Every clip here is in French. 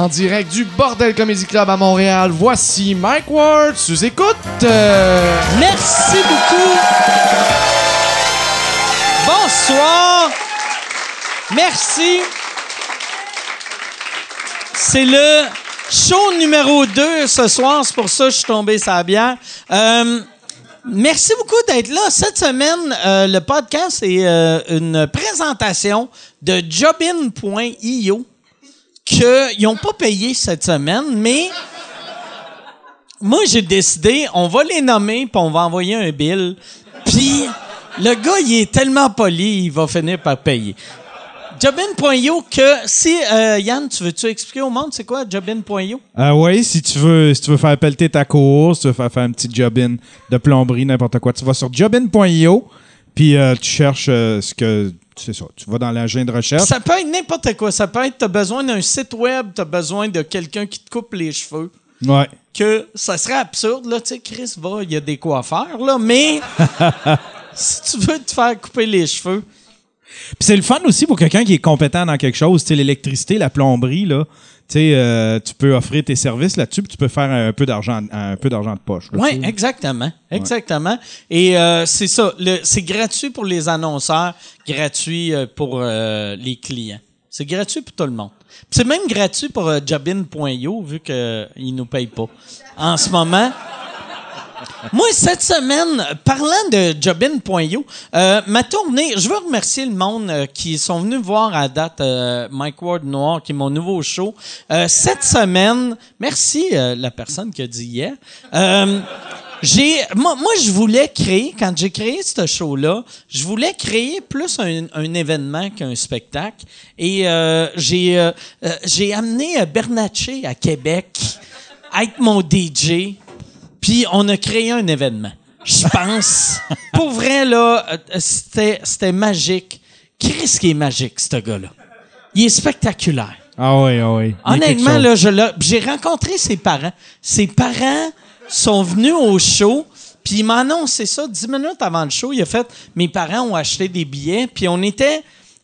En direct du Bordel Comedy Club à Montréal, voici Mike Ward sous écoute. Euh, Merci beaucoup. Bonsoir. Merci. C'est le show numéro 2 ce soir. C'est pour ça que je suis tombé la bière. Euh, merci beaucoup d'être là. Cette semaine, euh, le podcast est une présentation de jobin.io qu'ils n'ont pas payé cette semaine, mais moi, j'ai décidé, on va les nommer, puis on va envoyer un bill. Puis le gars, il est tellement poli, il va finir par payer. Jobin.io, que si, euh, Yann, tu veux-tu expliquer au monde c'est quoi Jobin.io? Ah oui, si tu veux, si tu veux faire pelleter ta cour, si tu veux faire, faire un petit job-in de plomberie, n'importe quoi, tu vas sur jobin.io, puis euh, tu cherches euh, ce que c'est ça. Tu vas dans l'engin de recherche. Ça peut être n'importe quoi. Ça peut être, t'as besoin d'un site web, t'as besoin de quelqu'un qui te coupe les cheveux. Ouais. Que ça serait absurde, là, tu sais, Chris va, il y a des coiffeurs, là, mais si tu veux te faire couper les cheveux, Puis c'est le fun aussi pour quelqu'un qui est compétent dans quelque chose, tu sais, l'électricité, la plomberie, là. Euh, tu peux offrir tes services là-dessus, puis tu peux faire un peu d'argent, un peu d'argent de poche. Oui, exactement. Exactement. Et euh, c'est ça. C'est gratuit pour les annonceurs, gratuit euh, pour euh, les clients. C'est gratuit pour tout le monde. C'est même gratuit pour jobin.io, vu qu'ils ne nous payent pas. En ce moment. Moi, cette semaine, parlant de jobin.io, euh, ma tournée, je veux remercier le monde euh, qui sont venus voir à date euh, Mike Ward Noir, qui est mon nouveau show. Euh, cette semaine, merci la personne qui a dit hier. J'ai, moi, je voulais créer, quand j'ai créé ce show-là, je voulais créer plus un, événement qu'un spectacle. Et j'ai, j'ai amené Bernatchez à Québec à être mon DJ. Puis on a créé un événement. Je pense. Pour vrai, là, euh, c'était, c'était magique. Chris qui est magique, ce gars-là. Il est spectaculaire. Ah oui, ah oui. Il y a quelque Honnêtement, là, je l'ai- j'ai rencontré ses parents. Ses parents sont venus au show, puis il m'a annoncé ça dix minutes avant le show. Il a fait, mes parents ont acheté des billets, puis on était,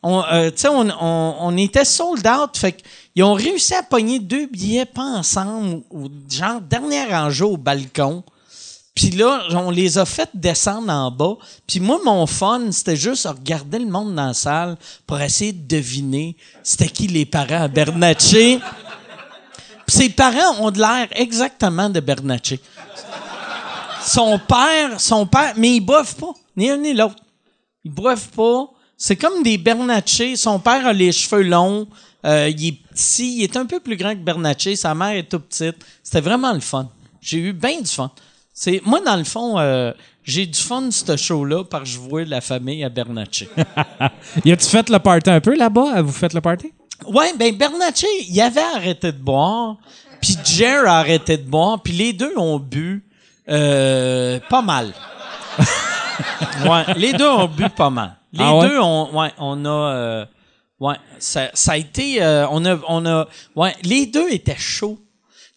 on, euh, on, on- on était sold out, fait qu'ils ont réussi à pogner deux billets pas ensemble, ou genre dernière rangée au balcon. Puis là, on les a fait descendre en bas. Puis moi, mon fun, c'était juste regarder le monde dans la salle pour essayer de deviner c'était qui les parents à Bernatchez. Puis ses parents ont de l'air exactement de Bernatchez. Son père, son père, mais ils boivent pas, ni un ni l'autre. Ils boivent pas. C'est comme des Bernatchez. Son père a les cheveux longs. euh, il est petit. Il est un peu plus grand que Bernatchez. Sa mère est tout petite. C'était vraiment le fun. J'ai eu bien du fun. C'est moi dans le fond, euh, j'ai du fun ce show-là parce que je vois la famille à Bernatchez. Y a-tu fait le party un peu là-bas? Vous faites le party? Ouais, ben Bernatchez, il avait arrêté de boire, puis Jer a arrêté de boire, puis les deux ont bu euh, pas mal. ouais, les deux ont bu pas mal. Les Ah ouais? deux ont, ouais, on a, euh, ouais, ça, ça a été, euh, on a, on a, ouais, les deux étaient chauds.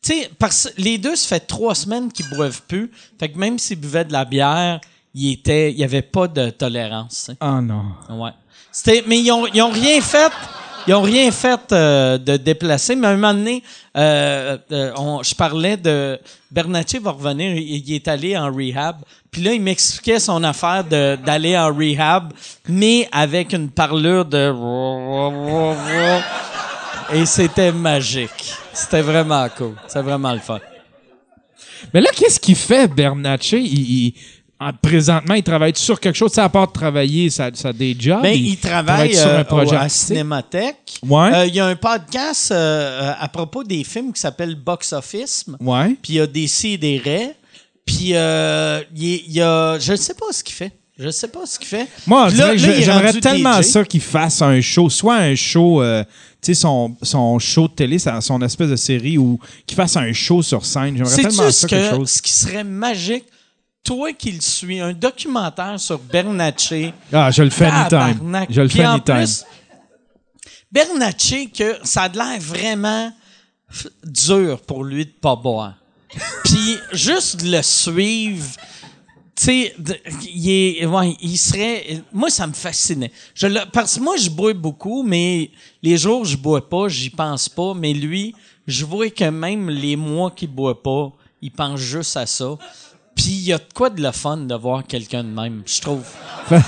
Tu sais, parce les deux, ça fait trois semaines qu'ils boivent plus. Fait que même s'ils buvaient de la bière, il était, il y avait pas de tolérance. tu sais. Ah non. Ouais. C'était, mais ils ont, ils ont rien fait. Ils ont rien fait euh, de déplacer. Mais à un moment donné, euh, euh, on- je parlais de Bernatchez va revenir. Il, est allé en rehab. Puis là, il m'expliquait son affaire d'aller en rehab, mais avec une parlure de et c'était magique. C'était vraiment cool. C'était vraiment le fun. Mais là, qu'est-ce qu'il fait, Bernatchez? Il, il- en- présentement, il travaille sur quelque chose, ça à part de travailler, ça, ça a des jobs. Ben, il, travaille sur euh, un projet au- à. Cinémathèque. Ouais. Euh, il y a un podcast euh, à propos des films qui s'appelle Box Office. Ouais. Puis il y a des si et des raies. Puis euh, il y- a. Je ne sais pas ce qu'il fait. Je sais pas ce qu'il fait. Moi, j'aimerais tellement DJ. ça qu'il fasse un show, soit un show, euh, tu sais, son, son show de télé, son espèce de série, ou qu'il fasse un show sur scène. J'aimerais tellement ça, quelque que, chose. ce qui serait magique? Toi qui le suis, un documentaire sur Bernatchez. Ah, je le fais anytime. Je le fais anytime. Bernatchez, que ça a l'air vraiment dur pour lui de pas boire. Puis juste de le suivre, tu sais, il est, ouais, il serait, moi ça me fascinait. Je le- parce que moi je bois beaucoup, mais les jours où je bois pas, j'y pense pas. Mais lui, je vois que même les mois qui boivent pas, ils pensent juste à ça. Puis il y a de quoi de le fun de voir quelqu'un de même, je trouve.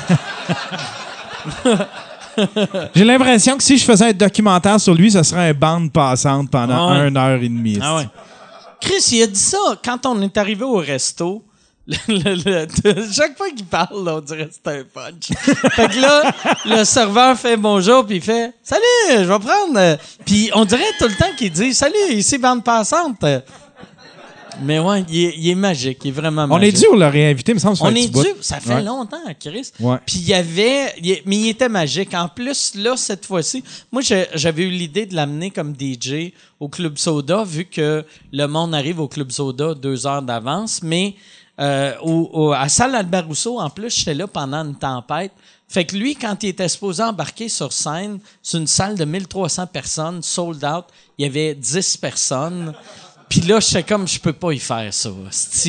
J'ai l'impression que si je faisais un documentaire sur lui, ce serait un bande passante pendant Ah ouais. une heure et demie. Ah ouais. Chris, il a dit ça quand on est arrivé au resto. Le- le- le- chaque fois qu'il parle, là, on dirait que c'est un punch. fait que là, le serveur fait bonjour, puis il fait Salut, je vais prendre. euh. Puis on dirait tout le temps qu'il dit Salut, ici, bande passante. Mais ouais, il est, il est magique, il est vraiment On magique. est dû pour le réinviter, il me semble. ça On un est dû, ça fait Ouais. longtemps, Chris. Ouais. Puis il y avait, il mais il était magique. En plus, là, cette fois-ci, moi, j'avais eu l'idée de l'amener comme DJ au Club Soda, vu que le monde arrive au Club Soda deux heures d'avance. Mais euh, au, au- à Salle Albert Rousseau, en plus, j'étais là pendant une tempête. Fait que lui, quand il était supposé embarquer sur scène, c'est une salle de 1300 personnes, sold out, il y avait 10 personnes. Puis là, j'étais comme, je peux pas y faire ça.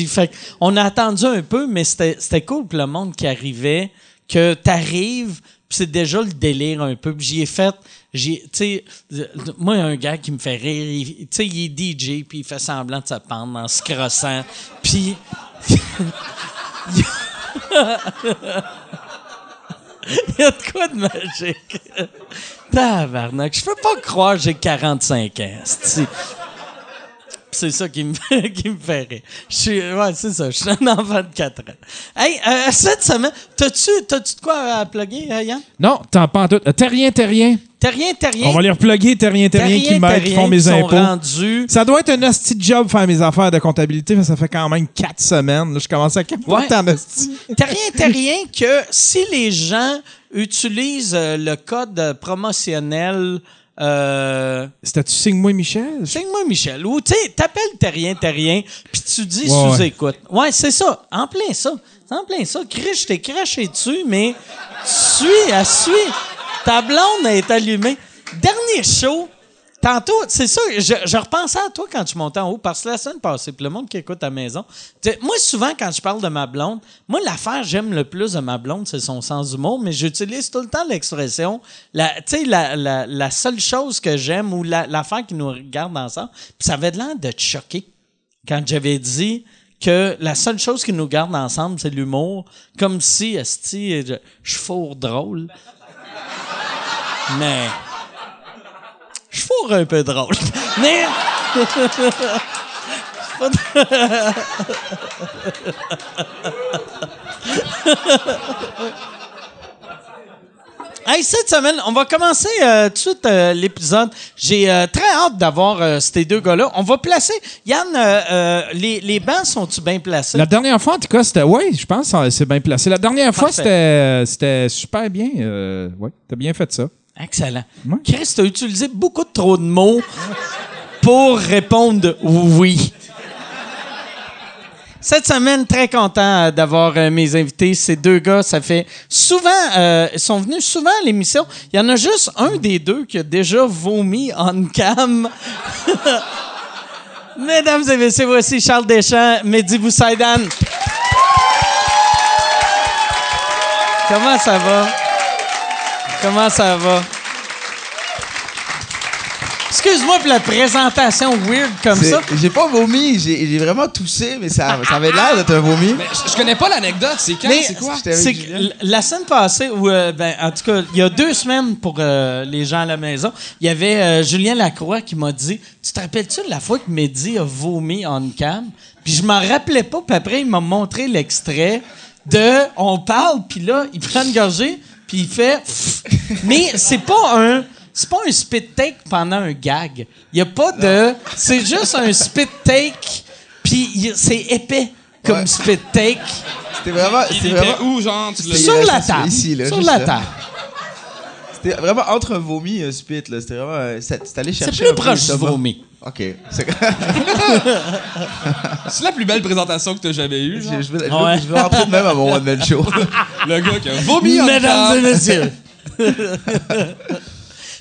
Fait on a attendu un peu, mais c'était cool pour le monde qui arrivait, que t'arrives, puis c'est déjà le délire un peu. J'y ai fait, j'ai, tu sais, euh, moi, un gars qui me fait rire, il- tu sais, il est DJ, puis il fait semblant de se pendre en se crossant. Puis... Il y a de quoi de magique? Tabarnak. Je peux pas croire que j'ai 45 ans. C'est ça qui me fait, qui me fait rire. Je suis, ouais, c'est ça. Je suis un enfant de 4 ans. Hey, euh, cette semaine, t'as-tu, t'as-tu de quoi à plugger, euh, Yann? Non, t'en pas tout. Euh, Terrien, terrien. T'as rien, t'as rien. On va les reploguer, terrien, terrien, qui Terrien, m'aident, qui terrien, font mes qui impôts. rendus. Ça doit être un hostie de job faire mes affaires de comptabilité, mais ça fait quand même quatre semaines. Là, je commence à capoter Ouais. en hostie. T'as rien, t'as rien que si les gens utilisent euh, le code promotionnel, euh, C'était-tu Signe-moi Michel? Signe-moi Michel. Ou, tu sais, t'appelles T'as rien, t'as rien, puis tu dis Ouais, sous-écoute. Ouais, c'est ça. En plein ça. En plein ça. Chris, je t'ai craché dessus, mais suis, elle suit. Ta blonde est allumée. Dernier show. Tantôt, c'est ça, je, repensais à toi quand tu montais en haut, parce que la semaine passée, puis le monde qui écoute à la maison, moi, souvent, quand je parle de ma blonde, moi, l'affaire j'aime le plus de ma blonde, c'est son sens d'humour, mais j'utilise tout le temps l'expression, la, la, la, seule chose que j'aime ou la- l'affaire qui nous regarde ensemble, puis ça avait l'air de te choquer quand j'avais dit que la seule chose qui nous garde ensemble, c'est l'humour, comme si, esti, je, je fourre drôle. Mais je fourre un peu drôle. Mais. Hey, cette semaine, on va commencer euh, tout de suite euh, l'épisode. J'ai euh, très hâte d'avoir ces deux gars-là. On va placer. Yann, les, les bancs sont-ils bien placés? La dernière fois, en tout cas, c'était. Oui, je pense que c'est bien placé. La dernière fois, Parfait. c'était c'était super bien. Oui, t'as bien fait ça. Excellent. Ouais. Chris, tu as utilisé beaucoup de trop de mots pour répondre oui. Cette semaine, très content euh, d'avoir euh, mes invités. Ces deux gars, ça fait souvent, euh, ils sont venus souvent à l'émission. Il y en a juste un des deux qui a déjà vomi on cam. Mesdames et messieurs, voici Charles Deschamps, Mehdi Boussaïdan. Comment ça va? Comment ça va? Excuse-moi pour la présentation weird comme ça. J'ai pas vomi, j'ai vraiment toussé, mais ça, ça avait l'air d'être un vomi. Mais je, je connais pas l'anecdote, c'est quand, Mais c'est quoi? C'est la semaine passée, ou euh, ben, en tout cas, il y a deux semaines pour euh, les gens à la maison, il y avait euh, Julien Lacroix qui m'a dit Tu te rappelles-tu de la fois que Mehdi a vomi on cam Puis je m'en rappelais pas, puis après, il m'a montré l'extrait de On parle, puis là, il prend une gorgée, puis il fait Mais c'est pas un. C'est pas un spit take pendant un gag. Il y a pas de. C'est juste un spit take, puis c'est épais comme Ouais. spit take. C'était vraiment, c'était était vraiment, où, genre? Tu Sur la table. ici, là, Sur la là. table. C'était vraiment entre un vomi et un spit, là. C'était vraiment, euh, c'est c'est allé C'est chercher plus un peu proche du vomi. Ok. C'est- C'est la plus belle présentation que t'as jamais eue, je, je vais, je, Ouais. vais, je vais rentrer de même à mon one man show. Le gars qui a vomi en Mesdames et messieurs.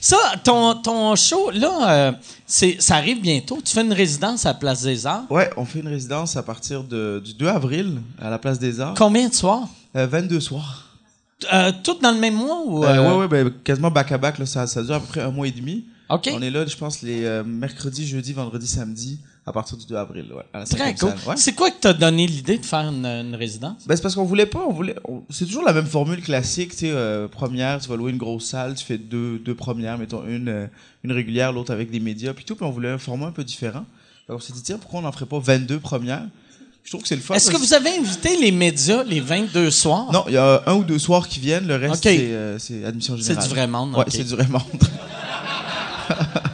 Ça, ton, ton show, là, euh, c'est, ça arrive bientôt. Tu fais une résidence à la Place des Arts. ouais, on fait une résidence à partir de, du 2 avril à la place des Arts. Combien de soirs? Euh, 22 soirs. Euh, tout dans le même mois ou. Euh, euh, ouais, ouais, ben, quasiment back à back, là, ça, ça dure à peu près un mois et demi. OK. On est là, je pense, les euh, mercredis, jeudi, vendredi, samedi, à partir du 2 avril. Ouais, à la Très cinquième cool. salle. Ouais. C'est quoi qui t'a donné l'idée de faire une, une résidence? Ben, c'est parce qu'on voulait pas, on voulait. on- C'est toujours la même formule classique, tu sais. euh, première, tu vas louer une grosse salle, tu fais deux, deux premières, mettons une, euh, une régulière, l'autre avec des médias, puis tout. Puis on voulait un format un peu différent. Donc on s'est dit, tiens, pourquoi on n'en ferait pas 22 premières? Je trouve que c'est le fun. Est-ce que vous avez invité les médias les 22 soirs? Non, il y a un ou deux soirs qui viennent, le reste, c'est euh, c'est admission C'est générale. du vrai monde. Ouais, ok. c'est du vrai monde.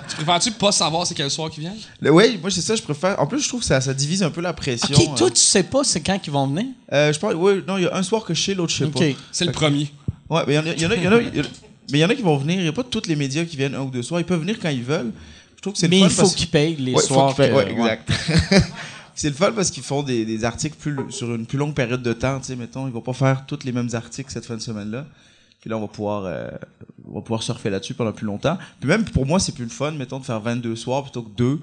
Tu préfères-tu pas savoir c'est quel soir qui vient? Le- Oui, moi c'est ça, je préfère. En plus, je trouve que ça, ça divise un peu la pression. OK, toi, euh. tu sais pas c'est quand qu'ils vont venir? Euh, je pense, ouais, non, il y a un soir que je sais, l'autre je sais OK. pas. C'est le premier. Ouais, mais il y en a, il y en a, il y en a- il y en a- mais il y en a qui vont venir. Il n'y a pas tous les médias qui viennent un ou deux soirs. Ils peuvent venir quand ils veulent. Je trouve que c'est le Mais fun il faut parce- qu'ils payent les Ouais, faut soirs. qu'ils payent- que- ouais, exact. c'est le fun parce qu'ils font des, des articles plus, sur une plus longue période de temps. Tu sais, mettons, ils vont pas faire tous les mêmes articles cette fin de semaine-là. Puis là, on va pouvoir, euh, on va pouvoir surfer là-dessus pendant plus longtemps. Puis même pour moi, c'est plus le fun, mettons, de faire 22 soirs plutôt que deux.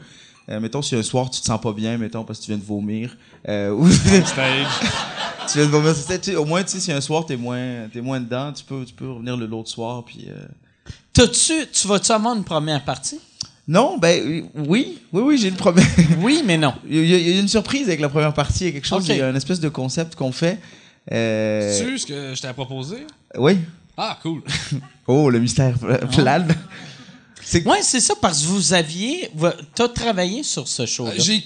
Euh, mettons, si un soir tu te sens pas bien, mettons, parce que tu viens de vomir. Euh, ou tu viens de vomir. c'est- tu sais, au moins, tu sais, si un soir t'es moins, t'es moins dedans, tu peux, tu peux revenir le l'autre soir. Puis. euh, T'as-tu, tu vas-tu avoir une première partie? Non, ben oui, oui, oui, j'ai une première. Oui, mais non. Il y, a, il y a une surprise avec la première partie. Il y a quelque chose, Ok. il y a une espèce de concept qu'on fait. Euh, Tu ce que je t'ai proposé? oui. Ah, cool. Oh, le mystère pla- plane. C'est Ouais, c'est ça, parce que vous aviez. T'as travaillé sur ce show-là. Euh, J'ai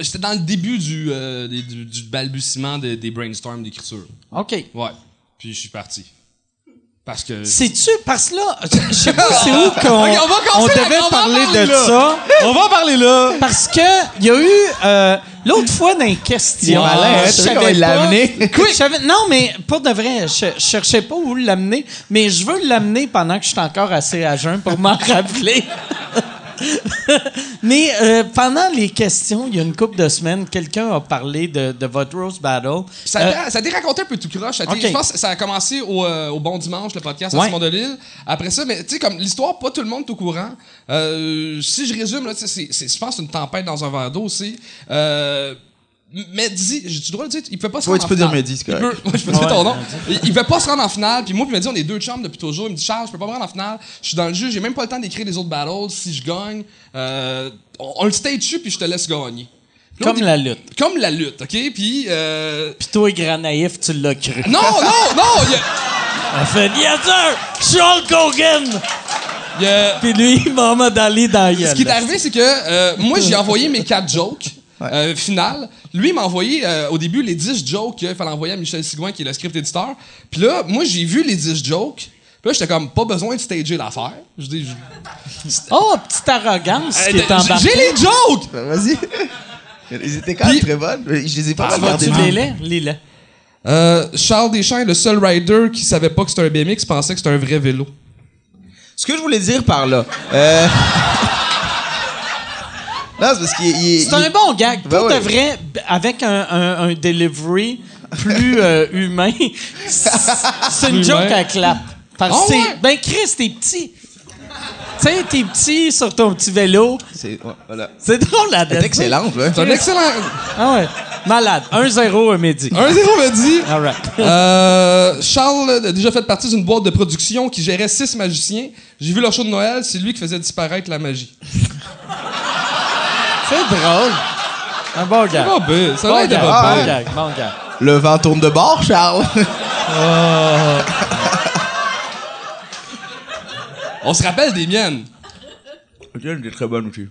J'étais dans le début du, euh, des- du, du balbutiement de- des brainstorms d'écriture. OK. Ouais. Puis je suis parti. Parce que. C'est-tu, parce que là, je sais pas c'est où qu'on Ok, on on devait parler parler de là. ça. On va en parler là! Parce que il y a eu euh, l'autre fois dans les questions. Malin, je savais comment il l'a pas- amené? Je savais- non, mais pour de vrai, je, je cherchais pas où l'amener, mais je veux l'amener pendant que je suis encore assez à jeun pour m'en rappeler. mais euh, pendant les questions, il y a une couple de semaines, quelqu'un a parlé de, de votre Rose Battle. Ça Euh, a, ça a été raconté un peu tout croche. Ça a été- Ok. Je pense que ça a commencé au, euh, au Bon Dimanche, le podcast Ouais. à Simon Delille. Après ça, mais tu sais, comme l'histoire, pas tout le monde est au courant. Euh, si je résume, là, c'est, c'est- je pense que c'est une tempête dans un verre d'eau aussi. Euh, Mehdi, j'ai le droit de dire, il peut pas se Ouais, rendre tu en peux dire finale. Mehdi, c'est Il correct. peut- ouais, je peux dire Ouais, ton nom. Mehdi. Il, il veut pas se rendre en finale. Puis moi, puis il m'a dit, on est deux chums depuis toujours. Il me dit, Charles, je peux pas me rendre en finale. Je suis dans le jeu, j'ai même pas le temps d'écrire les autres battles. Si je gagne, euh, on, on le stage dessus, puis je te laisse gagner. Comme la lutte. Comme la lutte, OK? Puis... Euh, Puis toi, grand naïf, tu l'as cru. non, non, non! Il y a- fait Yes, sir! Hulk Hogan! il y a- Puis lui, Mohamed Ali dans la Ce qui est arrivé, c'est que euh, moi, j'ai envoyé mes quatre jokes euh, finales. Lui, il m'a envoyé euh, au début les 10 jokes qu'il fallait envoyer à Michel Sigouin, qui est le script éditeur. Puis là, moi, j'ai vu les 10 jokes. Puis là, j'étais comme, pas besoin de stager l'affaire. Je dis, je- Oh, petite arrogance qui est Euh, embarquée. j'ai les jokes! Ben, Vas-y. Ils étaient quand même Puis- très bonnes. Je les ai pas Ah, regardées. tu les les Lis-les. Euh, Charles Deschamps est le seul rider qui savait pas que c'était un BMX, pensait que c'était un vrai vélo. Ce que je voulais dire par là. Euh... non, c'est parce qu'il il- C'est un bon gag. Ben Pour ouais. de vrai, avec un, un, un delivery plus euh, humain, c'est c'est une joke à clap. Parce que c'est. ouais? Ben, Chris, t'es petit. Tu sais, t'es petit sur ton petit vélo. C'est ouais, voilà. C'est drôle à C'est dire. excellent, ouais. C'est un excellent. Ah ouais. Malade. 1-0 un midi. 1-0 me dit. All right. Euh, Charles a déjà fait partie d'une boîte de production qui gérait six magiciens. J'ai vu leur show de Noël, c'est lui qui faisait disparaître la magie. C'est drôle. Un bon gag. Oh, ben, ça Bon va être gag, pas Ah, bon gag, bon gag. Le vent tourne de bord, Charles. On se rappelle des miennes. elle est très bonne aussi.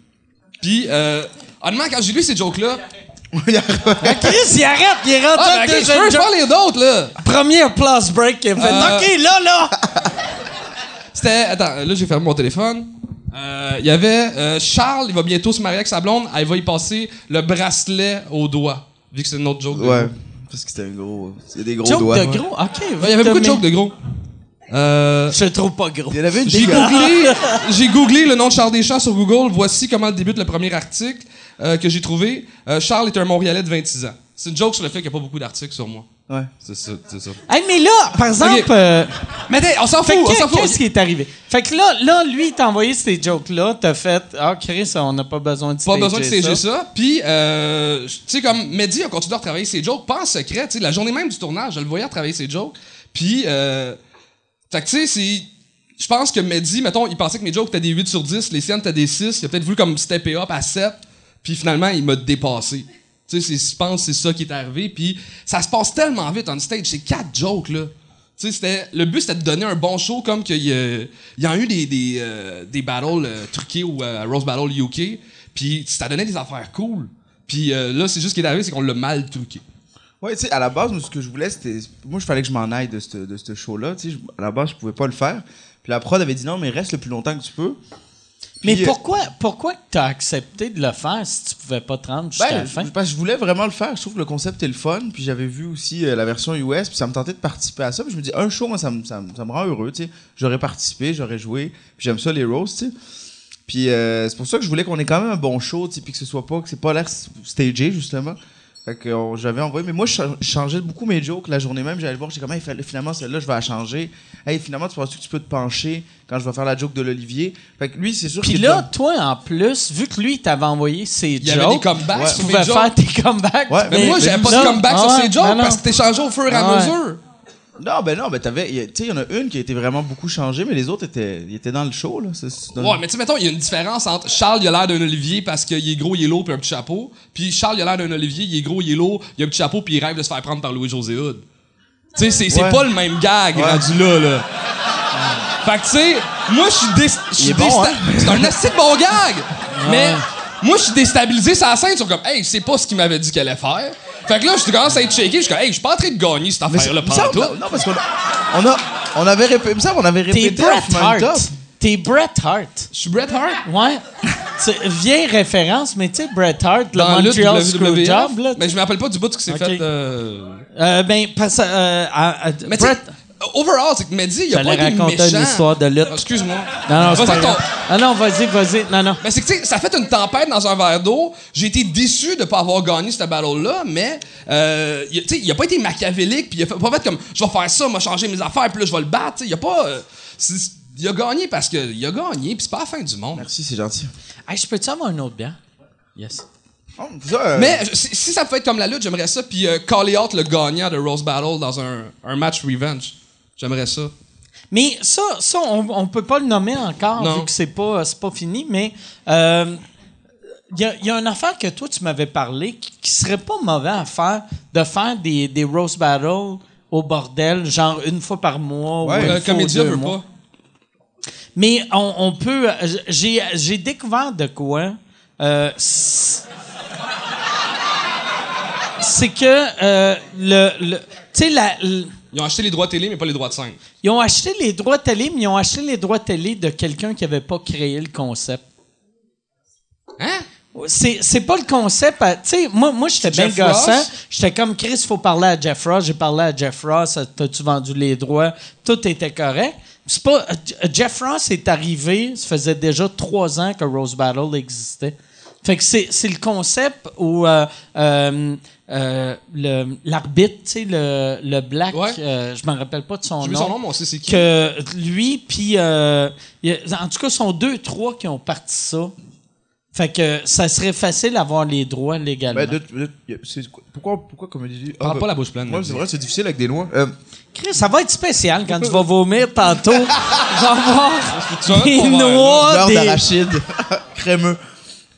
Puis, euh, honnêtement, quand j'ai lu ces jokes-là. Ah, Chris, il arrête, il est rendu Ah, ben, ok, je peux, je parle les d'autres, là. Première place break qu'il a fait. Euh, OK, là, là. C'était. Attends, là, j'ai fermé mon téléphone. Euh, Il y avait euh, Charles, il va bientôt se marier avec sa blonde. Elle va y passer le bracelet au doigt. Vu que c'est une autre joke. de Ouais. gros. Parce que c'était un gros. C'est des gros Joke doigts. de gros? OK. Ouais, Il y avait beaucoup de jokes de gros. Euh, Je le trouve pas gros. Il y en avait une J'ai googlé, j'ai googlé le nom de Charles Deschamps sur Google. Voici comment débute le premier article euh, que j'ai trouvé. Euh, Charles est un Montréalais de 26 ans. C'est une joke sur le fait qu'il n'y a pas beaucoup d'articles sur moi. Ouais. C'est ça, c'est ça. Hey, mais là, par exemple, euh, Mais on s'en fout, fait que on s'en qu'est- qu'est-ce fout. qui est arrivé? Fait que là, là lui, il t'a envoyé ces jokes-là, t'as fait Ah, Chris, on n'a pas besoin de Pas besoin de stager stager ça. Puis, euh, tu sais, comme Mehdi a continué à retravailler ses jokes, pas en secret. Tu sais, la journée même du tournage, je le voyais travailler ses jokes. Puis, euh, fait que tu sais, c'est. je pense que Mehdi, mettons, il pensait que mes jokes étaient des 8 sur 10, les siennes étaient des 6. Il a peut-être voulu comme stepper up à 7, puis finalement, il m'a dépassé. Tu sais, je pense c'est ça qui est arrivé. Puis ça se passe tellement vite on stage. C'est quatre jokes, là. Tu sais, le but, c'était de donner un bon show, comme qu'il y y a eu des, des, euh, battles euh, truqués ou euh, Rose Battle UK. Puis ça donnait des affaires cool. Puis là, c'est juste ce qui est arrivé, c'est qu'on l'a mal truqué. Ouais, tu sais, à la base, ce que je voulais, c'était. Moi, je fallait que je m'en aille de ce de show-là. Tu sais, à la base, je pouvais pas le faire. Puis la prod avait dit non, mais reste le plus longtemps que tu peux. Mais Puis, euh, pourquoi, pourquoi tu as accepté de le faire si tu pouvais pas te rendre jusqu'à Ben, la fin? je- parce que je voulais vraiment le faire. Je trouve que le concept est le fun. Puis j'avais vu aussi euh, la version US. Puis ça me tentait de participer à ça. Puis je me dis, un show, moi, ça me, ça me, ça me rend heureux. Tu sais. J'aurais participé, j'aurais joué. Puis j'aime ça, les roasts. Tu sais. Puis euh, c'est pour ça que je voulais qu'on ait quand même un bon show. Tu sais, puis que ce soit pas, que c'est pas l'air stagé, justement. Fait que euh, j'avais envoyé. Mais moi, je cha- je changeais beaucoup mes jokes la journée même. J'allais voir. J'étais comme, hey, fallait- finalement, celle-là, je vais la changer. Hey, finalement, tu penses que tu peux te pencher quand je vais faire la joke de l'Olivier? Fait que lui, c'est sûr Puis là, toi, en plus, vu que lui, t'avait envoyé ses Il y jokes, avait des comebacks Ouais. sur tu mes pouvais jokes. faire tes comebacks. Ouais, Mais, moi, j'avais pas de comeback Ah sur ouais, ces jokes non, non. parce que t'es changé au fur et à Ah ouais. mesure. Non, ben non, ben t'avais. Tu sais, il y en a une qui a été vraiment beaucoup changée, mais les autres étaient, ils étaient dans le show, là. Dans Ouais, mais tu sais, mettons, il y a une différence entre Charles, il a l'air d'un Olivier parce qu'il est gros, il est lourd, puis un petit chapeau. Puis Charles, il a l'air d'un Olivier, il est gros, il est lourd, il a un petit chapeau, puis il rêve de se faire prendre par Louis-José Hood. Tu sais, c'est Ouais. pas le même gag rendu là, là. Fait que, tu sais, moi, je suis dé- je suis Il est bon, désta- hein? C'est un assez bon gag! Mais moi, je suis déstabilisé sur la scène. Sont comme, hey, c'est pas ce qu'il m'avait dit qu'elle allait faire. Fait que là, je commence à être shaké. Je suis comme, hey, je suis pas en train de gagner cette c'est- affaire-là pendant tout. Non, parce qu'on a, on a, on avait répété, il me semble qu'on avait T'es répété Bret My Top. Hart. T'es Bret Hart. Je suis Bret Hart? Ouais. C'est- Vieille référence, mais tu sais, Bret Hart, le Dans Montreal. Screwjob, là. Mais je me rappelle pas du bout qui s'est Ok. fait. euh, Euh, ben, parce que. euh, à- à- Mais tu sais, Bret. Overall, c'est que Mehdi, il a pas été raconter méchant. une histoire de lutte. Excuse-moi. Non, non, c'est Vas-y, pas ton-. Ah non, vas-y, vas-y. Non, non. Mais c'est que, tu sais, ça fait une tempête dans un verre d'eau. J'ai été déçu de pas avoir gagné cette battle-là, mais, euh, il a- tu sais, il a pas été machiavélique, puis il a fait- pas fait comme, je vais faire ça, m'a changer mes affaires, puis là, je vais le battre. Tu sais, il a pas. euh, il a gagné parce qu'il a gagné, puis c'est pas la fin du monde. Merci, c'est gentil. Hey, je peux-tu avoir une autre bière? Yes. Oh, euh, Mais si, si ça pouvait être comme la lutte, j'aimerais ça, puis euh, caller out le gagnant de Rose Battle dans un, un match revenge. J'aimerais ça. Mais ça, ça on, on peut pas le nommer encore, Non. vu que c'est pas, pas fini, mais. euh, il y, a, il y a une affaire que toi, tu m'avais parlé qui, qui serait pas mauvais à faire, de faire des, des roast battles au bordel, genre une fois par mois ou Ouais, une fois ou comédien deux veut mois. pas. Mais on, on peut. J'ai, j'ai découvert de quoi. euh, c'est que euh, le, le tu sais la, le- Ils ont acheté les droits télé, mais pas les droits de scène. ils ont acheté les droits télé, mais ils ont acheté les droits télé de quelqu'un qui avait pas créé le concept. Hein? C'est, pas le concept. Tu sais, moi, moi j'étais bien gossant. J'étais comme Chris, faut parler à Jeff Ross. J'ai parlé à Jeff Ross. T'as-tu vendu les droits? Tout était correct. C'est pas. Jeff Ross est arrivé, ça faisait déjà trois ans que Rose Battle existait. Fait que c'est, c'est le concept où euh, euh, euh, le, l'arbitre, tu sais, le, le black, Ouais. euh, je me rappelle pas de son J'ai nom son nom, mais on sait c'est qui. que lui, puis euh, il y a- en tout cas, sont deux, trois qui ont parti ça. Fait que ça serait facile d'avoir les droits légalement. ben, de- de- y a- c'est quoi- pourquoi, pourquoi comédie Parle Ah, pas ben, la bouche pleine. Ouais, c'est vrai, c'est difficile avec des lois. Euh, Chris, ça va être spécial quand tu vas vomir tantôt. Avoir Tu vas mettre des noix, beurre des... d'arachide crémeux.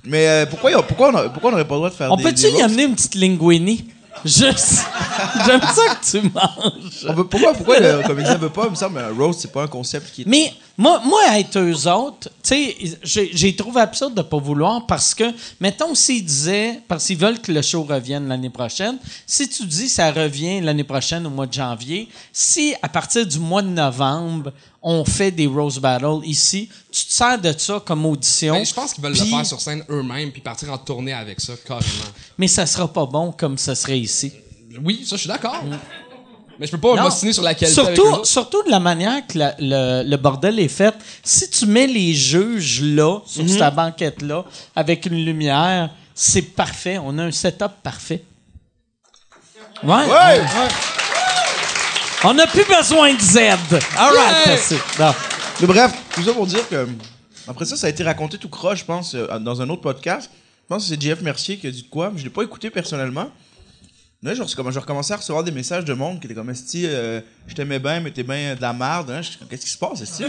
Mais euh, pourquoi, pourquoi, on pourquoi on n'aurait pas le droit de faire On des, peut-tu des y amener une petite linguini? Juste. J'aime ça que tu manges. On veut- pourquoi, pourquoi le comédien veut pas? Il me semble un roast, c'est pas un concept qui est. Mais moi, moi être eux autres, tu sais, j'ai trouvé absurde de pas vouloir parce que, mettons, s'ils disaient, parce qu'ils veulent que le show revienne l'année prochaine, si tu dis ça revient l'année prochaine au mois de janvier, si à partir du mois de novembre, on fait des Rose Battle ici, tu te sers de ça comme audition. Ben, je pense qu'ils veulent le faire sur scène eux-mêmes puis partir en tournée avec ça, carrément. Mais ça sera pas bon comme ça serait ici. Oui, ça, je suis d'accord. Mais je peux pas m'ostiner sur la qualité Surtout, de la manière que la- le, le bordel est fait. Si tu mets les juges là, sur Mhm. cette banquette-là, avec une lumière, c'est parfait. On a un setup parfait. Ouais. Ouais! On n'a plus besoin de Z. All right, Yeah! merci. Bon. Mais bref, tout ça pour dire que. Après ça, ça a été raconté tout croche, je pense, euh, dans un autre podcast. Je pense que c'est Jeff Mercier qui a dit de quoi, mais je l'ai pas écouté personnellement. Là, je, comme, je recommençais à recevoir des messages de monde qui étaient comme Esti, euh, je t'aimais bien, mais t'es bien de la merde. Hein? Qu'est-ce qui se passe, Esti?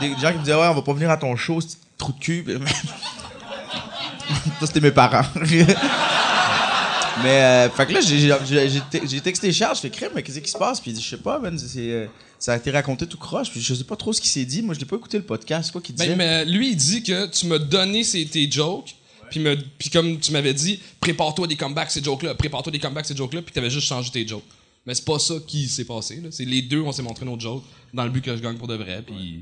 Des gens qui me disaient Ouais, on va pas venir à ton show, ce trou de cul. Ça, c'était mes parents. mais, euh, fait que là, j'ai- texté Charles, je fais crème, mais qu'est-ce qui se passe? Puis il dit Je sais pas, c'est, euh, ça a été raconté tout croche. Puis je sais pas trop ce qui s'est dit. Moi, je l'ai pas écouté le podcast. Quoi qu'il disait? Ben, mais lui, il dit que tu m'as donné ces- tes jokes, puis, me- puis comme tu m'avais dit, prépare-toi des comebacks, ces jokes-là, prépare-toi des comebacks, ces jokes-là, puis t'avais juste changé tes jokes. Mais c'est pas ça qui s'est passé. C'est les deux, on s'est montré nos jokes dans le but que je gagne pour de vrai, puis.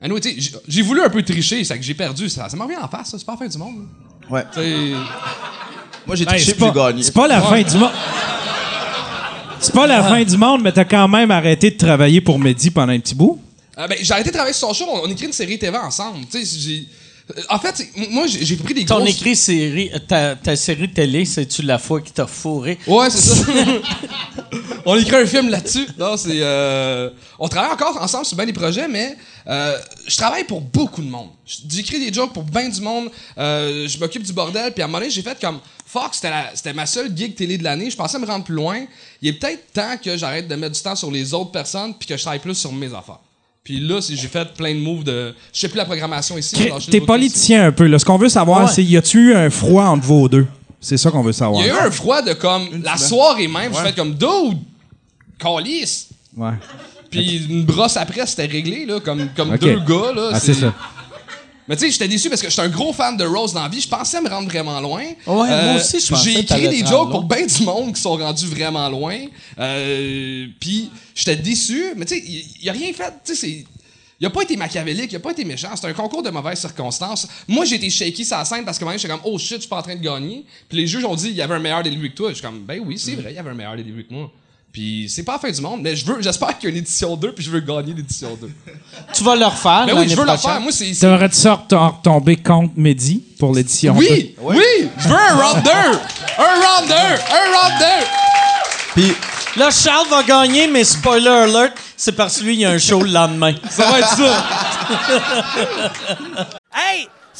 Anyway, tu sais, j'ai- voulu un peu tricher, c'est que j'ai perdu. Ça, ça m'en revient en face, ça. C'est pas la fin du monde. là. Ouais. Tu sais, Moi, j'ai Hey, triché c'est puis j'ai gagné. c'est pas la fin du monde. C'est pas la fin du monde, mais t'as quand même arrêté de travailler pour Mehdi pendant un petit bout. Euh, ben, j'ai arrêté de travailler sur son show, on, on écrit une série TV ensemble. Tu sais, j'ai. En fait, moi, j'ai pris des Ton grosses... écrit série, ta, ta série télé, c'est-tu la fois qui t'a fourré? Ouais, c'est ça. on écrit un film là-dessus. Non, c'est. euh, On travaille encore ensemble sur bien des projets, mais euh, je travaille pour beaucoup de monde. J'écris des jokes pour bien du monde. Euh, je m'occupe du bordel. Puis à un moment donné, j'ai fait comme. Fuck, c'était ma seule gig télé de l'année. Je pensais me rendre plus loin. Il est peut-être temps que j'arrête de mettre du temps sur les autres personnes puis que je travaille plus sur mes affaires. Puis là, j'ai fait plein de moves de. Je sais plus la programmation ici. T'es politicien un peu. Là. Ce qu'on veut savoir, Ouais. c'est y a-tu eu un froid entre vous deux? C'est ça qu'on veut savoir. Il y a eu un froid de comme. La soirée même, j'ai fait comme. Dude! Calice! Ouais. Puis une brosse après, c'était réglé, là, comme, comme deux gars. Là, Ah, c'est ça. Mais tu sais, j'étais déçu parce que j'étais un gros fan de Rose dans la vie. Je pensais me rendre vraiment loin. Euh, moi aussi, je pensais J'ai écrit des jokes pour bien du monde qui sont rendus vraiment loin. Euh, Puis j'étais déçu. Mais tu sais, il il a rien fait. Tu sais, c'est. Il a pas été machiavélique, il a pas été méchant. C'est un concours de mauvaises circonstances. Moi, j'ai été shaky sur la scène parce que moi, j'étais comme, oh shit, je suis pas en train de gagner. Puis les juges ont dit, il y avait un meilleur début que toi. Je suis comme, ben oui, c'est vrai, il y avait un meilleur début que moi. Puis c'est pas la fin du monde, mais je veux, j'espère qu'il y a une édition 2, puis je veux gagner l'édition 2. Tu vas le refaire Ben oui, je veux le prochaine? faire. Moi, c'est. T'aurais-tu sorte retomber contre Mehdi pour l'édition? Oui, oui, je veux un round 2. Un round 2. Un round 2. Puis, Là, Charles va gagner, mais spoiler alert, c'est parce que lui, il y a un show le lendemain. Ça va être ça. Hey,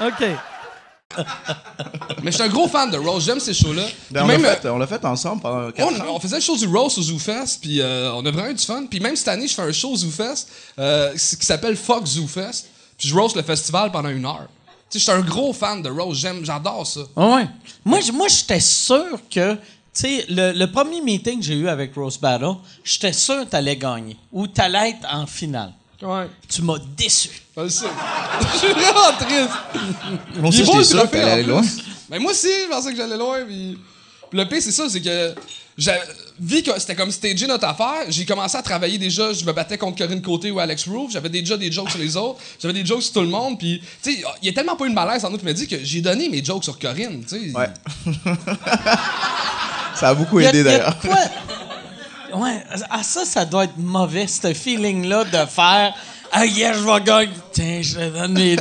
OK. Mais je suis un gros fan de Rose. J'aime ces shows-là. ben, on même, l'a fait, on l'a fait ensemble pendant euh, 4 on, ans. on faisait le show du Rose au ZooFest, puis euh, on a vraiment eu du fun. Puis même cette année, je fais un show au ZooFest euh, qui s'appelle Fuck ZooFest. Puis je roast le festival pendant une heure. Tu sais, je suis un gros fan de Rose. J'aime, j'adore ça. Ah ouais. Moi, moi j'étais sûr que, tu sais, le, le premier meeting que j'ai eu avec Rose Battle, j'étais sûr que t'allais gagner ou t'allais être en finale. Ouais. Tu m'as déçu. Je le sais. Je suis vraiment triste. Aussi, Il est beau, le trophée, aller loin. Ben moi aussi, je pensais que j'allais loin. Puis... puis le pire, c'est ça, c'est que j'ai- vu que c'était comme stagé notre affaire, j'ai commencé à travailler déjà. Je me battais contre Corinne Côté ou Alex Roof. J'avais déjà des jokes sur les autres. J'avais des jokes sur tout le monde. Puis, tu sais, il y a tellement pas eu de malaise en nous qui m'a dit que j'ai donné mes jokes sur Corinne. Tu sais. Ouais. Ça a beaucoup aidé d'ailleurs. Ouais, ah, ça, ça doit être mauvais, ce feeling-là de faire Ah, yeah, je vais gagner. Tiens, je te donne mes.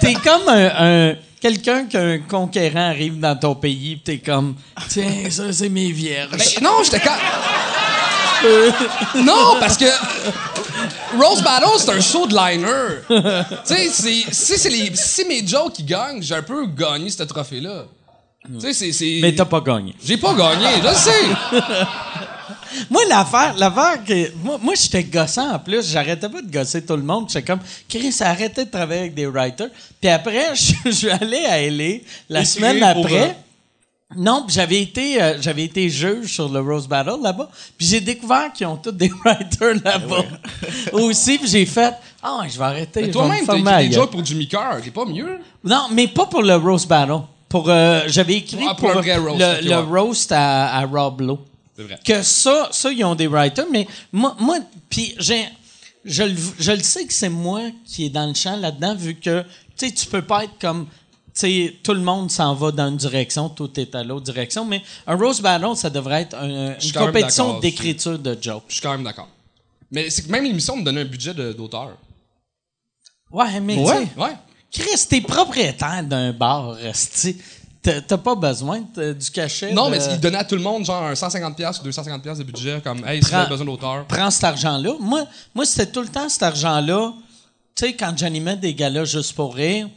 T'es comme un. un- Quelqu'un qu'un conquérant arrive dans ton pays, t'es comme, tiens, ça, c'est mes vierges. Ben, non, j'étais quand. non, parce que Rose Battle, c'est un show de liner. tu sais, si les- si mes jokes qui gagnent, j'ai un peu gagné ce trophée-là. Tu sais, c'est- c'est. Mais t'as pas gagné. J'ai pas gagné, je sais. Moi, l'affaire, l'affaire que. Moi, moi j'étais gossant en plus. J'arrêtais pas de gosser tout le monde. J'étais comme, Chris, arrêtez de travailler avec des writers. Puis après, je, je suis allé à LA la semaine après. Non, j'avais été, euh, j'avais été juge sur le Rose Battle là-bas. Puis j'ai découvert qu'ils ont tous des writers là-bas. Aussi, puis j'ai fait, ah, ouais, je vais arrêter. Mais toi-même, t'as écrit des jokes pour Jimmy Carr, t'es pas mieux? Non, mais pas pour le Rose Battle. Pour, euh, j'avais écrit Ah, pour vrai roast, le, le ouais. roast à, à Rob Lowe. C'est vrai. Que ça, ça, ils ont des writers, mais moi, moi puis j'ai, je, le- je le sais que c'est moi qui est dans le champ là-dedans, vu que, tu sais, tu peux pas être comme, sais, tout le monde s'en va dans une direction, tout est à l'autre direction, mais un Rose Battle, ça devrait être un- une compétition d'écriture de jokes. Je suis quand même d'accord. Mais c'est que même l'émission me donnait un budget de- d'auteur. Ouais, mais Ouais. Ouais. Chris, t'es propriétaire d'un bar, esti. T'as pas besoin de- du cachet. Non, de- mais il donnait à tout le monde genre un 150$ ou 250$ de budget, comme Hey, si vous avez besoin d'auteur. prends cet argent-là. Moi, moi c'était tout le temps cet argent-là. Tu sais, quand j'animais des galas juste pour rire,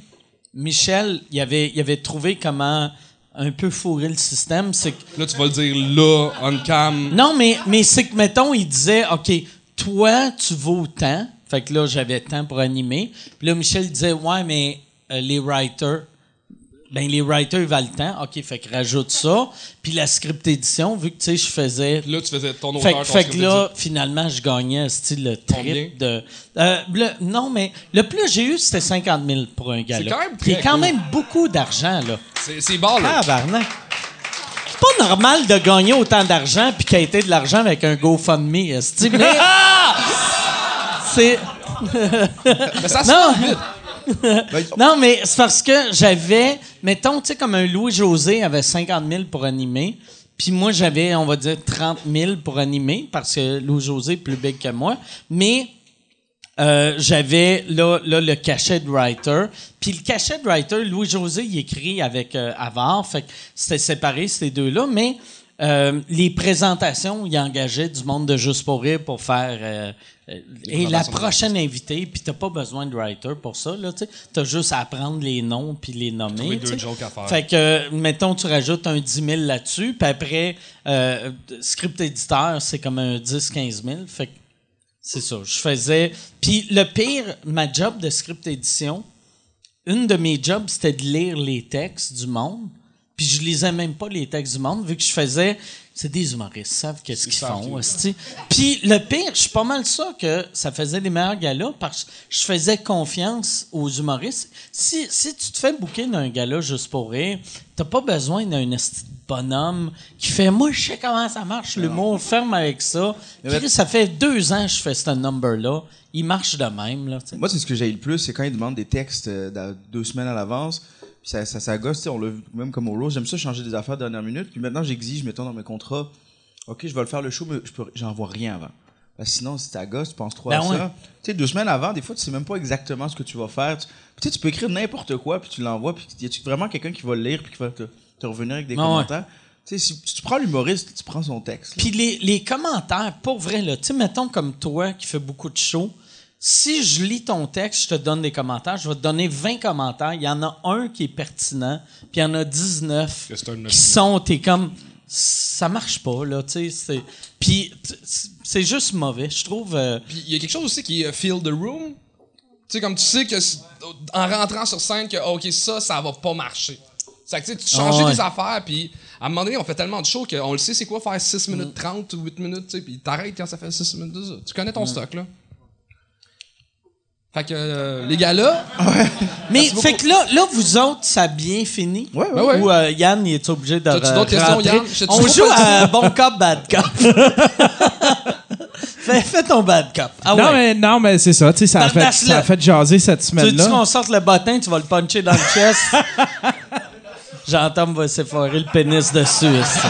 Michel, il avait, il avait trouvé comment un peu fourrer le système. C'est que Là, tu vas le dire là, on cam. Non, mais, mais c'est que, mettons, il disait, OK, toi, tu vaux tant. Fait que là, j'avais tant pour animer. Puis là, Michel disait, ouais, mais euh, les writers, ben les writers ils valent tant. OK, fait que rajoute ça. Puis la script édition, vu que, tu sais, je faisais... Là, tu faisais ton auteur, Fait, ton fait que là, finalement, je gagnais style le trip de. euh, le- non, mais le plus que j'ai eu, c'était 50 000 pour un gars. C'est quand même Qui est très quand cool. même beaucoup d'argent, là. C'est c'est barre, là. Tabarnak. C'est pas normal de gagner autant d'argent puis qu'il y ait de l'argent avec un GoFundMe, esti, mais c'est Mais ça se non. vite. non mais c'est parce que j'avais mettons tu sais comme un Louis José avait 50 000 pour animer puis moi j'avais on va dire 30 000 pour animer parce que Louis José est plus big que moi mais euh, j'avais là, là le cachet de writer. Puis le cachet de writer, Louis-José, il écrit avec euh, Avard. Fait que c'était séparé, ces deux-là. Mais euh, les présentations, il engageait du monde de Juste pour rire pour faire... euh, euh, et la prochaine invitée, puis t'as pas besoin de writer pour ça, là, tu sais. T'as juste à apprendre les noms puis les nommer. Deux jokes à faire. Fait que, mettons, tu rajoutes un 10 000 là-dessus, puis après, euh, script éditeur, c'est comme un 10-15 000. Fait que c'est ça. Je faisais. Puis le pire, ma job de script édition, une de mes jobs, c'était de lire les textes du monde. Puis je lisais même pas les textes du monde, vu que je faisais. C'est des humoristes, ils savent qu'est-ce qu'ils font. Puis le pire, je suis pas mal sûr que ça faisait des meilleurs galas parce que je faisais confiance aux humoristes. Si, si tu te fais bouquer d'un gala juste pour rire, t'as pas besoin d'un bonhomme qui fait Moi, je sais comment ça marche, l'humour, ferme avec ça. Chris, ça fait deux ans que je fais ce number-là. Il marche de même. Là. Moi, c'est ce que j'ai le plus, c'est quand ils demandent des textes euh, deux semaines à l'avance. Puis ça, ça, ça gosse, on l'a vu même comme au Rose. J'aime ça changer des affaires de dernière minute. Puis maintenant, j'exige, mettons, dans mes contrats, OK, je vais le faire le show, mais je peux, j'en vois rien avant. Sinon, si ta gosse, tu penses trop Ben à ouais. ça. Tu sais, deux semaines avant, des fois, tu sais même pas exactement ce que tu vas faire. Tu, sais, tu peux écrire n'importe quoi, puis tu l'envoies, puis y a vraiment quelqu'un qui va le lire, puis qui va te, te revenir avec des ouais. commentaires? Tu sais, si tu prends l'humoriste, tu prends son texte. Puis les, les commentaires, pour vrai, là, tu sais, mettons comme toi qui fais beaucoup de shows, si je lis ton texte, je te donne des commentaires, je vais te donner 20 commentaires, il y en a un qui est pertinent, puis il y en a 19 Que c'est un qui sont, t'es comme, ça marche pas, là, tu sais. Puis c'est juste mauvais, je trouve... euh, Puis il y a quelque chose aussi qui est euh, feel the room. Tu sais, comme tu sais que en rentrant sur scène, que OK, ça, ça va pas marcher. C'est que tu sais, tu changes Ah ouais. des affaires, puis à un moment donné, on fait tellement de shows qu'on le sait, c'est quoi faire 6 minutes 30 ou 8 minutes, tu sais, puis t'arrêtes quand ça fait 6 minutes. Tu connais ton stock, là? Fait que euh, les gars là, Mais beaucoup. fait que là, là, vous autres, ça a bien fini? Ouais, ouais, ouais. Ou euh, Yann, il est obligé de T'as-tu re- d'autres questions? Yann? On joue à bon cop, bad cop. fais, fais ton bad cop. Ah non, ouais. mais, non, mais c'est ça. tu sais, Ça, a fait- Bardache-le. ça a fait jaser cette Tu veux semaine-là. qu'on sorte le bottin, tu vas le puncher dans le chest? Jean-Tom va s'effoirer le pénis dessus. esti.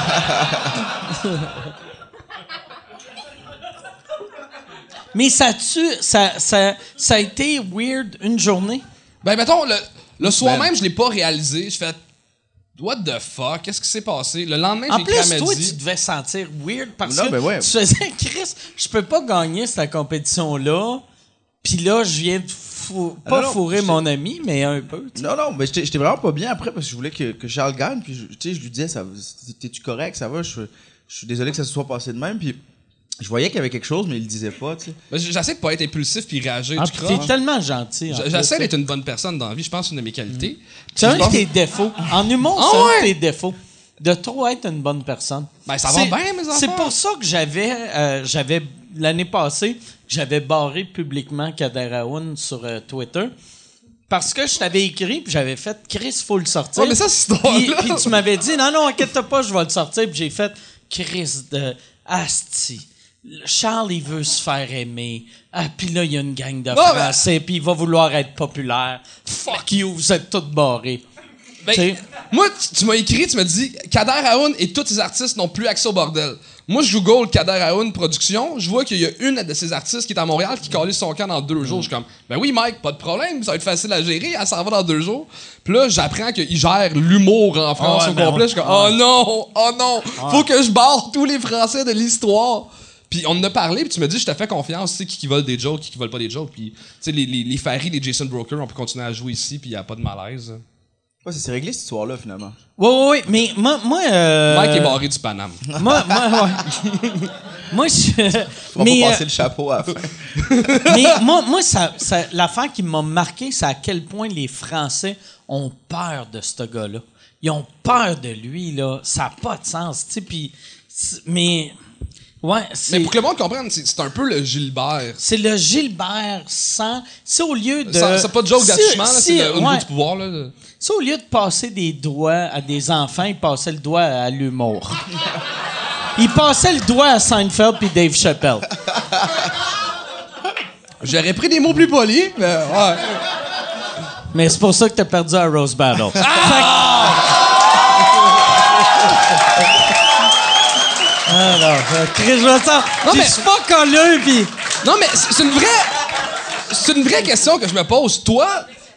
Mais ça tu ça, ça, ça a été weird une journée. ben mettons, le, le soir Ben. même, je l'ai pas réalisé. Je fais What the fuck? Qu'est-ce qui s'est passé? Le lendemain, En j'ai à plus, toi, tu devais sentir weird parce Non, que ben ouais. tu faisais Chris, je peux pas gagner cette compétition-là. Puis là, je viens de fou- pas non, non, fourrer mon ami, mais un peu. Non, non, mais j'étais vraiment pas bien après parce que je voulais que, que Charles gagne. Puis, je- tu sais, je lui disais, ça, t'es-tu correct, ça va, je, je suis désolé que ça se soit passé de même. Puis, je voyais qu'il y avait quelque chose, mais il le disait pas, tu sais. Ben, J'essaie de pas être impulsif puis réagir Ah, puis t'es tellement gentil. en J- plus, J'essaie tu d'être une bonne personne dans la vie. Je pense que c'est une de mes qualités. C'est un de pense- tes défauts. En humour, Ah c'est un ouais? de tes défauts. De trop être une bonne personne. Ben, ça va C'est- bien, mes C'est pour ça que j'avais, euh, j'avais l'année passée, j'avais barré publiquement Kader Aoun sur euh, Twitter. Parce que je t'avais écrit, puis j'avais fait Chris, faut le sortir. Ouais, mais ça, c'est Puis, drôle. puis tu m'avais dit, non, non, inquiète pas, je vais le sortir. Puis j'ai fait Chris de Asti. Charles, il veut se faire aimer. Ah, puis là, il y a une gang de mais- Français, puis il va vouloir être populaire. Fuck you, vous êtes tous barrés. Ben, moi, tu, tu m'as écrit, tu m'as dit Kader Aoun et tous ses artistes n'ont plus accès au bordel. Moi, je google Kader Aoun production, je vois qu'il y a une de ces artistes qui est à Montréal qui calait son camp dans deux jours. Je suis comme, ben oui, Mike, pas de problème, ça va être facile à gérer, elle s'en va dans deux jours. Puis là, j'apprends qu'il gère l'humour en France ouais, au ben complet. Je suis comme, oh non, oh non, faut que je barre tous les Français de l'histoire. Puis on en a parlé, puis tu me dis, je te fais confiance, tu sais, qui, qui vole des jokes, qui, qui vole pas des jokes. Puis, tu sais, les, les, les Faris, les Jason Broker, on peut continuer à jouer ici, puis il y a pas de malaise. Ouais, ça s'est réglé cette histoire-là, finalement. Oui, oui, oui. Mais moi, moi, euh, Mike est barré du Paname. moi, moi, ouais. moi, je. On mais, va euh, passer le chapeau à la fin. mais moi, moi ça, ça- l'affaire qui m'a marqué, c'est à quel point les Français ont peur de ce gars-là. Ils ont peur de lui, là. Ça n'a pas de sens, tu sais. Puis, c'est- mais, ouais, c'est. Mais pour que le monde comprenne, c'est c'est un peu le Gilbert. C'est le Gilbert sans. C'est au lieu de. Ça- C'est pas de joke d'attachement, c'est le- au niveau du pouvoir. Là. Si au lieu de passer des doigts à des enfants, il passait le doigt à l'humour. il passait le doigt à Seinfeld puis Dave Chappelle. J'aurais pris des mots plus polis, mais ouais. Mais c'est pour ça que t'as perdu à Rose Battle. Alors, euh, Chris Vincent, Non, tu mais- suis pas colleux, puis... Non, mais c'est une vraie. C'est une vraie question que je me pose. Toi,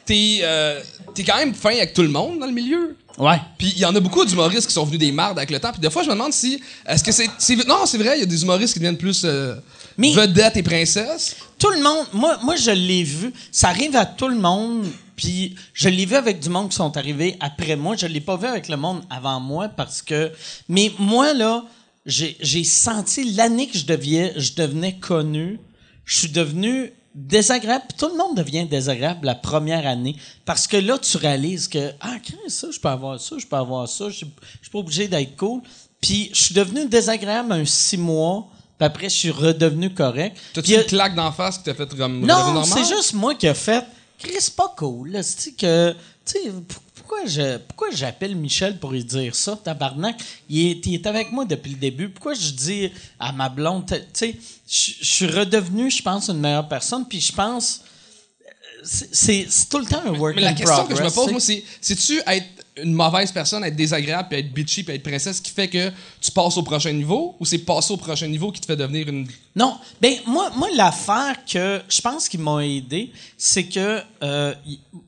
t'es euh, t'es quand même fin avec tout le monde dans le milieu. Ouais. Puis il y en a beaucoup d'humoristes qui sont venus des mardes avec le temps. Puis des fois, je me demande si. Est-ce que c'est. Non, c'est vrai, il y a des humoristes qui deviennent plus euh, Mais- vedettes et princesses. Tout le monde, moi, moi je l'ai vu. Ça arrive à tout le monde. Puis je l'ai vu avec du monde qui sont arrivés après moi. Je l'ai pas vu avec le monde avant moi parce que. Mais moi là, j'ai senti l'année que je je devenais connu. Je suis devenu désagréable. Puis tout le monde devient désagréable la première année parce que là tu réalises que ah ça je peux avoir ça, je peux avoir ça. Je suis pas obligé d'être cool. Puis je suis devenu désagréable un six mois. Puis après, je suis redevenu correct. T'as-tu une euh, claque d'en face qui t'a fait comme non, c'est juste moi qui ai fait. Chris, pas cool. là. C'est que, pourquoi je, pourquoi j'appelle Michel pour lui dire ça, tabarnak? Il est, il est avec moi depuis le début. Pourquoi je dis à ma blonde, tu sais, je suis redevenu, je pense, une meilleure personne. Puis je pense, c'est- tout le temps un work Mais la in question que je me progress, pose, moi, c'est c'est-tu être une mauvaise personne, être désagréable, puis être bitchy, puis être princesse qui fait que tu passes au prochain niveau, ou c'est passer au prochain niveau qui te fait devenir une. Non, ben moi, moi l'affaire que je pense qui m'a aidé, c'est que euh,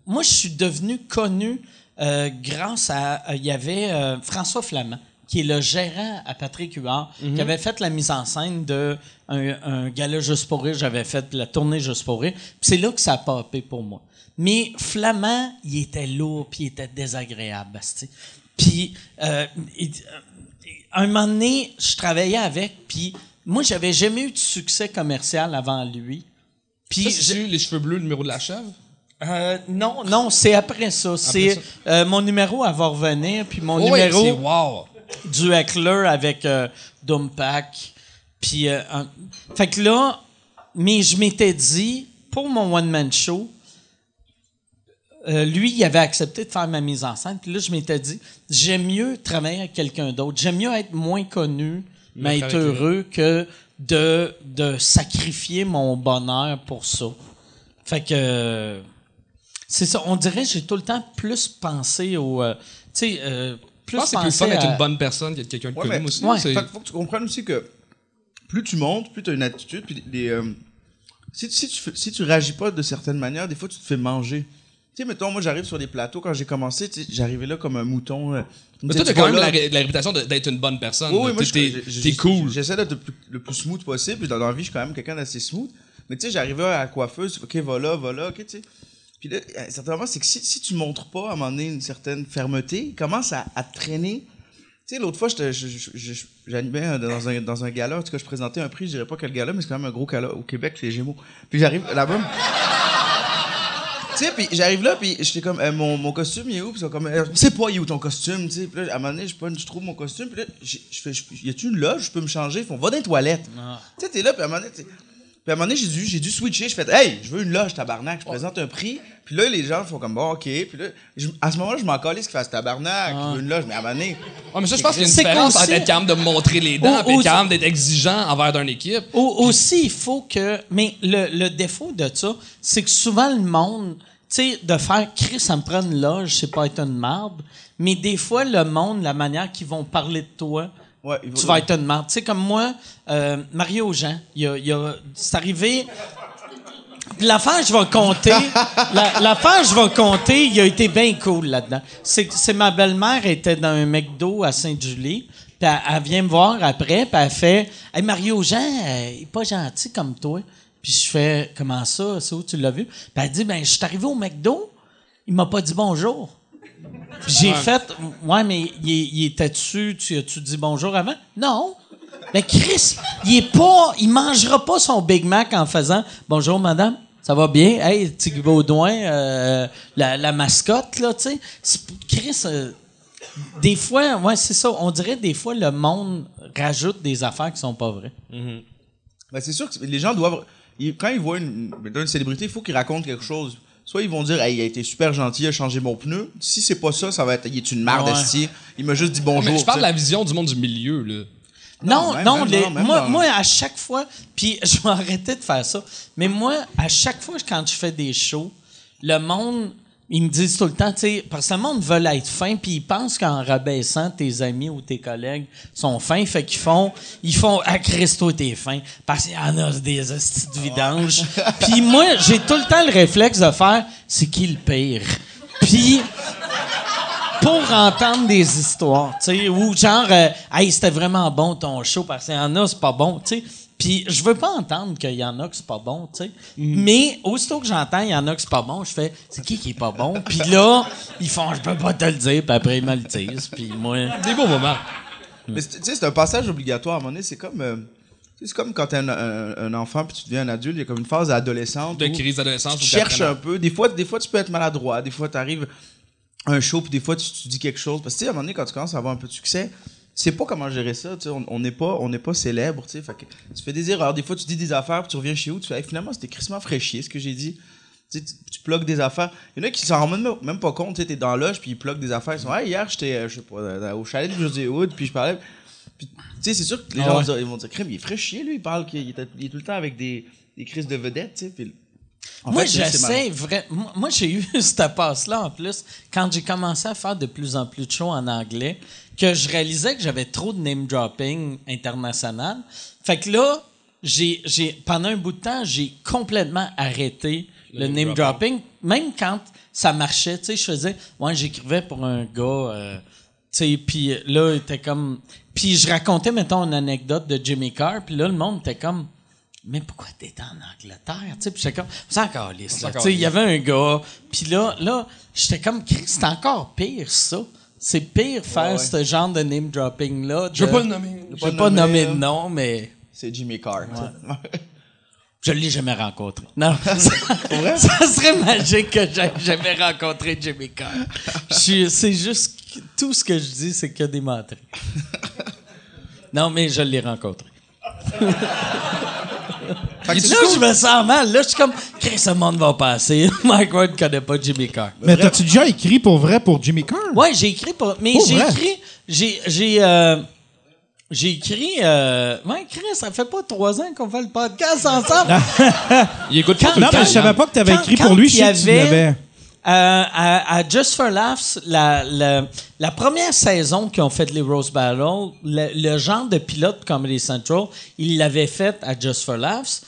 moi je suis devenu connu euh, grâce à euh, il y avait euh, François Flamand qui est le gérant à Patrick Huard, qui avait fait la mise en scène de un, un gala juste pour rire. J'avais fait la tournée juste pour rire. C'est là que ça a popé pour moi. Mais Flamand, il était lourd, puis il était désagréable. Puis euh, un moment donné, je travaillais avec, puis moi, j'avais jamais eu de succès commercial avant lui. Puis, je- c'est les cheveux bleus, le numéro de la chèvre? Euh, non, non, c'est après ça. C'est euh, mon numéro, elle va revenir, puis mon ouais, numéro c'est wow! du heckler avec euh, Dumpack. Puis, euh, fait que là, mais je m'étais dit, pour mon one-man show, lui, il avait accepté de faire ma mise en scène. Puis là, je m'étais dit, j'aime mieux travailler avec quelqu'un d'autre. J'aime mieux être moins connu, mais être heureux que de, de sacrifier mon bonheur pour ça. Fait que. C'est ça. On dirait que j'ai tout le temps plus pensé au. euh, tu sais, euh, plus Je pense que c'est plus pensé fun d'être à- une bonne personne qu'être quelqu'un de Ouais, connu, aussi. Ouais. Fait que faut que tu comprennes aussi que plus tu montes, plus tu as une attitude, puis les, euh, si, si, tu, si tu réagis pas de certaines manières, des fois tu te fais manger. Tu sais, mettons, moi j'arrive sur des plateaux, quand j'ai commencé, j'arrivais là comme un mouton. euh, Mais toi, t'as quand même la, là. ré- la réputation de- d'être une bonne personne. Oui, oui, moi, T'es- cool. J'essaie d'être le plus, le plus smooth possible. Puis dans la vie, je suis quand même quelqu'un d'assez smooth. Mais tu sais, j'arrivais à la coiffeuse, OK, va là, va là, OK, tu sais. Puis là, à un certain moment, c'est que si, si tu montres pas à un moment donné une certaine fermeté, il commence à, à traîner. Tu sais, l'autre fois, j'animais dans un, dans un gala, en tout cas, je présentais un prix, je dirais pas quel gala, mais c'est quand même un gros gala au Québec, les Gémeaux. Puis j'arrive là-bas. Tu sais, puis j'arrive là, puis j'étais comme, euh, mon, mon costume, il est où? Puis comme, euh, sais pas, il est où ton costume? Tu sais, puis là, à un moment donné, je, trouve mon costume, puis là, je fais, y a-tu une loge? Je peux me changer? Ils font, va dans les toilettes. Tu sais, t'es là, puis à un moment donné, puis à un moment donné, j'ai dû, j'ai dû switcher. Je fais, hey, je veux une loge, tabarnak. Je présente un prix. Puis là, les gens font comme, bon, OK. Puis là, je- à ce moment-là, je m'en calais ce qu'ils fassent tabarnak. Je veux une loge, mais à un moment donné, Ouais, mais ça, je pense qu'il y a une C'est différence qu'aussi- entre être capable de montrer les dents et au- être capable d'être exigeant envers d'une équipe. Au- aussi, il faut que. Mais le, le défaut de ça, c'est que souvent le monde. Tu sais, de faire Chris, ça me prend une loge, c'est pas être une marde. Mais des fois, le monde, la manière qu'ils vont parler de toi, Tu vas être une marde. Tu sais, comme moi, euh, Mario il a- il a- c'est arrivé. L'affaire, je vais compter. la- L'affaire, je vais compter, il a été bien cool là-dedans. C'est ma belle-mère était dans un McDo à Sainte-Julie. Puis elle, elle vient me voir après, puis elle fait Hey Mario Jean, euh, il est pas gentil comme toi. Puis je fais Comment ça? C'est où tu l'as vu Puis elle dit Ben, je suis arrivé au McDo, il m'a pas dit bonjour. J'ai fait, ouais, mais il, il était-tu, tu as-tu dit bonjour avant? Non. Mais Chris, il est pas, il mangera pas son Big Mac en faisant bonjour madame, ça va bien? Hey, petit Baudouin, euh, la, la mascotte, là, tu sais. Chris, euh, des fois, ouais, c'est ça, on dirait des fois le monde rajoute des affaires qui sont pas vraies. Ben, c'est sûr que les gens doivent. ils- quand ils voient une, une, une célébrité, il faut qu'ils racontent quelque chose. Soit ils vont dire, hey, il a été super gentil, il a changé mon pneu. Si c'est pas ça, ça va être, il est une marde, Ouais. Il m'a juste dit bonjour. Mais je parle de la vision du monde du milieu, là. Non, même- non, même les- dans- même moi, dans- moi, à chaque fois, puis je vais arrêter de faire ça, mais moi, à chaque fois, quand je fais des shows, le monde, ils me disent tout le temps, tu sais, parce que le monde veut être fin, puis ils pensent qu'en rabaissant tes amis ou tes collègues sont fins, fait qu'ils font, ils font, ah, Christo, t'es fin, parce qu'il y en a des hosties de vidange. puis moi, j'ai tout le temps le réflexe de faire, c'est qui le pire? Puis pour entendre des histoires, tu sais, ou genre, euh, hey, c'était vraiment bon ton show parce qu'il y en a, c'est pas bon, tu sais. Puis je veux pas entendre qu'il y en a que c'est pas bon, tu sais. Mais aussitôt que j'entends il y en a que c'est pas bon, je fais, c'est qui qui est pas bon? Puis là, ils font, je peux pas te le dire, puis après ils me le disent, puis moi. Des beaux moments. Mais tu sais, c'est un passage obligatoire à un moment donné. C'est comme. euh, c'est comme quand t'es un, un, un enfant puis tu deviens un adulte, il y a comme une phase adolescente. De crise d'adolescence. Tu cherches un peu. Des fois, des fois, tu peux être maladroit. Des fois, tu arrives à un show puis des fois, tu, tu dis quelque chose. Parce que, tu sais, à un moment donné, quand tu commences à avoir un peu de succès, sais pas comment gérer ça. Tu sais, on n'est pas, on n'est pas célèbre. Tu sais, fait que tu fais des erreurs. Des fois, tu dis des affaires puis tu reviens chez vous. Tu fais, Hey, finalement, c'était crissement fraîchier ce que j'ai dit. Tu, sais, tu, tu plugues des affaires. Il y en a qui s'en rendent même, pas compte. Tu sais, t'es dans la loge puis ils pluguent des affaires. Ils sont, hey, hier, j'étais, euh, je sais pas, euh, au chalet de José Wood puis je parlais. Puis, tu sais, c'est sûr que les Ah gens ouais. vont dire- ils vont dire, crème, il est fraîchier, lui. Il parle qu'il était- il est tout le temps avec des, des crises de vedettes, tu sais. puis- en moi, j'essaie vrai. Moi, j'ai eu cette passe-là en plus quand j'ai commencé à faire de plus en plus de shows en anglais, que je réalisais que j'avais trop de name dropping international. Fait que là, j'ai, pendant un bout de temps, j'ai complètement arrêté le, name dropping, même quand ça marchait. Tu sais, je faisais, ouais, j'écrivais pour un gars. euh, tu sais, puis là, il était comme. Puis je racontais, mettons, une anecdote de Jimmy Carr, puis là, le monde était comme. Mais pourquoi t'es en Angleterre? Tu sais, puis j'étais comme. C'est encore lisse, là. Tu sais, il y avait un gars, puis là, là, j'étais comme. C'est encore pire, ça. C'est pire faire ce genre de name dropping-là. Je veux de- pas le nommer. Je veux pas nommer de nom, mais. C'est Jimmy Carr. tu sais. Je l'ai jamais rencontré. Non, ça, ça serait magique que j'aie jamais rencontré Jimmy Carr. Je C'est juste tout ce que je dis, c'est que des menteries. Non, mais je l'ai rencontré. Fait que c'est Là, cool. je me sens mal. Là, je suis comme, Chris, ce monde va passer. Mike Ward ne connaît pas Jimmy Carr. Mais t'as-tu déjà écrit pour vrai pour Jimmy Carr? Ouais, j'ai écrit pour. Mais j'ai écrit. J'ai. J'ai. euh, j'ai écrit. Euh, ouais, Chris, ça fait pas trois ans qu'on fait le podcast ensemble. Il écoute pas Quand- tout le Non, mais je savais pas que t'avais écrit quand pour lui. Je sais que tu avait- l'avais. Euh, à, à Just for Laughs, la, la, la première saison qu'ils ont fait les Rose Battle, le, le genre de pilote Comedy Central, ils l'avaient fait à Just for Laughs.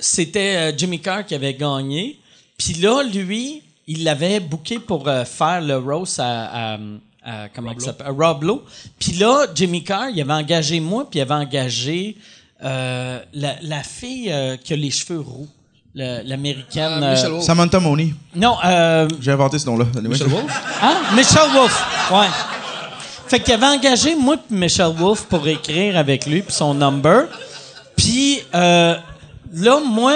C'était euh, Jimmy Carr qui avait gagné. Puis là, lui, il l'avait booké pour euh, faire le roast à, à- à- comment il s'appelle? Rob Lowe. Puis là, Jimmy Carr, il avait engagé moi, puis il avait engagé euh, la, la fille euh, qui a les cheveux roux, l'américaine. Euh, Wolf. Samantha Mooney. non, euh, J'ai inventé ce nom-là. Michelle Wolf? Hein? Michelle Wolf. Ouais. Fait qu'il avait engagé moi et Michelle Wolf pour écrire avec lui puis son number. Puis euh, là, moi,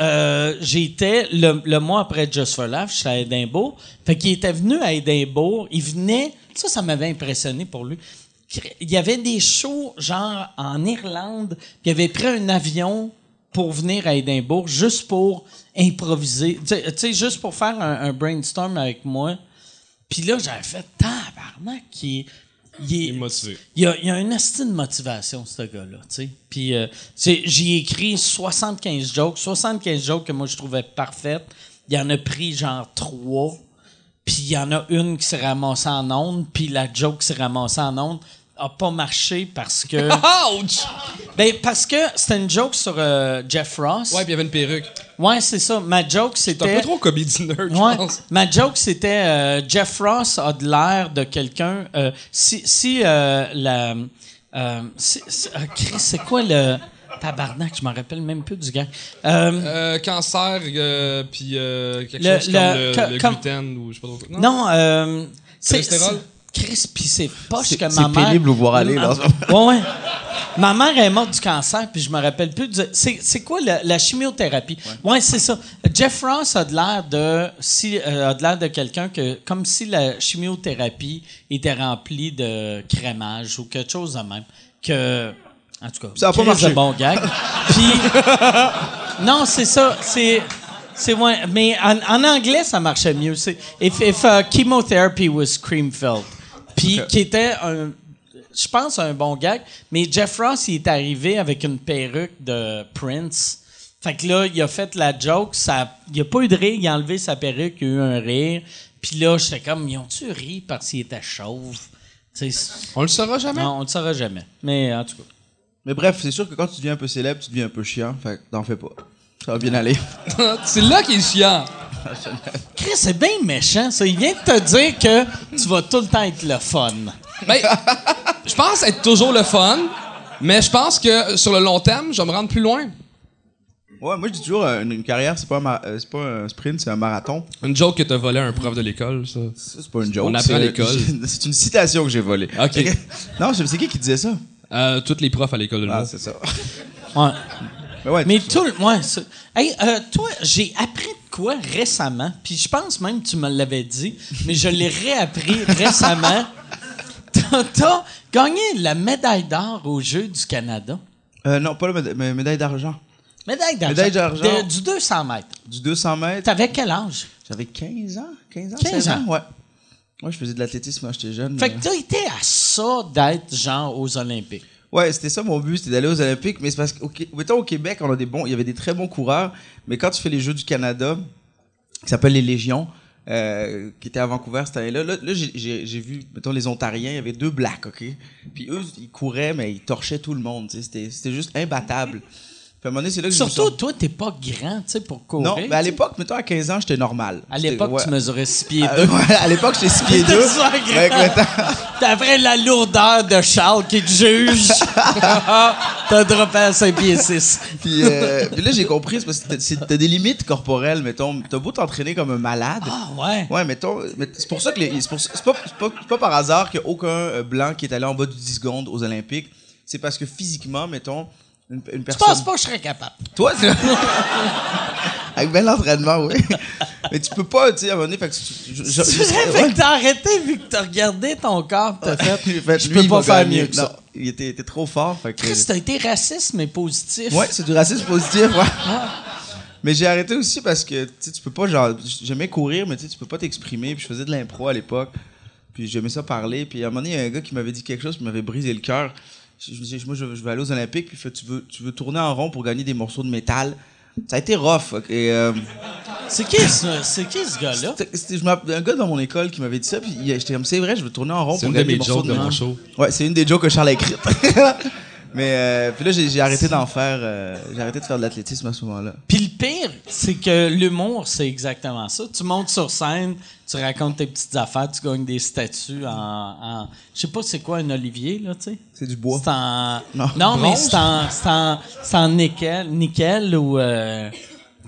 euh, j'étais le, le mois après Just for Laugh, j'étais à Édimbourg. Fait qu'il était venu à Édimbourg. Il venait. Ça, ça m'avait impressionné pour lui. Il y avait des shows genre en Irlande. Puis il avait pris un avion pour venir à Édimbourg juste pour improviser. Tu sais- juste pour faire un, un brainstorm avec moi. Puis là, j'avais fait tabarnak qui. Il, est- Il est motivé. il y a, il y a une astuce de motivation, ce gars-là, tu sais. Puis euh, j'ai écrit 75 jokes, 75 jokes que moi je trouvais parfaites. il en a pris genre trois, puis il y en a une qui s'est ramassée en onde, puis la joke qui s'est ramassée en onde a pas marché parce que... Ouch! ben, parce que c'était une joke sur euh, Jeff Ross. Ouais, puis il y avait une perruque. Ouais, c'est ça. Ma joke, C'est un c'était... peu trop comédie nerd, je Ouais. pense. Ma joke, c'était euh, Jeff Ross a de l'air de quelqu'un. euh, si si euh, la. euh, si- si- euh, Chris, c'est quoi le. Tabarnak, je m'en rappelle même plus du gars. Euh, Euh, cancer, euh, puis euh, quelque Le- chose le- comme le, le comme- gluten ou je sais pas trop quoi. non, euh, c'est. C'est- Chris, c'est poche C'est- que c'est ma mère. pénible où voir aller, là, Ouais, ouais. Ma mère est morte du cancer, puis je me rappelle plus. du- C'est, c'est quoi la, la chimiothérapie? Ouais, c'est ça. Jeff Ross a de l'air de, si, euh, a de l'air de quelqu'un que, comme si la chimiothérapie était remplie de crémage ou quelque chose de même. Que, en tout cas, Ça a pas marché. bon gag. Puis, non, c'est ça. C'est, c'est ouais, mais en, en anglais, ça marchait mieux. C'est if, if uh, chemotherapy was cream filled, puis qui était un, je pense un bon gag. Mais Jeff Ross, il est arrivé avec une perruque de Prince. Fait que là, il a fait la joke, ça, il a pas eu de rire, il a enlevé sa perruque, il y a eu un rire. Puis là, j'étais comme, ils ont-tu ri parce qu'il était chauve? On le saura jamais? non, on le saura jamais. Mais en tout cas. Mais bref, c'est sûr que quand tu deviens un peu célèbre, tu deviens un peu chiant. Fait que t'en fais pas. Ça va bien aller. c'est là qu'il est chiant. Chris, c'est bien méchant, ça. Il vient de te dire que tu vas tout le temps être le fun. Ben, je pense être toujours le fun, mais je pense que sur le long terme, je vais me rendre plus loin. Ouais, moi je dis toujours, euh, une, une carrière, c'est pas, un ma- euh, c'est pas un sprint, c'est un marathon. Une joke que t'as volé à un prof de l'école, ça. Ça, c'est pas une joke. On apprend c'est- à l'école. C'est une citation que j'ai volée. Ok. Non, c'est qui qui disait ça? Euh, tous les profs à l'école de Ah, l'humour. c'est ça. Ouais. Mais ouais, Mais tout le. Ouais, hey, euh, toi, j'ai appris quoi récemment, puis je pense même que tu me l'avais dit, mais je l'ai réappris récemment. T'as- gagné la médaille d'or aux Jeux du Canada. Euh, non, pas la méda- mais médaille d'argent. Médaille d'argent. Médaille d'argent. Du 200 mètres. Du 200 mètres. T'avais quel âge? J'avais 15 ans. 15 ans, 15 16 ans. ans. Ouais. Moi, je faisais de l'athlétisme quand j'étais jeune. Fait que t'as été à ça d'être genre aux Olympiques. Ouais, c'était ça mon but, c'était d'aller aux Olympiques. Mais c'est parce qu'au Qué- mettons, au Québec, on a des bons, il y avait des très bons coureurs. Mais quand tu fais les Jeux du Canada, qui s'appellent les Légions, euh, qui étaient à Vancouver cette année-là, là, là, j'ai- vu, mettons, les Ontariens, il y avait deux blacks, OK? Puis eux, ils couraient, mais ils torchaient tout le monde. c'était juste imbattable. Puis à un moment donné, c'est là que je me Surtout, suis- toi, t'es pas grand, tu sais, pour courir. Non, mais à l'époque, mettons, à 15 ans, j'étais normal. À l'époque, ouais. tu mesurais 6 pieds Euh, 2. ouais, à l'époque, j'étais 6 pieds 2. T'es super grand. Avec le temps. T'avais la lourdeur de Charles qui te juge. T'as droppé à 5 pieds 6. Puis, euh, puis là, j'ai compris, c'est parce que t'as- des limites corporelles, mettons. T'as beau t'entraîner comme un malade. Ah ouais. Ouais, mettons. c'est pour ça que les- c'est pas, pas, pas par hasard qu'il n'y a aucun euh, blanc qui est allé en bas du 10 secondes aux Olympiques. C'est parce que physiquement, mettons, une, une Je pense pas que je serais capable? Toi, tu- Avec bien l'entraînement, oui. Mais tu peux pas, tu sais, à un moment donné, fait que tu- je- je- Tu je- vrai, ouais. que t'as arrêté vu que t'as regardé ton corps t'as fait. Je lui, peux pas faire mieux que Non, ça. Il était, était trop fort. Fait que... Chris, t'as été raciste mais positif. Ouais, c'est du racisme positif, ouais. Mais j'ai arrêté aussi parce que tu sais, tu peux pas, genre, j'aimais courir, mais tu sais, tu peux pas t'exprimer. Puis je faisais de l'impro à l'époque. Puis j'aimais ça parler. Puis à un moment donné, il y a un gars qui m'avait dit quelque chose qui m'avait brisé le cœur. Je je me disais, moi, je, je veux aller aux Olympiques. Puis tu veux, tu veux tourner en rond pour gagner des morceaux de métal. Ça a été rough. Et, euh, C'est qui, ce- c'est qui ce gars-là? c'était- un gars dans mon école qui m'avait dit ça. Puis j'étais comme, c'est vrai, je veux tourner en rond C'est pour de gagner des morceaux jokes de de mon métal. show. Ouais, c'est une des jokes que Charles a écrites. Mais euh, puis là, j'ai j'ai arrêté d'en faire. euh, j'ai arrêté de faire de l'athlétisme à ce moment-là. Puis le pire, c'est que l'humour, c'est exactement ça. Tu montes sur scène, tu racontes tes petites affaires, tu gagnes des statues en. en je sais pas c'est quoi un olivier, là, tu sais. C'est du bois. C'est en. Non. Non, mais c'est en, c'est en, c'est en nickel, nickel ou. euh,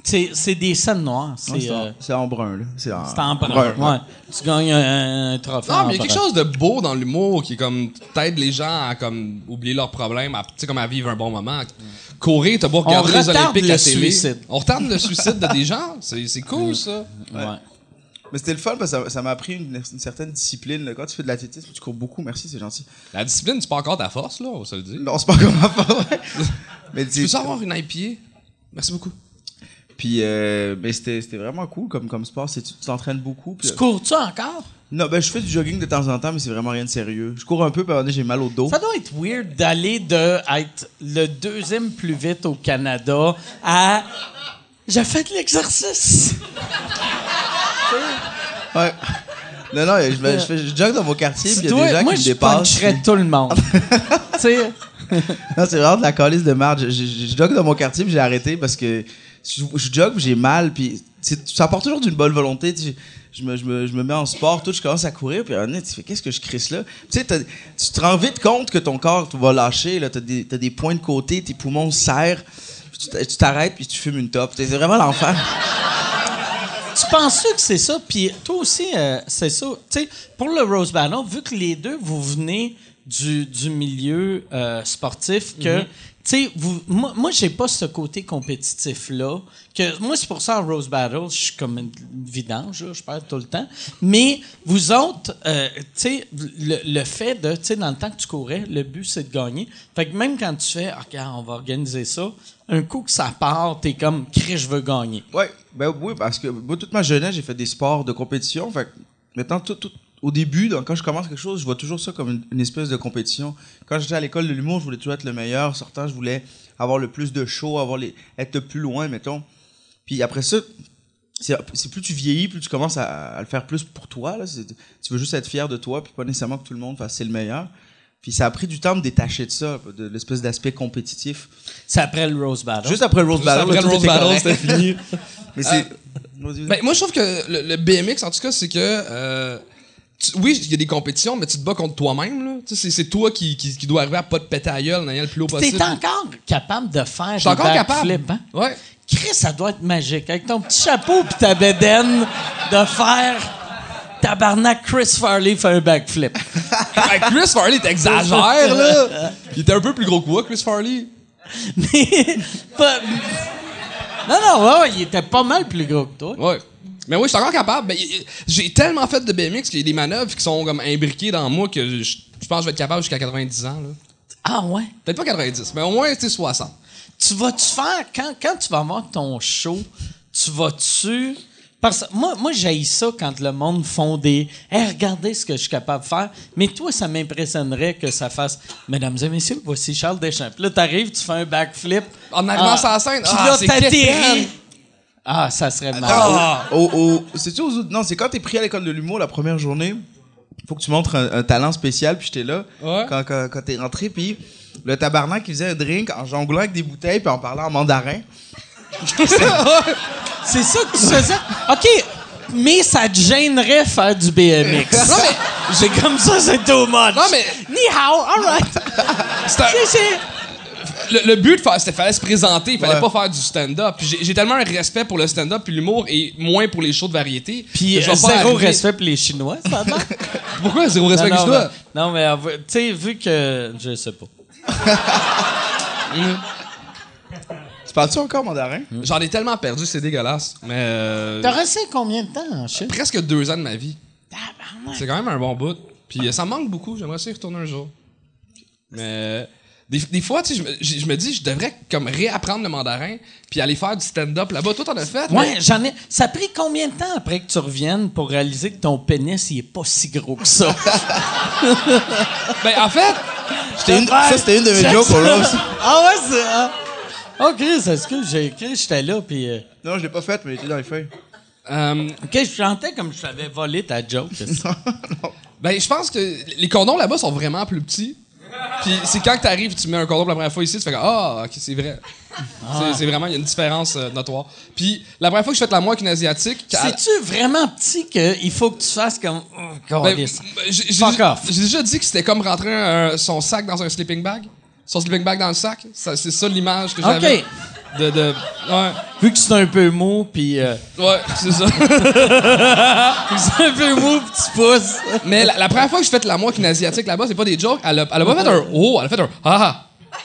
c'est c'est des scènes noires. Non, C'est C'est en, euh, c'est en brun, là. C'est en, c'est en brun. Ouais. Tu gagnes un, un trophée. Non, mais il y a quelque brun. chose de beau dans l'humour qui est comme t'aides les gens à comme oublier leurs problèmes, à, tu sais, comme à vivre un bon moment. Courir, t'as beau regarder les Olympiques le à télé. suicide. On retarde le suicide de des gens. C'est c'est cool ça. Ouais. Mais c'était le fun parce que ça- m'a appris une, une certaine discipline. là. Quand tu fais de l'athlétisme, tu cours beaucoup. Merci, c'est gentil. La discipline, c'est pas encore ta force là, on se le dire. Non, c'est pas comme ma. Mais Tu veux savoir une IPA? Merci beaucoup. Puis, euh, mais c'était c'était vraiment cool comme, comme sport. C'est- Tu t'entraînes beaucoup. puis- Tu cours-tu encore? non, ben je fais du jogging de temps en temps, mais c'est vraiment rien de sérieux. Je cours un peu, puis j'ai mal au dos. Ça doit être weird d'aller de être le deuxième plus vite au Canada à j'ai fait de l'exercice. Ouais. Non, non, je, me- je, fais- je jogue dans mon quartier, puis il y a des gens moi, qui me je dépassent. puncherais tout le monde. tu sais, Non, c'est vraiment de la calice de marge. Je, je, je jogue dans mon quartier, puis j'ai arrêté parce que je, je jogue, puis j'ai mal, puis c'est- ça part toujours d'une bonne volonté. tu sais. Je me, je, me, je me mets en sport, tout, je commence à courir, puis à un moment donné, tu fais qu'est-ce que je crisse là? Tu sais, t'as- tu te rends vite compte que ton corps va lâcher, là, t'as des, t'as des points de côté, tes poumons serrent, puis tu t'a- tu t'arrêtes, puis tu fumes une top. C'est vraiment l'enfer. Tu penses que c'est ça? Puis toi aussi, euh, c'est ça. Tu sais, pour le Rose Battle, vu que les deux, vous venez du, du milieu euh, sportif, que, tu sais, vous, moi, moi j'ai pas ce côté compétitif-là. Que, moi, c'est pour ça, en Rose Battle, je suis comme une vidange, je perds tout le temps. Mais vous autres, euh, tu sais, le, le fait de, tu sais, dans le temps que tu courais, le but, c'est de gagner. Fait que même quand tu fais, Ah, regarde, on va organiser ça, un coup que ça part, t'es comme, Chris, je veux gagner. Ouais, ben oui, parce que moi, toute ma jeunesse, j'ai fait des sports de compétition. Fait que maintenant, tout- au début, donc, quand je commence quelque chose, je vois toujours ça comme une, une espèce de compétition. Quand j'étais à l'école de l'humour, je voulais toujours être le meilleur. Sortant, je voulais avoir le plus de show, avoir les, être le plus loin, mettons. Puis après ça, c'est plus tu vieillis, plus tu commences à, à le faire plus pour toi. Là. Tu veux juste être fier de toi, puis pas nécessairement que tout le monde fasse c'est le meilleur. Puis ça a pris du temps de me détacher de ça, de l'espèce d'aspect compétitif. C'est après le Rose Battle. Juste après le Rose Juste Battle, après le Rose Battle, c'était fini. Mais c'est... Vas-y. Ben, moi, je trouve que le, le BMX, en tout cas, c'est que. euh, oui, il y a des compétitions, mais tu te bats contre toi-même. C'est toi qui, qui, qui dois arriver à pas te péter à gueule ayant le plus haut possible. T'es encore capable de faire des encore capable. hein? Ouais. Chris, ça doit être magique. Avec ton petit chapeau puis ta bédaine, de faire... Tabarnak, Chris Farley fait un backflip. Ben, Chris Farley, t'exagères, là. Il était un peu plus gros que moi, Chris Farley. Mais... pas- Non, non, ouais, ouais, il était pas mal plus gros que toi. Ouais. Mais oui, je suis encore capable. Ben, y- J'ai tellement fait de BMX qu'il y a des manœuvres qui sont comme imbriquées dans moi que je, je pense que je vais être capable jusqu'à 90 ans. là. Ah ouais? Peut-être pas 90, mais au moins, tu sais, 60. Tu vas-tu faire, quand, quand tu vas avoir ton show, tu vas-tu. Parce que moi, moi j'ai ça quand le monde font des. Hey, regardez ce que je suis capable de faire. Mais toi, ça m'impressionnerait que ça fasse. Mesdames et messieurs, voici Charles Deschamps. Puis là, t'arrives, tu fais un backflip. En arrivant Ah. sur la scène, ah, là, t'atterris. Ah, ça serait marrant. Au, au- c'est-tu aux autres- Non, c'est quand t'es pris à l'école de l'humour la première journée. Faut que tu montres un, un talent spécial, puis j'étais là. Ouais. Quand, quand, quand t'es rentré, puis le tabarnak, il faisait un drink en jonglant avec des bouteilles, puis en parlant en mandarin. C'est ça que tu faisais? OK, mais ça te gênerait faire du BMX. Non, mais- C'est comme ça, c'est too much. Non, mais- Ni hao, all right. C'est un- C'est- c'est- le, le but, c'était fallait se présenter, il fallait Ouais. pas faire du stand-up. Puis j'ai- tellement un respect pour le stand-up puis l'humour et moins pour les shows de variété. Puis euh, zéro arriver- respect pour les Chinois, ça? Pourquoi zéro respect non, dois? mais, non, mais euh, tu sais, vu que. Je sais pas. Tu parles-tu encore mandarin? J'en ai tellement perdu, c'est dégueulasse. Mais euh, T'as resté combien de temps en Chine? presque deux ans de ma vie. C'est quand même un bon bout. Puis euh, ça me manque beaucoup. J'aimerais ça y retourner un jour. Mais euh, des, des fois, tu sais, je, me- je- je me dis, je devrais comme réapprendre le mandarin puis aller faire du stand-up là-bas. Toi, t'en as fait? Ouais, mais- j'en ai. Ça a pris combien de temps après que tu reviennes pour réaliser que ton pénis, il est pas si gros que ça? Ben, en fait, C'était une- ça, c'était une de mes jokes pour Rose. Ah ouais, c'est. Ah. Oh, Chris, que j'ai écrit, j'étais là, puis. euh, Non, je l'ai pas faite, mais il était dans les feuilles. euh, Ok, je chantais comme je t'avais volé ta joke. ben, je pense que les condoms là-bas sont vraiment plus petits. Puis c'est quand tu arrives, tu mets un condom pour la première fois ici, tu fais Ah, ok, c'est vrai. C'est- C'est vraiment, il y a une différence euh, notoire. Puis la première fois que je fais de l'amour avec une Asiatique, C'est-tu vraiment petit qu'il faut que tu fasses comme. Oh, Ben, câlisse. j'ai j'ai- Fuck off. j'ai déjà dit que c'était comme rentrer un- son sac dans un sleeping bag. Son sleeping bag dans le sac. C'est ça l'image que j'avais. Ok. De, de, ouais, Vu que c'est un peu mou, puis. euh, ouais, c'est ça. c'est un peu mou, puis tu pousses. Mais la, la première fois que je fais de l'amour avec une Asiatique là-bas, c'est pas des jokes. Elle a, elle a pas fait un oh, elle a fait un ah ah.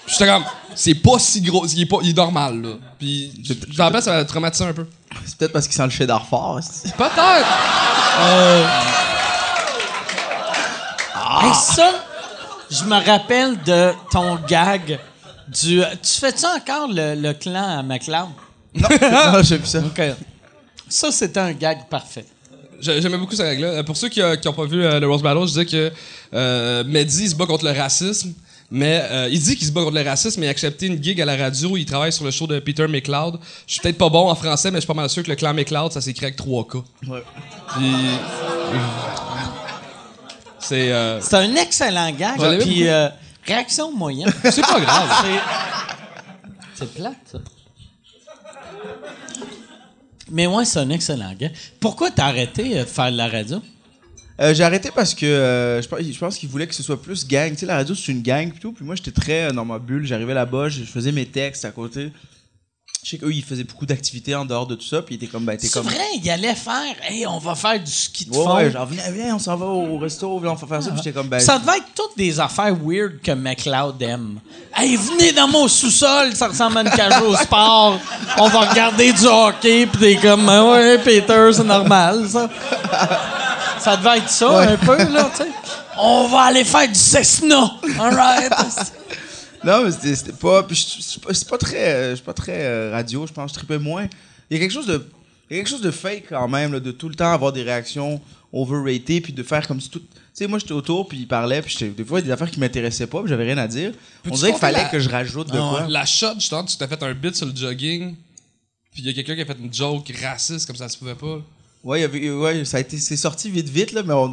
J'étais comme, c'est pas si gros, il est, pas, il est normal, là. Puis, je me rappelle, ça m'a traumatisé un peu. C'est peut-être parce qu'il sent le cheddar fort. c'est- Peut-être! Hey, ça, je me rappelle de ton gag du. Tu fais-tu encore le, le clan à McLeod? non, j'ai vu ça. OK. Ça, c'était un gag parfait. J'ai- J'aimais beaucoup cette règle-là. Euh, Pour ceux qui n'ont pas vu euh, le Rose Battle, je disais que euh, Mehdi il se bat contre le racisme. Mais euh, il dit qu'il se bat contre le racisme, mais il a accepté une gig à la radio. Il travaille sur le show de Peter McLeod. Je suis peut-être pas bon en français, mais je suis pas mal sûr que le clan McLeod, ça s'écrit avec 3 K. Ouais. Puis. C'est. euh, C'est un excellent gag. Puis euh, réaction moyenne. c'est pas grave. C'est- C'est plate, ça. Mais ouais, c'est un excellent gars. Pourquoi t'as arrêté euh, de faire de la radio? Euh, j'ai arrêté parce que euh, je pense, je pense qu'il voulait que ce soit plus gang. Tu sais, la radio, c'est une gang plutôt. Puis moi, j'étais très euh, dans ma bulle. J'arrivais là-bas, je, je faisais mes textes à côté. Je sais qu'eux, ils faisaient beaucoup d'activités en dehors de tout ça. Puis ils étaient comme, ben, t'es C'est comme. vrai, il allait faire, hey, on va faire du ski de Ouais, fond. ouais, genre, viens, viens, on s'en va au resto, viens, on va faire ça. Puis j'étais comme, ben. ça devait être toutes des affaires weird que McLeod aime. Hey, venez dans mon sous-sol, ça ressemble à une cage au sport. On va regarder du hockey, pis t'es comme, Ah ouais, Peter, c'est normal, ça. Ça devait être ça, un peu, là, tu sais. On va aller faire du Cessna. All right. Non, mais c'était pas. Je- je c'est pas très, euh, je suis pas très euh, radio, je pense. Je tripais moins. Il y a quelque chose de, il y a quelque chose de fake quand même, là, de tout le temps avoir des réactions overrated, puis de faire comme si tout. Tu sais, moi j'étais autour, puis il parlait, puis des fois il y a des affaires qui m'intéressaient pas, puis j'avais rien à dire. On dirait qu'il fallait la- que je rajoute de Ah quoi? La shot, justement, tu t'as fait un bit sur le jogging. Puis il y a quelqu'un qui a fait une joke raciste comme ça se pouvait pas. Ouais, ouais, ça a été, c'est sorti vite vite là, mais on,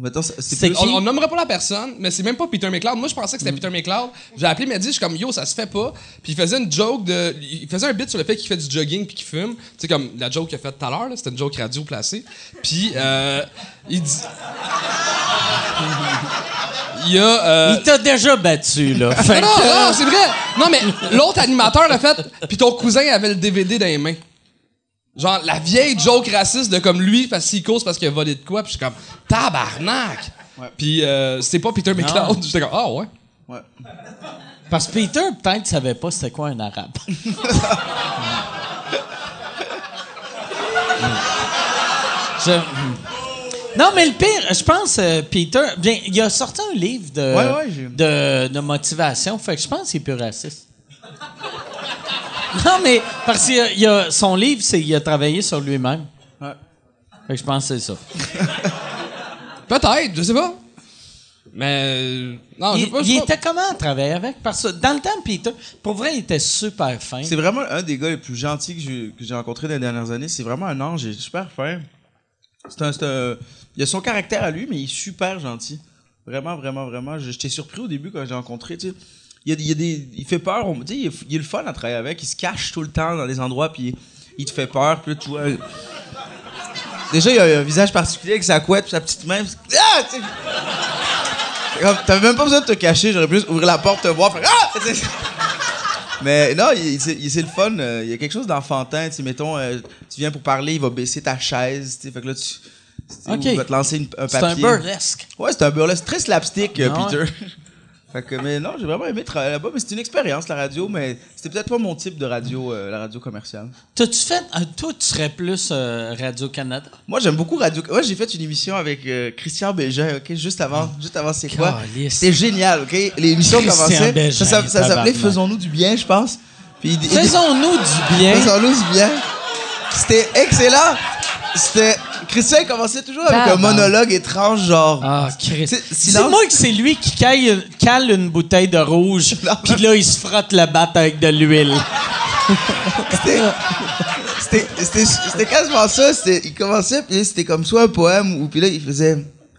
mettons, c'est plus-? On, on nommera pas la personne, mais c'est même pas Peter McLeod. Moi, je pensais que c'était Peter McLeod. J'ai appelé, il m'a dit, je suis comme, yo, ça se fait pas. Puis il faisait une joke de. Il faisait un bit sur le fait qu'il fait du jogging puis qu'il fume. Tu sais, comme la joke qu'il a faite tout à l'heure, là, c'était une joke radio placée. Puis euh, il dit. Il y a. euh, Il t'a déjà battu, là. Non, que- non, c'est vrai. Non, mais l'autre animateur l'a fait, puis ton cousin avait le DVD dans les mains. Genre, la vieille joke raciste de comme lui, parce qu'il cause parce qu'il a volé de quoi, puis je suis comme, tabarnak! Ouais. Puis euh, c'était pas Peter McLeod. J'étais comme, ah ouais. Ouais. Parce que Peter, peut-être, savait pas c'était quoi un arabe. Je- Non, mais le pire, je pense, euh, Peter, bien, il a sorti un livre de, Ouais, ouais, j'ai- de, de motivation, fait que je pense qu'il est plus raciste. non, mais parce que son livre, c'est il a travaillé sur lui-même. Ouais. Fait que je pense que c'est ça. Peut-être, je sais pas. Mais. euh, Non, je il sais pas. je il sais pas. était comment à travailler avec? Parce que dans le temps, Peter, pour vrai, il était super fin. C'est vraiment un des gars les plus gentils que j'ai, que j'ai rencontré dans les dernières années. C'est vraiment un ange, il est super fin. C'est un, c'est un- il a son caractère à lui, mais il est super gentil. Vraiment, vraiment, vraiment. Je- J'étais surpris au début quand j'ai rencontré, tu sais. Il, y a, des- il, y a des, il fait peur, on, tu sais, il, est, le fun à travailler avec. Il se cache tout le temps dans des endroits, puis il, te fait peur. Puis là, tu vois... Déjà, il a un visage particulier avec sa couette, puis sa petite main. puis- Ah! C'est T'avais même pas besoin de te cacher, j'aurais pu juste ouvrir la porte, te voir, faire Ah! Mais non, c'est c'est le fun. euh, Il y a quelque chose d'enfantin. Mettons, euh, tu viens pour parler, il va baisser ta chaise. Fait que là, tu. tu sais, Ok. ou Il va te lancer une- un C'est papier. un burlesque. Ouais, c'est un burlesque très slapstick, euh, Ah. Peter. Fait que, mais non, j'ai vraiment aimé travailler là-bas. Mais c'est une expérience, la radio. Mais c'était peut-être pas mon type de radio, euh, la radio commerciale. T'as-tu fait. euh, toi, tu serais plus euh, Radio-Canada? Moi, j'aime beaucoup radio. Ouais, j'ai fait une émission avec euh, Christian Bégin, ok, juste avant, juste avant c'est quoi? C'était génial, ok? L'émission commençait. Bégin, ça ça- ça s'appelait. Faisons-nous du bien, je pense. Faisons-nous du bien. Faisons-nous du bien. C'était excellent. C'était. Christian il commençait toujours avec un monologue étrange, genre. Ah, Christ. C'est-. Dis-moi que c'est lui qui cale, cale une bouteille de rouge, puis là, il se frotte le bat avec de l'huile. C'était- C'était c'était- c'était quasiment ça. c'était- Il commençait, puis là, c'était comme soit un poème, ou puis là, il faisait.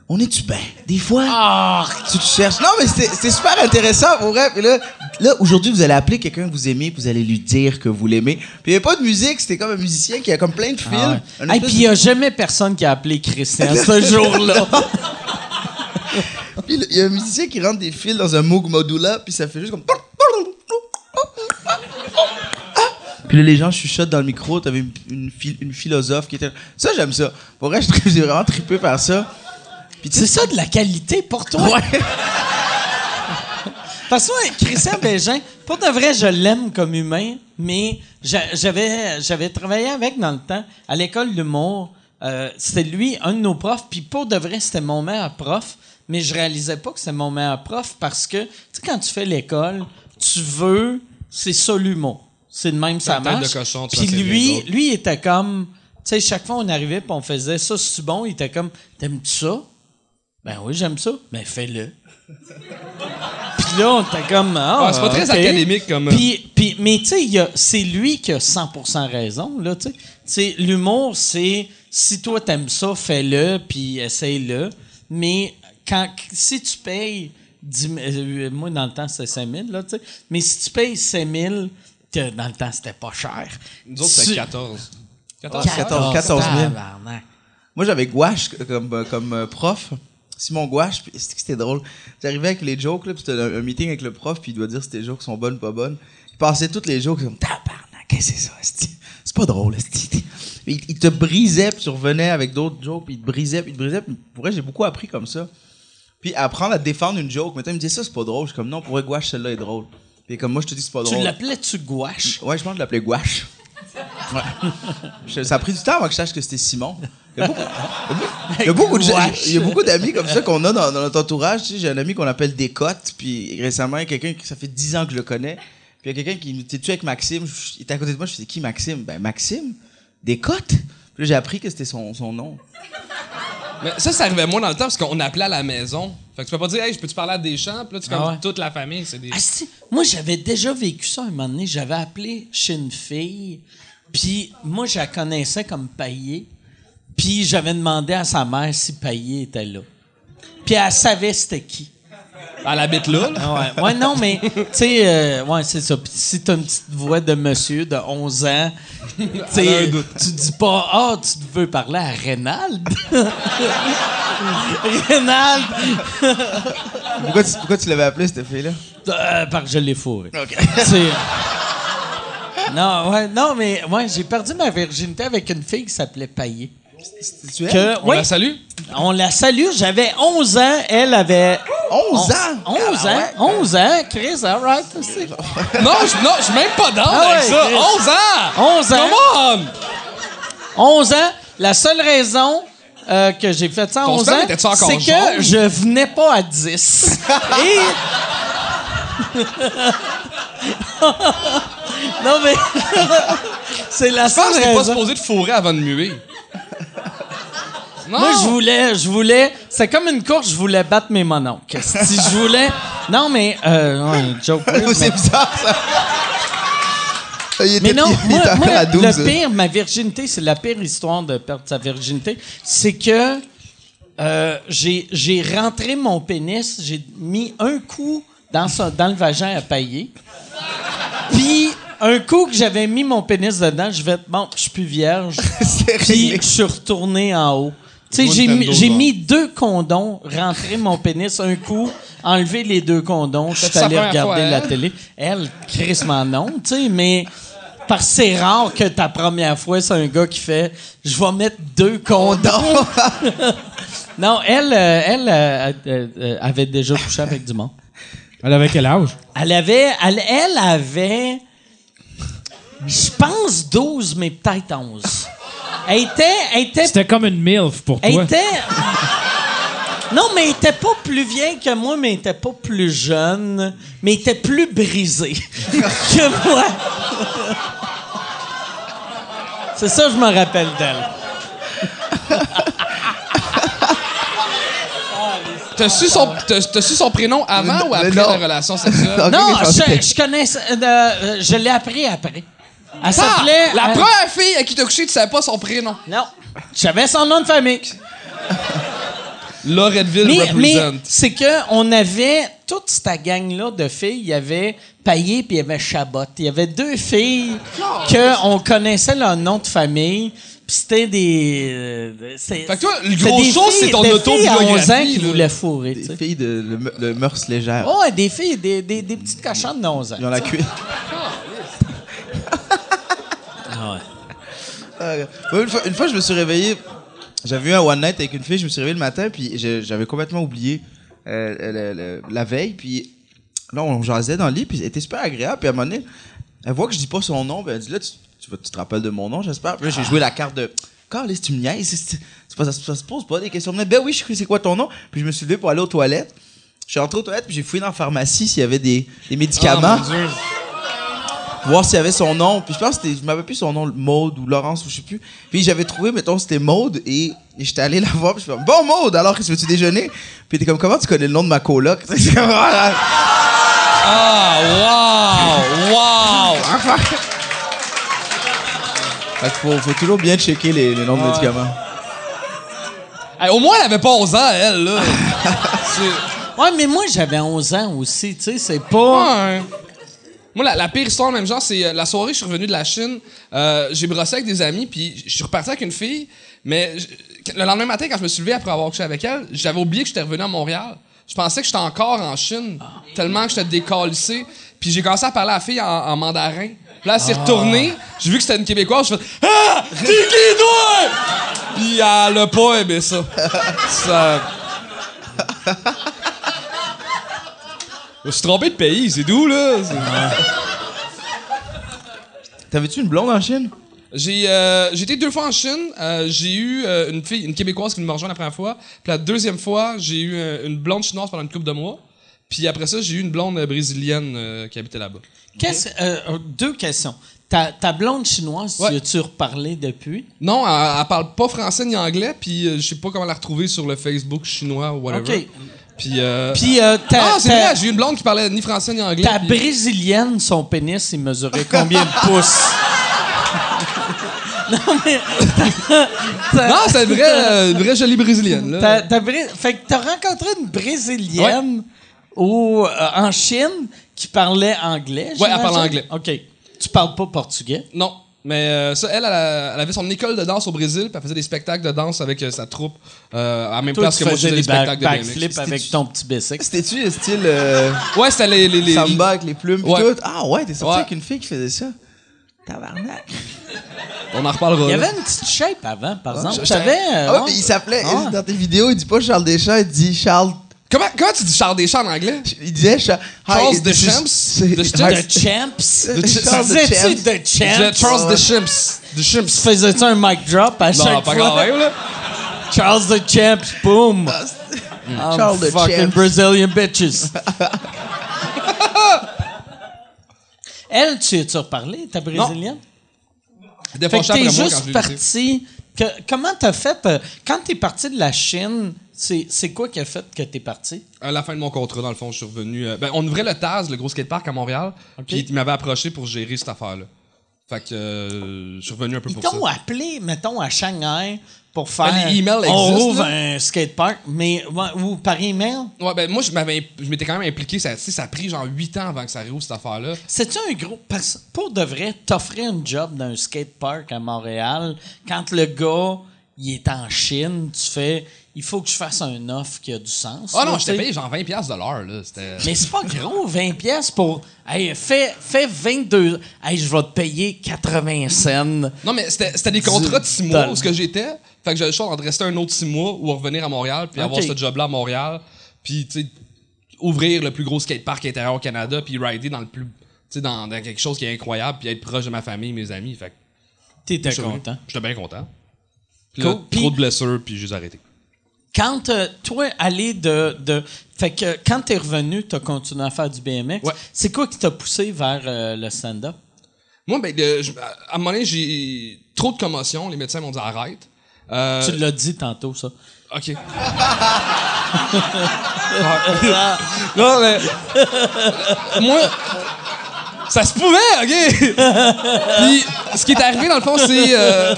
On est-tu bien? Des fois. Ah! Tu te cherches. Non, mais c'était c'était super intéressant, pour vrai. Puis là, là aujourd'hui, vous allez appeler quelqu'un que vous aimez, puis vous allez lui dire que vous l'aimez. Puis il n'y avait pas de musique, c'était comme un musicien qui a comme plein de fils. Ah ouais. Un Hey, espèce puis il n'y a jamais personne qui a appelé Christian ce jour-là. Puis il y a un musicien qui rentre des fils dans un Moog Modula, puis ça fait juste comme. Puis là, les gens chuchotent dans le micro. T'avais une, une, phil- une philosophe qui était. Ça, j'aime ça. Pour vrai, j'ai vraiment trippé par ça. C'est ça de la qualité pour toi? Ouais. Parce que Christian Bégin, pour de vrai, je l'aime comme humain, mais j'a- j'avais j'avais travaillé avec dans le temps à l'école d'humour. Euh, c'était lui, un de nos profs, puis pour de vrai, c'était mon meilleur prof, mais je réalisais pas que c'était mon meilleur prof parce que, tu sais, quand tu fais l'école, tu veux, c'est ça l'humour. C'est de même ça marche. Puis lui, lui, il était comme, tu sais, chaque fois on arrivait puis on faisait ça, c'est bon, il était comme, t'aimes-tu ça? Ben oui, j'aime ça. Ben fais-le. Puis là, on était comme. Ah, Ouais, c'est pas très ok. académique comme. euh, Puis, puis- mais tu sais, il y a- c'est lui qui a 100% raison, là, tu sais. L'humour, c'est si toi t'aimes ça, fais-le, puis essaye-le. Mais quand, si tu payes 10 000, euh, moi, dans le temps, c'était 5 000, là, tu sais. Mais si tu payes 5 000, que dans le temps, c'était pas cher. Nous autres, c'était Tu- 14. 14 Ah, 14, 14 000. tabarnak. Moi, j'avais Gouache comme, euh, comme euh, prof. Simon Gouache, c'était drôle? J'arrivais avec les jokes, là, puis c'était un, un meeting avec le prof, puis il doit dire si tes jokes sont bonnes, pas bonnes. Il passait toutes les jokes, comme tabarnak, qu'est-ce que c'est ça? C'est pas drôle. Il, il te brisait, puis tu revenais avec d'autres jokes, puis il te brisait, puis il te brisait. Puis pour vrai, j'ai beaucoup appris comme ça. Puis apprendre à défendre une joke. Maintenant, il me dit ça, c'est pas drôle. Je suis comme non, pour vrai, Gouache, celle-là est drôle. Puis comme moi, je te dis c'est pas Tu drôle. l'appelais-tu gouache? Ouais, je pense que je l'appelais Gouache. Ouais. Ça a pris du temps avant que je sache que c'était Simon. Il y a beaucoup, il y a beaucoup de gens- Gouache. il y a beaucoup d'amis comme ça qu'on a dans, dans notre entourage. Tu sais, j'ai un ami qu'on appelle Descottes, puis récemment, il y a quelqu'un qui ça fait 10 ans que je le connais. Puis il y a quelqu'un qui me dit Tu avec Maxime? Je- Il était à côté de moi, je faisais qui Maxime? Ben Maxime Descottes Puis là, j'ai appris que c'était son, son nom. Mais ça, ça arrivait moins dans le temps parce qu'on appelait à la maison. Fait que tu peux pas dire, hey, je peux-tu parler à des champs? Puis là, tu Ah ouais. toute la famille, c'est des. Ah, si. Moi, j'avais déjà vécu ça un moment donné. J'avais appelé chez une fille, puis moi, je la connaissais comme Payé. Puis j'avais demandé à sa mère si Payé était là. Puis elle savait c'était qui. Elle habite là, là. Ouais, ouais non, mais, tu sais, euh, ouais, c'est ça. Puis si t'as une petite voix de monsieur de 11 ans, tu sais, tu dis pas, ah, tu veux parler à Reynald? Reynald! Pourquoi tu, pourquoi tu l'avais appelé, cette fille-là? Euh, parce que je l'ai fourré. C'est- Non, ouais, non, mais ouais, j'ai perdu ma virginité avec une fille qui s'appelait Payé. Que, On la salue? on la salue. J'avais 11 ans, elle avait 11 ans? 11 Ah ans, ouais. 11 ans, Chris, all right. Non, je non, je suis même pas down Ah avec ouais, ça. Chris. 11 ans! 11 ans. Come on! 11 ans. La seule raison euh, que j'ai fait ça à Ton 11 sperme ans, c'est que je venais pas à 10. Et... non, mais... c'est la Je pense seule que t'es pas raison. supposé te fourrer avant de muer. Non! Moi, je voulais, je voulais, c'est comme une course, je voulais battre mes mononcles. Si je voulais, non mais, euh, ouais, joke. weird, c'est mais- bizarre, ça. Il était, Mais non, il moi, moi, à 12. le pire, ma virginité, c'est la pire histoire de perdre sa virginité, c'est que euh, j'ai j'ai rentré mon pénis, j'ai mis un coup dans, son- dans le vagin à pailler, puis un coup que j'avais mis mon pénis dedans, je vais bon, je suis plus vierge, puis je suis retourné en haut. Tu sais, Toi, j'ai mis, j'ai genre. mis deux condoms, rentré mon pénis un coup, enlevé les deux condoms, je suis allé regarder fois, la hein? télé. Elle, crissement non, tu sais, mais parce que c'est rare que ta première fois, c'est un gars qui fait « Je vais mettre deux condoms. non, elle, euh, elle euh, euh, euh, avait déjà couché avec du monde. Elle avait quel âge? Elle avait... Elle, elle avait... Je pense 12, mais peut-être 11. Elle était... Elle était C'était comme une MILF pour elle toi. était. Non, mais elle était pas plus vieille que moi, mais elle était pas plus jeune, mais elle était plus brisée que moi. C'est ça, je me rappelle d'elle. T'as su, son, t'as, t'as su son prénom avant ou après non. la relation sexuelle? Non, je connais. euh, euh, je l'ai appris après. Elle s'appelait. la euh, première fille à qui t'as couché, tu savais pas son prénom. Non. J'avais son nom de famille. Loretteville Mais, mais represent. c'est que on avait toute cette gang-là de filles. Il y avait Payé puis il y avait Chabot. Il y avait deux filles que on connaissait leur nom de famille. Puis c'était des. euh, c'est- Fait que toi, le c'était gros des show, filles- c'est ton des filles à 11 ans autobiographie, qui là. voulaient fourrer. tu Des sais. filles de, mœurs légères. Oh, ouais, des filles, des, des, des petites cochonnes de 11 ans. Ils ont la cuisse. Ah ouais. Euh, ouais, une, fois, une fois, je me suis réveillé. J'avais eu un one night avec une fille. Je me suis réveillé le matin, puis j'avais complètement oublié euh, le- le- la veille. Puis là, on jasait dans le lit, puis elle était super agréable. Puis à un moment donné, elle voit que je dis pas son nom, puis elle dit là, tu, tu, vas- tu te rappelles de mon nom, j'espère. Puis là, j'ai joué la carte de. Carlis, tu me niaises. ça, ça se pose pas des questions. Mais ben oui, je c'est quoi ton nom? Puis je me suis levé pour aller aux toilettes. Je suis rentré aux toilettes, puis j'ai fouillé dans la pharmacie s'il y avait des, des médicaments Ah, mon Dieu. Voir s'il y avait son nom. Puis je pense que c'était, je m'avais plus son nom, Maude ou Laurence ou je sais plus. Puis j'avais trouvé, mettons, c'était Maude et, et j'étais allé la voir. Puis je fais bon Maude, alors que tu veux-tu déjeuner? Puis t'es comme comment tu connais le nom de ma coloc? C'est comme, ah, wow! Wow! Fait qu'il faut, faut toujours bien checker les, les noms de médicaments. Hey, au moins, elle avait pas 11 ans, elle, là. C'est- Ouais, mais moi, j'avais 11 ans aussi, tu sais, c'est pas... Ouais. Moi, la, la pire histoire, même genre, c'est euh, la soirée, je suis revenu de la Chine. euh, j'ai brossé avec des amis, puis je suis reparti avec une fille. Mais je- le lendemain matin, quand je me suis levé après avoir couché avec elle, j'avais oublié que j'étais revenu à Montréal. Je pensais que j'étais encore en Chine, tellement que j'étais décalissé. Puis j'ai commencé à parler à la fille en, en mandarin. Puis là, elle s'est retournée. J'ai vu que c'était une Québécoise. Je fais Ah! T'es qui, toi? Puis elle a pas aimé ça. ça... Je suis trompé de pays, c'est d'où, là? T'avais-tu une blonde en Chine? J'ai euh, été deux fois en Chine. Euh, j'ai eu euh, une fille, une québécoise qui me rejoint la première fois. Puis la deuxième fois, j'ai eu euh, une blonde chinoise pendant une couple de mois. Puis après ça, j'ai eu une blonde euh, brésilienne euh, qui habitait là-bas. Qu'est-ce- deux questions. Ta, ta blonde chinoise, Ouais. tu as-tu reparlé depuis? Non, elle, elle parle pas français ni anglais. Puis euh, je sais pas comment la retrouver sur le Facebook chinois ou whatever. OK. Puis euh, Puis euh, ta, ah, c'est vrai, j'ai eu une blonde qui parlait ni français ni anglais. ta puis- brésilienne, son pénis, il mesurait combien de pouces? non, mais... Non, c'est une vraie, euh, une vraie jolie brésilienne. Là. Fait que t'as rencontré une brésilienne au, euh, en Chine qui parlait anglais, Ouais, elle parle j'imagine? anglais. OK. Tu parles pas portugais? Non. Mais euh, ça, elle, elle, avait son école de danse au Brésil, puis elle faisait des spectacles de danse avec euh, sa troupe euh, à la même Toi, place tu que moi, je faisais des des spectacles back- de BMX. backflips avec ton petit bicycle? C'était-tu le style euh, Ouais, c'était les, les, les- samba avec les plumes Ouais. tout? Ah ouais, t'es sorti Ouais. avec une fille qui faisait ça? Tabarnak. On en reparlera. Il y avait une petite shape avant, par exemple. je- T'avais, euh, Ah ouais, il s'appelait, Ah. dans tes vidéos, il dit pas Charles Deschamps, il dit Charles. Comment, comment tu dis Charles Deschamps en anglais? Il disait Charles. Charles Deschamps? is- Deschamps? The Champs? The Charles Disais-tu Deschamps? The Champs? Charles Deschamps. Deschamps. Tu faisais-tu un mic drop à Non, chaque pas fois? quand même, là. Charles the Champs, boom. I'm Charles the fucking Champs. Brazilian bitches. Elle, tu as-tu reparlé, ta brésilienne? Fait que je t'es juste parti. comment t'as fait? euh, quand t'es parti de la Chine, c'est quoi qui a fait que t'es parti? À la fin de mon contrat, dans le fond, je suis revenu. euh, ben, on ouvrait le Taz, le gros skatepark à Montréal. Puis il m'avait approché pour gérer cette affaire-là. Fait que euh, je suis revenu un peu Ils pour ça. t'ont appelé, mettons, à Shanghai pour faire. Ben, les emails on ouvre là. un skatepark, mais ouais, ou par email? Ouais, ben moi, je m'étais quand même impliqué. Ça, ça a pris genre 8 ans avant que ça réouvre cette affaire-là. C'est-tu un gros. Parce, pour de vrai, t'offrais un job dans un skatepark à Montréal, quand le gars, il est en Chine, tu fais. Il faut que je fasse un offre qui a du sens. Ah là, non, j'étais sais. payé genre 20$ piastres de l'heure, là. Mais c'est pas gros, 20 pièces pour. Hey, fais, fais 22. Hey, je vais te payer 80 cents. Non, mais c'était c'était des contrats de 6 mois où ce que j'étais. Fait que j'avais le choix entre rester un autre 6 mois ou revenir à Montréal puis avoir ce job-là à Montréal. Puis, tu sais, ouvrir le plus gros skatepark intérieur au Canada puis rider dans le plus. Dans, dans quelque chose qui est incroyable puis être proche de ma famille, mes amis. Fait T'étais content. J'étais bien content. Puis là, Cool. Puis- trop de blessures puis j'ai arrêté. Quand euh, toi, aller de, de. Fait que quand t'es revenu, t'as continué à faire du BMX. Ouais. C'est quoi qui t'a poussé vers euh, le stand-up? Moi, ben, je- à un moment donné, j'ai trop de commotion. Les médecins m'ont dit arrête. Euh, Tu l'as dit tantôt, ça. OK. non, mais. Moi. Ça se pouvait, OK? Puis, ce qui est arrivé, dans le fond, c'est. euh,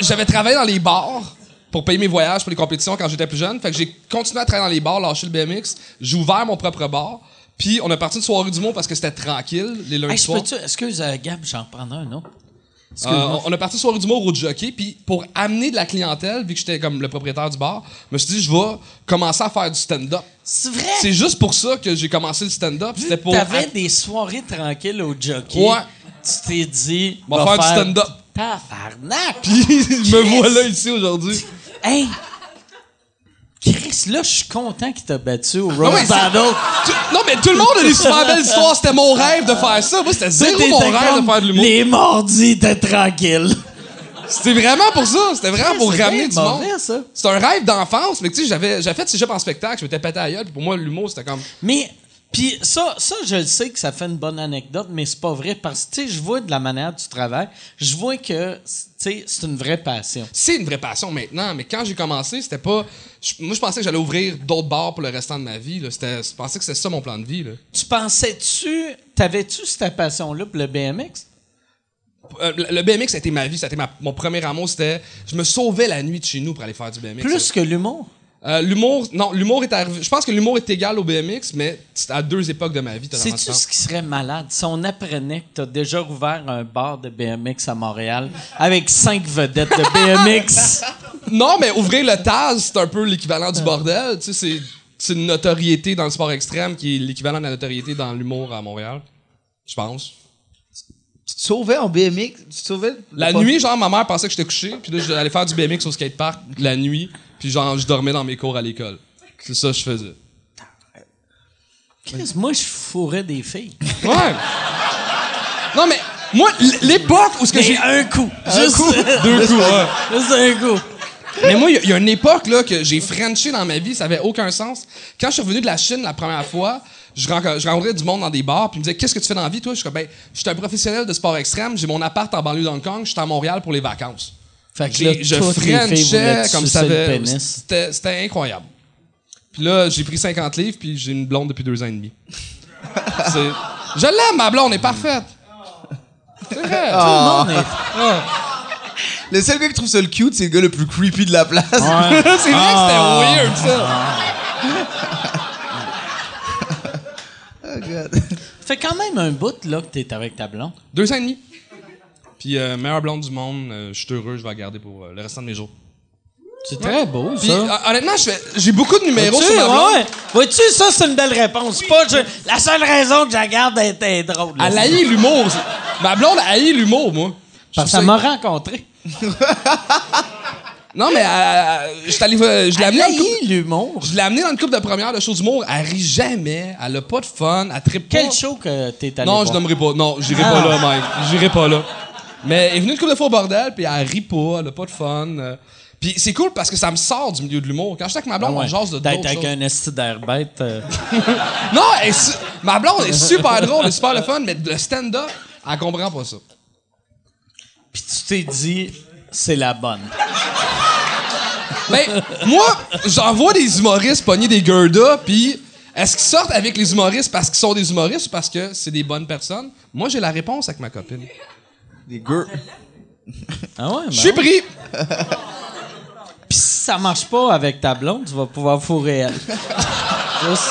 J'avais travaillé dans les bars pour payer mes voyages pour les compétitions quand j'étais plus jeune. Fait que j'ai continué à travailler dans les bars, lâcher le BMX. J'ai ouvert mon propre bar. Puis, on a parti une soirée du monde parce que c'était tranquille, les lundis Hey, soirs. Excuse, euh, Gab, j'en prendrai un autre. Euh, on- a parti soirée du au jockey, puis pour amener de la clientèle, vu que j'étais comme le propriétaire du bar, je me suis dit, je vais commencer à faire du stand-up. C'est vrai? C'est juste pour ça que j'ai commencé le stand-up. C'était pour. T'avais des soirées tranquilles au jockey. Ouais. Tu t'es dit. On va faire du stand-up. Tabarnak! Puis je me Chris. vois là ici aujourd'hui. Hey! Chris, là, je suis content qu'il t'a battu au Ah Rose ouais, Battle. Non, mais tout le monde a des super belles histoires. C'était mon rêve de faire ça. Moi, c'était zéro mon rêve de faire de l'humour. Les mardis, t'es tranquille. C'était vraiment pour ça. C'était vraiment pour ramener du monde. C'est un rêve d'enfance, mais tu sais, j'avais, j'avais fait ces jobs en spectacle, je m'étais pété à gueule, puis pour moi, l'humour, c'était comme. Mais, Puis ça, ça, je le sais que ça fait une bonne anecdote, mais c'est pas vrai parce que, tu sais, je vois de la manière dont tu travailles, je vois que, tu sais, c'est une vraie passion. C'est une vraie passion maintenant, mais quand j'ai commencé, c'était pas. je- moi, je pensais que j'allais ouvrir d'autres bars pour le restant de ma vie. Là. Je pensais que c'était ça mon plan de vie. Là. Tu pensais-tu, t'avais-tu cette passion-là pour le BMX? Euh, le le BMX, ça a été ma vie. Ça a été ma- mon premier amour. C'était. Je me sauvais la nuit de chez nous pour aller faire du BMX. Plus que l'humour? Euh, l'humour, non, l'humour est arrivé. Je pense que l'humour est égal au BMX, mais à deux époques de ma vie. raison. ce qui serait malade? Si on apprenait que tu as déjà ouvert un bar de BMX à Montréal avec cinq vedettes de BMX? Non, mais ouvrir le Taz, c'est un peu l'équivalent du bordel. Tu sais, c'est, c'est une notoriété dans le sport extrême qui est l'équivalent de la notoriété dans l'humour à Montréal. Je pense. Tu te sauvais en BMX? Tu te sauvais? La pas- nuit, genre, ma mère pensait que j'étais couché, puis là, j'allais faire du BMX au skatepark la nuit, puis genre, je dormais dans mes cours à l'école. C'est ça que je faisais. Chris, moi, je fourrais des filles. Ouais. non, mais moi, l'époque où ce que j'ai. un coup. Un Juste coup. Deux coups, ouais. Juste un coup. Mais moi, il y a- il y, a une époque là, que j'ai Frenché dans ma vie, ça avait aucun sens. Quand je suis revenu de la Chine la première fois, je, renco- je rencontrais du monde dans des bars, puis ils me disaient Qu'est-ce que tu fais dans la vie, toi? Je suis comme Ben, je suis un professionnel de sport extrême, j'ai mon appart en banlieue d'Hong Kong, je suis à Montréal pour les vacances. Fait que J'ai- là, je Frenchais comme ça. C'était incroyable. Puis là, j'ai pris 50 livres, puis j'ai une blonde depuis deux ans et demi. Je l'aime, ma blonde est parfaite. C'est vrai. Tout le monde est- Le seul gars qui trouve ça le cute, c'est le gars le plus creepy de la place. c'est vrai que c'était weird, ça. Oh, God. fait quand même un bout là que t'es avec ta blonde. Deux ans et demi. Puis, euh, meilleure blonde du monde, euh, je suis heureux, je vais la garder pour euh, le restant de mes jours. C'est très beau, Puis, ça. euh, honnêtement, je fais- j'ai beaucoup de numéros Vois-tu, sur ma blonde. ouais. Vois-tu, ça, c'est une belle réponse. Pas, je- la seule raison que je la garde est, est drôle. là. Elle haït l'humour. Ma blonde haït l'humour, moi. Parce que ça m'a rencontré. Non, mais euh, je suis allé, euh, je l'ai amené dans couple- Haït l'humour. je l'ai amené dans une couple de première de show d'humour. Elle rit jamais. Elle a pas de fun. Elle trippe pas. Quel show que t'es allé Non, voir? je nommerai pas. Non, j'irai Ah. pas là, Mike. J'irai pas là. Mais elle est venue une couple de fois au bordel, puis elle rit pas. Elle a pas de fun. euh. Puis c'est cool parce que ça me sort du milieu de l'humour. Quand je suis avec ma Ah blonde, ouais. on jase de D'être d'autres avec choses. un esti d'air bête. euh, Non, elle ma blonde est super drôle, elle est super le fun, mais le stand-up, elle comprend pas ça. Puis tu t'es dit, c'est la bonne. Ben, moi, j'en vois des humoristes pogner des Gerda, puis est-ce qu'ils sortent avec les humoristes parce qu'ils sont des humoristes ou parce que c'est des bonnes personnes? Moi, j'ai la réponse avec ma copine. Des gars. Ah ouais, ben Je suis ouais. pris. Puis si ça marche pas avec ta blonde, tu vas pouvoir fourrer elle. Juste.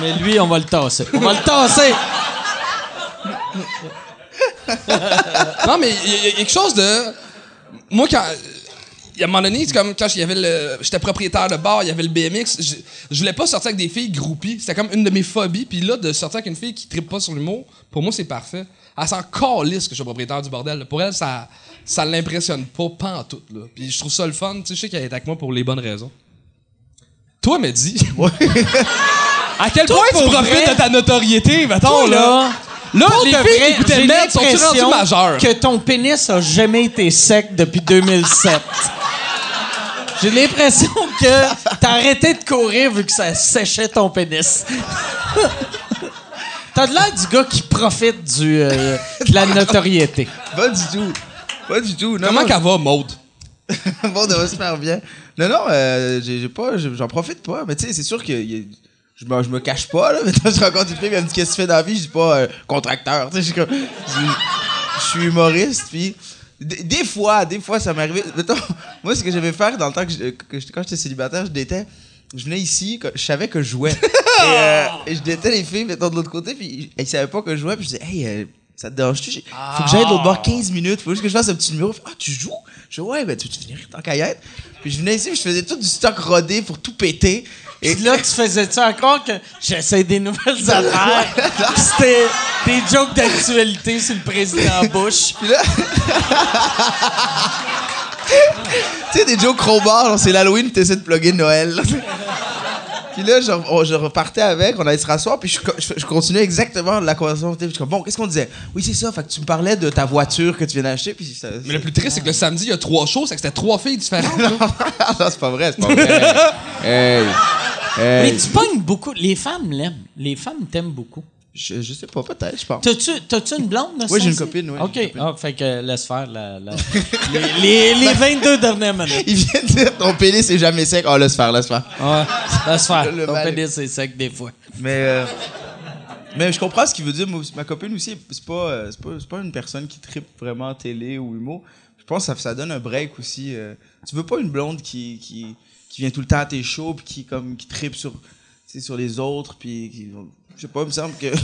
Mais lui, on va le tasser. On va le tasser! Non, mais il y, a- il y a quelque chose de. Moi, quand. Il y a un moment donné, c'est comme quand il y avait le. J'étais propriétaire de bar, il y avait le BMX. Je, je voulais pas sortir avec des filles groupies. C'était comme une de mes phobies. Puis là, de sortir avec une fille qui tripe pas sur l'humour, pour moi, c'est parfait. Elle s'en calisse que je suis propriétaire du bordel. Pour elle, ça ça l'impressionne pas, pas en tout. Là. Puis je trouve ça le fun. Tu sais, je sais qu'elle est avec moi pour les bonnes raisons. Toi, me dis. à quel point tu profites vrai? de ta notoriété, mettons, Toi, là? Là, pour les de filles vrai, qui écoutaient rendues majeures? que ton pénis a jamais été sec depuis 2007. J'ai l'impression que t'as arrêté de courir vu que ça séchait ton pénis. T'as de l'air du gars qui profite du, euh, de la notoriété. Pas du tout. Pas du tout. Non, Comment non, qu'elle va, Maude? bon, ça va super bien. Non, non, euh, j'ai j'ai pas, j'ai- j'en profite pas. Mais tu sais, c'est sûr que y a- je, me, je me cache pas, là. Maintenant, je rencontre une fille, elle me dit Qu'est-ce que tu fais dans la vie? Je dis pas euh, contracteur. Tu sais, je suis comme. Je je suis humoriste, puis. Des, des fois, des fois, ça m'est arrivé. Mettons, moi, ce que j'aimais faire dans le temps que, je- que j'étais- quand j'étais célibataire, je détais. Je venais ici, je savais que je jouais. et, euh, et je détais les filles, mettons, de l'autre côté, puis ils savaient pas que je jouais, puis je disais, hey, euh, ça te dérange-tu? J'ai- Faut que j'aille de l'autre bord 15 minutes, faut juste que je fasse un petit numéro. Ah, tu joues? Je dis, ouais, ben, tu veux venir tant qu'à y être? Puis je venais ici, puis je faisais tout du stock rodé pour tout péter. Et Puis là, tu faisais-tu encore que j'essaie des nouvelles affaires? C'était des jokes d'actualité sur le président Bush. Puis là. Tu sais, des jokes crowbar, genre c'est l'Halloween, t'essaies de plugger Noël. puis là, je, on- je repartais avec, on allait se rasseoir, puis je, co- je, je continuais exactement la conversation. Puis je suis comme, bon, qu'est-ce qu'on disait? Oui, c'est ça, fait que tu me parlais de ta voiture que tu viens d'acheter, puis ça. Mais le plus triste, c'est que le samedi, il y a trois shows, c'est que c'était trois filles différentes. là. non, c'est pas vrai, c'est pas vrai. hey. Euh, Mais tu pognes beaucoup. Les femmes l'aiment. Les femmes t'aiment beaucoup. Je, je sais pas, peut-être, je pense. T'as-tu, une blonde? Oui, j'ai une copine, oui, OK. Ah, fait que laisse faire la, la- les, les, les 22 dernières minutes. Il vient de dire ton pénis c'est jamais sec. Oh, laisse faire, laisse faire. Ouais, laisse faire. Le Ton mal- pénis, c'est sec des fois. Mais, euh, mais je comprends ce qu'il veut dire. Ma copine aussi, c'est pas, euh, c'est pas, c'est pas une personne qui tripe vraiment télé ou humour. Je pense que ça, ça donne un break aussi. euh. tu veux pas une blonde qui, qui, qui vient tout le temps à tes shows puis qui, comme, qui tripe sur, tu sais, sur les autres. Puis qui- je sais pas, il me semble que.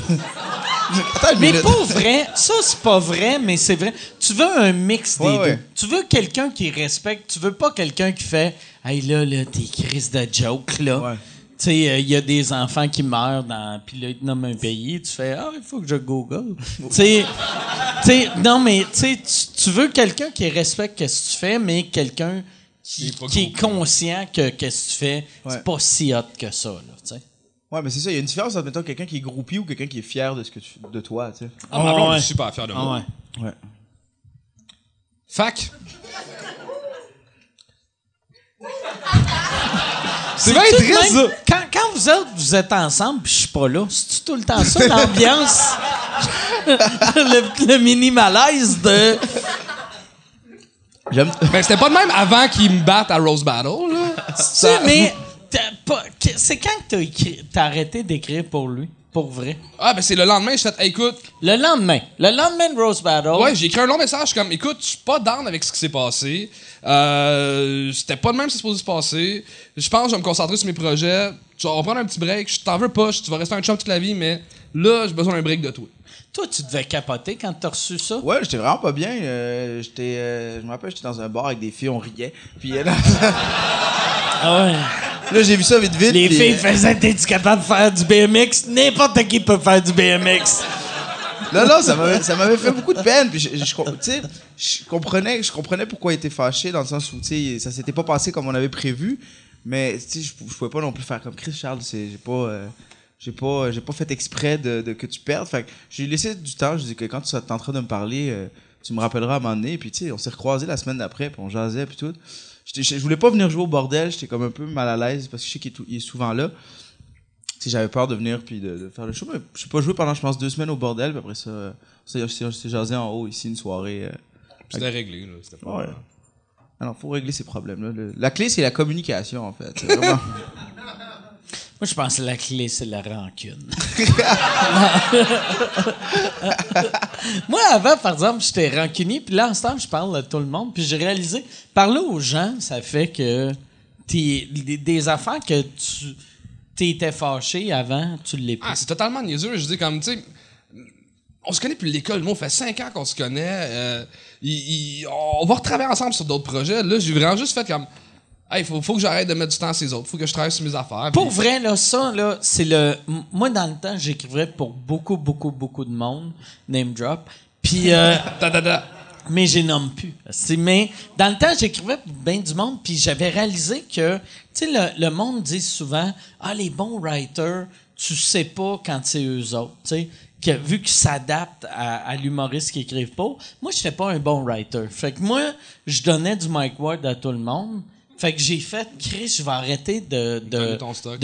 Attends une Mais minute. pas vrai. Ça, c'est pas vrai, mais c'est vrai. Tu veux un mix des Ouais, deux. ouais. Tu veux quelqu'un qui respecte. Tu veux pas quelqu'un qui fait Hey là, là, tes crises de joke, là. Ouais. Tu sais, euh, il y a des enfants qui meurent dans. Puis là, ils te nomment un pays. Tu fais Ah, il faut que je google. tu sais, tu sais, non, mais tu sais, tu- tu veux quelqu'un qui respecte ce que tu fais, mais quelqu'un qui, Il est pas qui est gros. conscient que ce que tu fais, Ouais. c'est pas si hot que ça, là, tu sais. Ouais, mais c'est ça. Il y a une différence entre mettons, quelqu'un qui est groupie ou quelqu'un qui est fier de, ce que tu, de toi. Tu sais. Ah, ma Ah, blonde ouais. est super fière de moi. Ah ouais. Ouais. Fac. C'est bien tout de triste, même- ça. Quand, quand vous êtes, vous êtes ensemble, puis je suis pas là, c'est tout le temps ça, l'ambiance? le, le mini malaise de. J'aime. Ben, c'était pas de même avant qu'ils me battent à Rose Battle, là. Tu sais, mais c'est quand que t'as, écrit- t'as arrêté d'écrire pour lui? Pour vrai? Ah, ben, c'est le lendemain, je Hey, écoute, Le lendemain. Le lendemain de Rose Battle. ouais, j'ai écrit un long message comme, écoute, je suis pas down avec ce qui s'est passé. Euh, c'était pas de même ce qui s'est supposé se passer. Je pense que je vais me concentrer sur mes projets. Tu vas prendre un petit break. Je t'en veux pas. Tu vas rester un chum toute la vie, mais là, j'ai besoin d'un break de toi. Toi, tu devais capoter quand t'as reçu ça? Ouais, j'étais vraiment pas bien. euh, j'étais, euh, je me rappelle, j'étais dans un bar avec des filles, on riait. Puis euh, là, Ah ouais. là, j'ai vu ça vite vite. Les puis, filles faisaient t'es-tu capable de faire du BMX? N'importe qui peut faire du BMX. Non, non, ça m'avait, ça m'avait fait beaucoup de peine. Puis je, je, tu sais, je comprenais, je comprenais pourquoi il était fâché dans le sens où, tu sais, ça s'était pas passé comme on avait prévu. Mais, tu sais, je, je pouvais pas non plus faire comme Chris Charles. J'ai pas, euh, j'ai pas, j'ai pas fait exprès de, de que tu perdes. Fait j'ai laissé du temps. Je dis que quand tu seras en train de me parler, euh, tu me rappelleras à un moment donné. Puis, tu sais, on s'est recroisés la semaine d'après, puis on jasait, puis tout. Je, voulais pas venir jouer au bordel. J'étais comme un peu mal à l'aise parce que je sais qu'il est, souvent là. Sais, j'avais peur de venir puis de, de faire le show. Mais je suis pas joué pendant, je pense, deux semaines au bordel. Puis après ça, euh, s'est jasé en haut ici une soirée. euh. C'était réglé, là. C'était pas. Ouais. Alors, faut régler ces problèmes-là. Le- La clé, c'est la communication, en fait. Moi, je pense que la clé, c'est la rancune. Moi, avant, par exemple, j'étais rancunier, puis là, en ce temps, je parle à tout le monde, puis j'ai réalisé, parler aux gens, ça fait que t'es- des, des affaires que tu t'étais fâché avant, tu l'es plus. Ah, c'est totalement niaiseux. Je dis comme, tu sais, on se connaît depuis l'école. Moi, on fait cinq ans qu'on se connaît. euh, il- il- on va retravailler ensemble sur d'autres projets. Là, j'ai vraiment juste fait comme, hey, faut, faut que j'arrête de mettre du temps à ces autres. Faut que je travaille sur mes affaires. Pour Puis- vrai, là, ça, là, c'est le. Moi, dans le temps, j'écrivais pour beaucoup, beaucoup, beaucoup de monde, name drop. Puis, euh, mais je les nomme plus. Mais dans le temps, j'écrivais pour bien du monde, puis j'avais réalisé que, tu sais, le, le monde dit souvent, ah, les bons writers, tu sais pas quand c'est eux autres, tu sais. Que, vu qu'ils s'adaptent à, à l'humoriste qui écrivent pas, moi, je n'étais pas un bon writer. Fait que moi, je donnais du Mike Ward à tout le monde. Fait que j'ai fait, Chris, je vais arrêter de, de,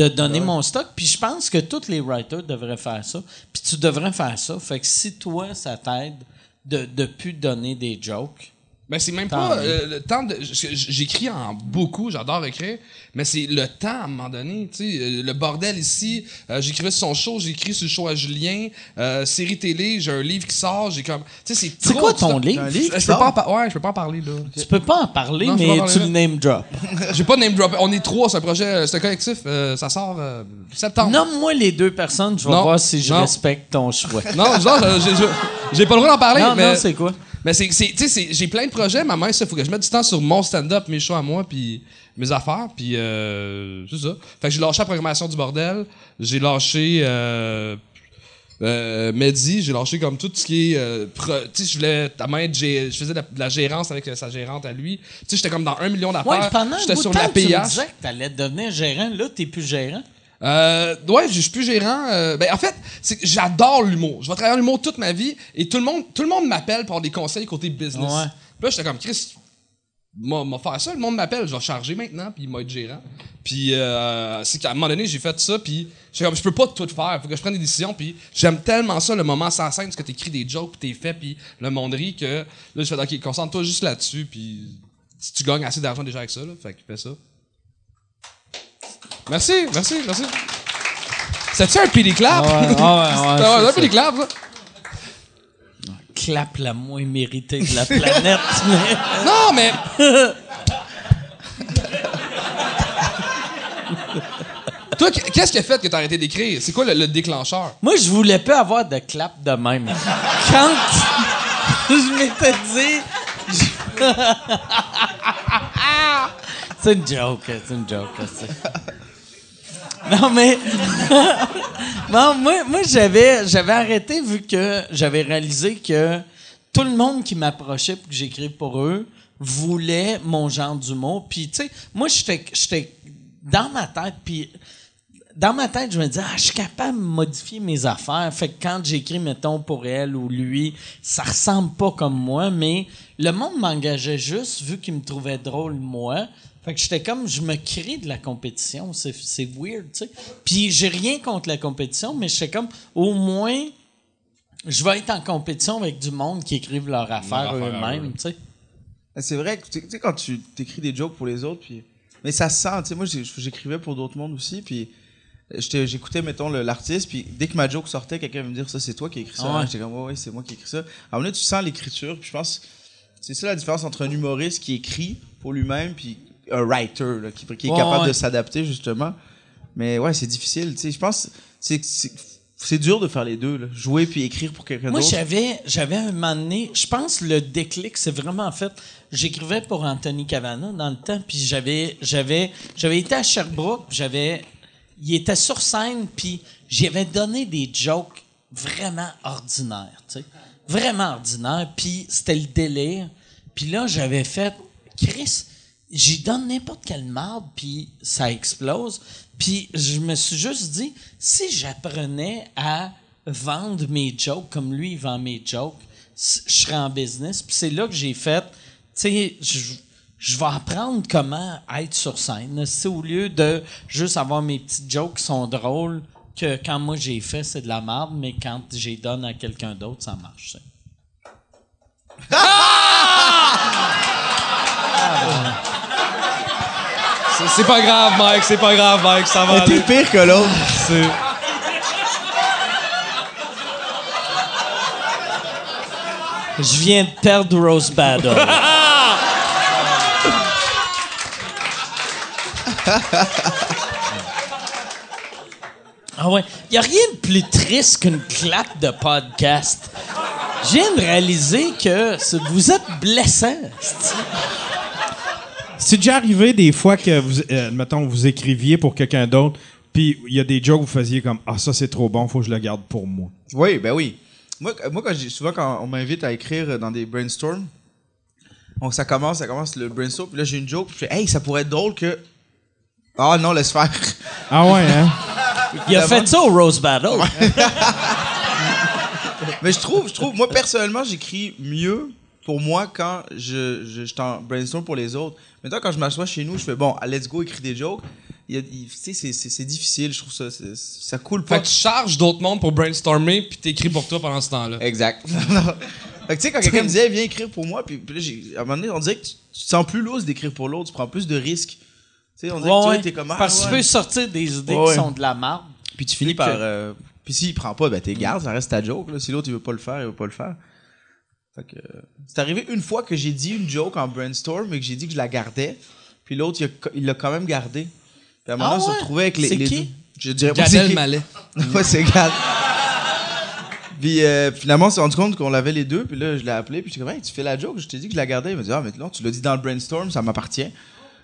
Donner de mon stock. Puis je pense que tous les writers devraient faire ça. Puis tu devrais faire ça. Fait que si toi, ça t'aide de ne plus donner des jokes. Ben, c'est même pas euh, le temps de. J'écris en beaucoup, j'adore écrire, mais c'est le temps à un moment donné. Tu sais, euh, le bordel ici, euh, j'écrivais sur son show, j'écris sur le show à Julien, euh, série télé, j'ai un livre qui sort, j'ai comme. Tu sais, c'est C'est quoi ton livre? Un Je, peux sort? pas en par- ouais, je peux pas en parler, là. Tu peux pas en parler, Non, je peux pas mais en tu le name drop. J'ai pas name drop. On est trois, c'est un projet, euh, c'est un collectif, euh, ça sort euh, septembre. Nomme-moi les deux personnes, je vais Non. voir si je Non. respecte ton choix. Non, genre, euh, j'ai- j'ai- j'ai pas le droit d'en parler, non, mais. non, c'est quoi? Mais c'est, j'ai plein de projets, ma main, ça, faut que je mette du temps sur mon stand-up, mes shows à moi, puis mes affaires, puis euh, c'est ça. Fait que j'ai lâché la programmation du bordel, j'ai lâché euh, euh, Mehdi, j'ai lâché comme tout ce qui est, euh, tu sais, je voulais, ta main, je faisais de la, de la gérance avec sa gérante à lui. Tu sais, j'étais comme dans un million Ouais, d'affaires. pendant un j'étais sur la tu me PH. disais que t'allais devenir gérant. Là, t'es plus gérant. Euh, ouais, je suis plus gérant. euh, ben, en fait, c'est que j'adore l'humour. Je vais travailler en humour toute ma vie et tout le monde, tout le monde m'appelle pour avoir des conseils côté business. Ouais. Puis là, j'étais comme Chris. m'a m'a faire ça. Le monde m'appelle, je vais charger maintenant, puis il m'a être gérant. Puis euh, c'est qu'à un moment donné, j'ai fait ça, puis j'étais comme, je peux pas tout faire, faut que je prenne des décisions, puis j'aime tellement ça, le moment sans scène, parce que t'écris des jokes, puis t'es fait, puis le monde rit, que là, je fais, ok, concentre-toi juste là-dessus, puis si tu gagnes assez d'argent déjà avec ça, là, fait que fais ça. Merci, merci, merci. C'est-tu un pili clap? Ouais, ouais, ouais, Ah c'est un clap, ça. Clap la moins méritée de la planète. mais- Non, mais. Toi, qu'est-ce qui a fait que t'as arrêté d'écrire? C'est quoi le, le déclencheur? Moi, je voulais pas avoir de clap de même. Quand je m'étais dit. je- c'est une joke, c'est une joke. Non, mais. moi, moi j'avais, j'avais arrêté vu que j'avais réalisé que tout le monde qui m'approchait pour que j'écrive pour eux voulait mon genre d'humour. Puis, tu sais, moi, j'étais, j'étais dans ma tête, puis dans ma tête, je me disais, ah, je suis capable de modifier mes affaires. Fait que quand j'écris, mettons, pour elle ou lui, ça ressemble pas comme moi, mais le monde m'engageait juste vu qu'il me trouvait drôle, moi. Fait que j'étais comme, je me crée de la compétition. C'est, c'est weird, tu sais. Puis j'ai rien contre la compétition, mais j'étais comme, au moins, je vais être en compétition avec du monde qui écrivent leurs affaires à eux-mêmes, eux. tu sais. C'est vrai que tu sais, quand tu t'écris des jokes pour les autres, puis. Mais ça se sent, tu sais. Moi, j'écrivais pour d'autres mondes aussi, puis. J'écoutais, mettons, l'artiste, puis dès que ma joke sortait, quelqu'un me dire ça, c'est toi qui as écrit ça. Ah ouais. J'étais comme, ouais, ouais, c'est moi qui ai écrit ça. À un moment donné, tu sens l'écriture, puis je pense. C'est ça la différence entre un humoriste qui écrit pour lui-même, puis un writer, là, qui, qui est Ouais, capable ouais. de s'adapter, justement. Mais ouais, c'est difficile, tu sais. Je pense. c'est c'est- dur de faire les deux, là. Jouer puis écrire pour quelqu'un Moi, d'autre. j'avais, j'avais un moment donné, je pense le déclic, c'est vraiment en fait, j'écrivais pour Anthony Cavana dans le temps, puis j'avais, j'avais, j'avais été à Sherbrooke, j'avais, il était sur scène, puis j'y avais donné des jokes vraiment ordinaires, tu sais, vraiment ordinaires, puis c'était le délire, puis là j'avais fait, Chris, j'y donne n'importe quelle marde, puis ça explose. Puis je me suis juste dit, si j'apprenais à vendre mes jokes comme lui, il vend mes jokes, je serais en business. Puis c'est là que j'ai fait, tu sais, je, je vais apprendre comment être sur scène. C'est au lieu de juste avoir mes petites jokes qui sont drôles, que quand moi j'ai fait, c'est de la merde, mais quand j'ai donne à quelqu'un d'autre, ça marche. ça. C'est- C'est pas grave, Mike, c'est pas grave, Mike, ça va t'es pire que l'autre. C'est- Je viens de perdre Rose Battle. ah ouais. Il n'y a rien de plus triste qu'une claque de podcast. Je viens de réaliser que vous êtes blessant. C'est déjà arrivé des fois que vous, euh, mettons, vous écriviez pour quelqu'un d'autre, puis il y a des jokes que vous faisiez comme Ah, ça c'est trop bon, faut que je le garde pour moi. Oui, ben oui. Moi, moi quand souvent, quand on m'invite à écrire dans des brainstorms, donc ça commence, ça commence le brainstorm, puis là, j'ai une joke, puis je fais, hey, ça pourrait être drôle que. Ah non, laisse faire. Ah ouais, hein? Il a fait ça au Rose Battle. Mais je trouve, je trouve, moi, personnellement, j'écris mieux pour moi quand je, je, je t'en brainstorm pour les autres. Maintenant, quand je m'assois chez nous, je fais, bon, let's go, écris des jokes. C'est- difficile, je trouve ça. Ça coule pas. Fait que tu charges d'autres mondes pour brainstormer, puis t'écris pour toi pendant ce temps-là. Exact. fait que tu sais, quand quelqu'un me disait, viens écrire pour moi, puis, puis là, j'ai- à un moment donné, on dirait que tu, tu te sens plus lourd d'écrire pour l'autre, tu prends plus de risques. Tu sais, on dirait Ouais, que vois, t'es comme, ah, Parce que tu peux sortir des idées Ouais, qui sont de la marde. Puis tu finis par. que- euh, puis s'il prend pas, ben t'es garde, ça reste ta joke. Là. Si l'autre il veut pas le faire, il veut pas le faire. C'est arrivé une fois que j'ai dit une joke en brainstorm, mais que j'ai dit que je la gardais. Puis l'autre, il l'a quand même gardé. Puis à un moment, Ah on se retrouvait avec les. C'est qui? deux. Je dirais pas c'est. Mallet. ouais, c'est Gad. Puis euh, finalement, on s'est rendu compte qu'on l'avait les deux. Puis là, je l'ai appelé. Puis je suis comme, hey, tu fais la joke? Je t'ai dit que je la gardais. Il m'a dit, ah, mais non, tu l'as dit dans le brainstorm, ça m'appartient.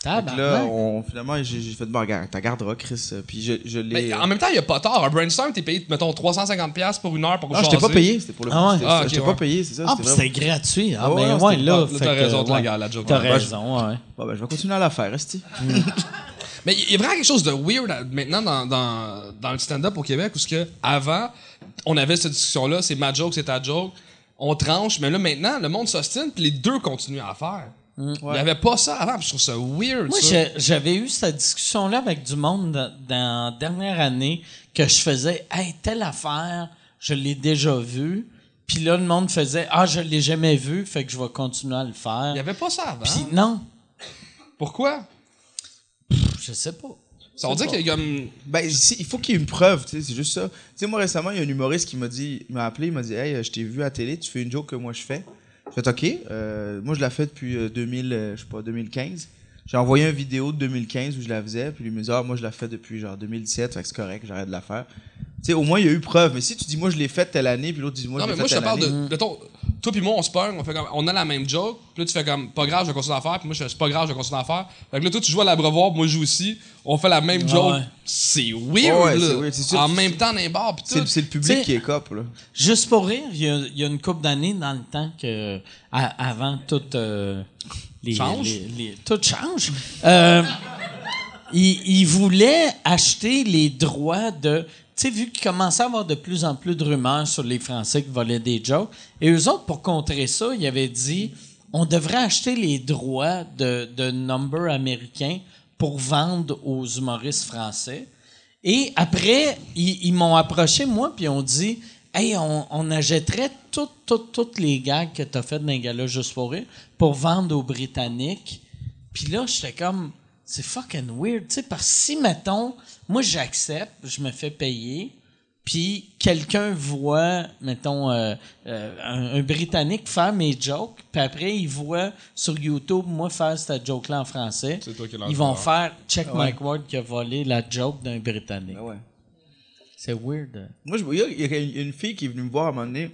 Fait que là, on, finalement, j'ai fait, bon, regarde, t'as garderas, Chris. Puis je, je l'ai. Mais en même temps, il y a pas tort. Un brainstorm, t'es payé, mettons, 350$ pour une heure pour Non, je t'ai pas payé, c'était pour le Ah ouais? Ah, ouais. pas payé, c'est ça. Ah, c'était puis c'était gratuit. Ah, Ah ouais, ben là. t'as que, raison, t'as ouais. la- joke. T'as Ouais, raison, ouais. Bon, ben, je vais continuer à la faire, Esti. Mais il y a vraiment quelque chose de weird maintenant dans, dans, dans le stand-up au Québec où ce que avant on avait cette discussion là, c'est ma joke, c'est ta joke, on tranche, mais là maintenant le monde s'ostine puis les deux continuent à la faire. Il n'y avait pas ça avant, je trouve ça weird. Moi, j'avais eu cette discussion-là avec du monde dans, la dernière année que je faisais, hey, telle affaire, je l'ai déjà vue. Puis là, le monde faisait, ah, je l'ai jamais vu, fait que je vais continuer à le faire. Il n'y avait pas ça avant. Puis non, Pourquoi? je sais pas. Ça veut dire qu'il y a comme. Ben, il faut qu'il y ait une preuve, tu sais, c'est juste ça. Tu sais, moi, récemment, il y a un humoriste qui m'a dit, il m'a appelé, il m'a dit, hey, je t'ai vu à la télé, tu fais une joke que moi je fais. J'ai fait, OK. Euh, moi, je la fais depuis euh, 2000, euh, je sais pas, 2015. J'ai envoyé une vidéo de 2015 où je la faisais, puis lui me dit, ah, moi, je la fais depuis genre 2017, fait que c'est correct, j'arrête de la faire. Tu sais, au moins, il y a eu preuve. Mais si tu dis, moi, je l'ai faite telle année, puis l'autre dit, moi, non, je mais l'ai moi, faite je te telle parle année. de. mettons, toi puis moi, on se on, fait comme, on a la même joke, puis là, tu fais comme, pas grave, je vais continuer à faire, puis moi, je fais, c'est pas grave, je vais continuer à faire. Fait que là, toi, tu joues à l'abreuvoir, puis moi, je joue aussi, on fait la même joke. ouais. C'est weird, Ouais, là. c'est weird, c'est sûr. en même temps, dans les bars, puis C'est tout. le- c'est le public qui est cop, là. Juste pour rire, il y y a une couple d'années dans le temps que, à- avant tout, euh, les, Change? les- les- tout change. Euh, il, il voulait acheter les droits de. Tu sais, vu qu'il commençait à avoir de plus en plus de rumeurs sur les Français qui volaient des jokes, et eux autres, pour contrer ça, ils avaient dit on devrait acheter les droits de, number américains pour vendre aux humoristes français. Et après, ils, m'ont approché, moi, puis ils ont dit Hey, on, on achèterait toutes toutes toutes les gags que tu as fait dans les gars-là juste pour pour vendre aux Britanniques. Puis là, j'étais comme C'est fucking weird, tu sais, parce que si, mettons, moi, j'accepte, je me fais payer, puis quelqu'un voit, mettons, euh, euh, un, un Britannique faire mes jokes, puis après, il voit sur YouTube, moi, faire cette joke-là en français. C'est toi qui Ils vont faire Check Mike Ward qui a volé la joke d'un Britannique. Ah ouais. C'est weird. Moi, je il y a une- une fille qui est venue me voir à un moment donné,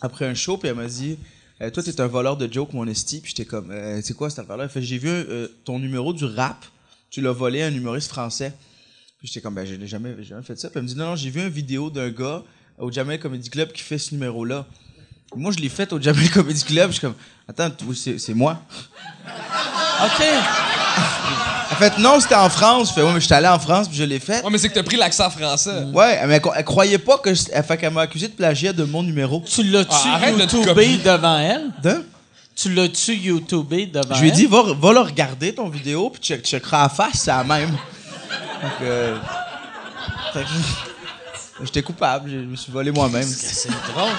après un show, puis elle m'a dit Euh, Toi, t'es un voleur de jokes, mon esti. Puis j'étais comme Euh, C'est quoi cette affaire-là? Fait J'ai vu euh, ton numéro du rap, tu l'as volé à un humoriste français. Puis j'étais comme Ben, je n'ai jamais, j'ai jamais fait ça. Puis elle me dit Non, non, j'ai vu une vidéo d'un gars au Jamel Comedy Club qui fait ce numéro-là. Moi, je l'ai fait au Jamel Comedy Club. Je suis comme Attends, c'est moi? OK. En fait, non, c'était en France. Je fais Ouais, mais j'étais allé en France, puis je l'ai fait. Ouais, mais c'est que t'as pris l'accent français. Ouais, mais elle, elle croyait pas que. je- Elle fait qu'elle m'a accusé de plagiat de mon numéro. Tu l'as-tu Ah, de YouTubé devant elle? De? Tu l'as-tu YouTubé devant Je lui ai elle? dit, va, va le regarder ton vidéo, puis tu checkeras à la face, c'est la même. Donc, euh, fait que- J'étais coupable, je me suis volé moi-même. C'est drôle?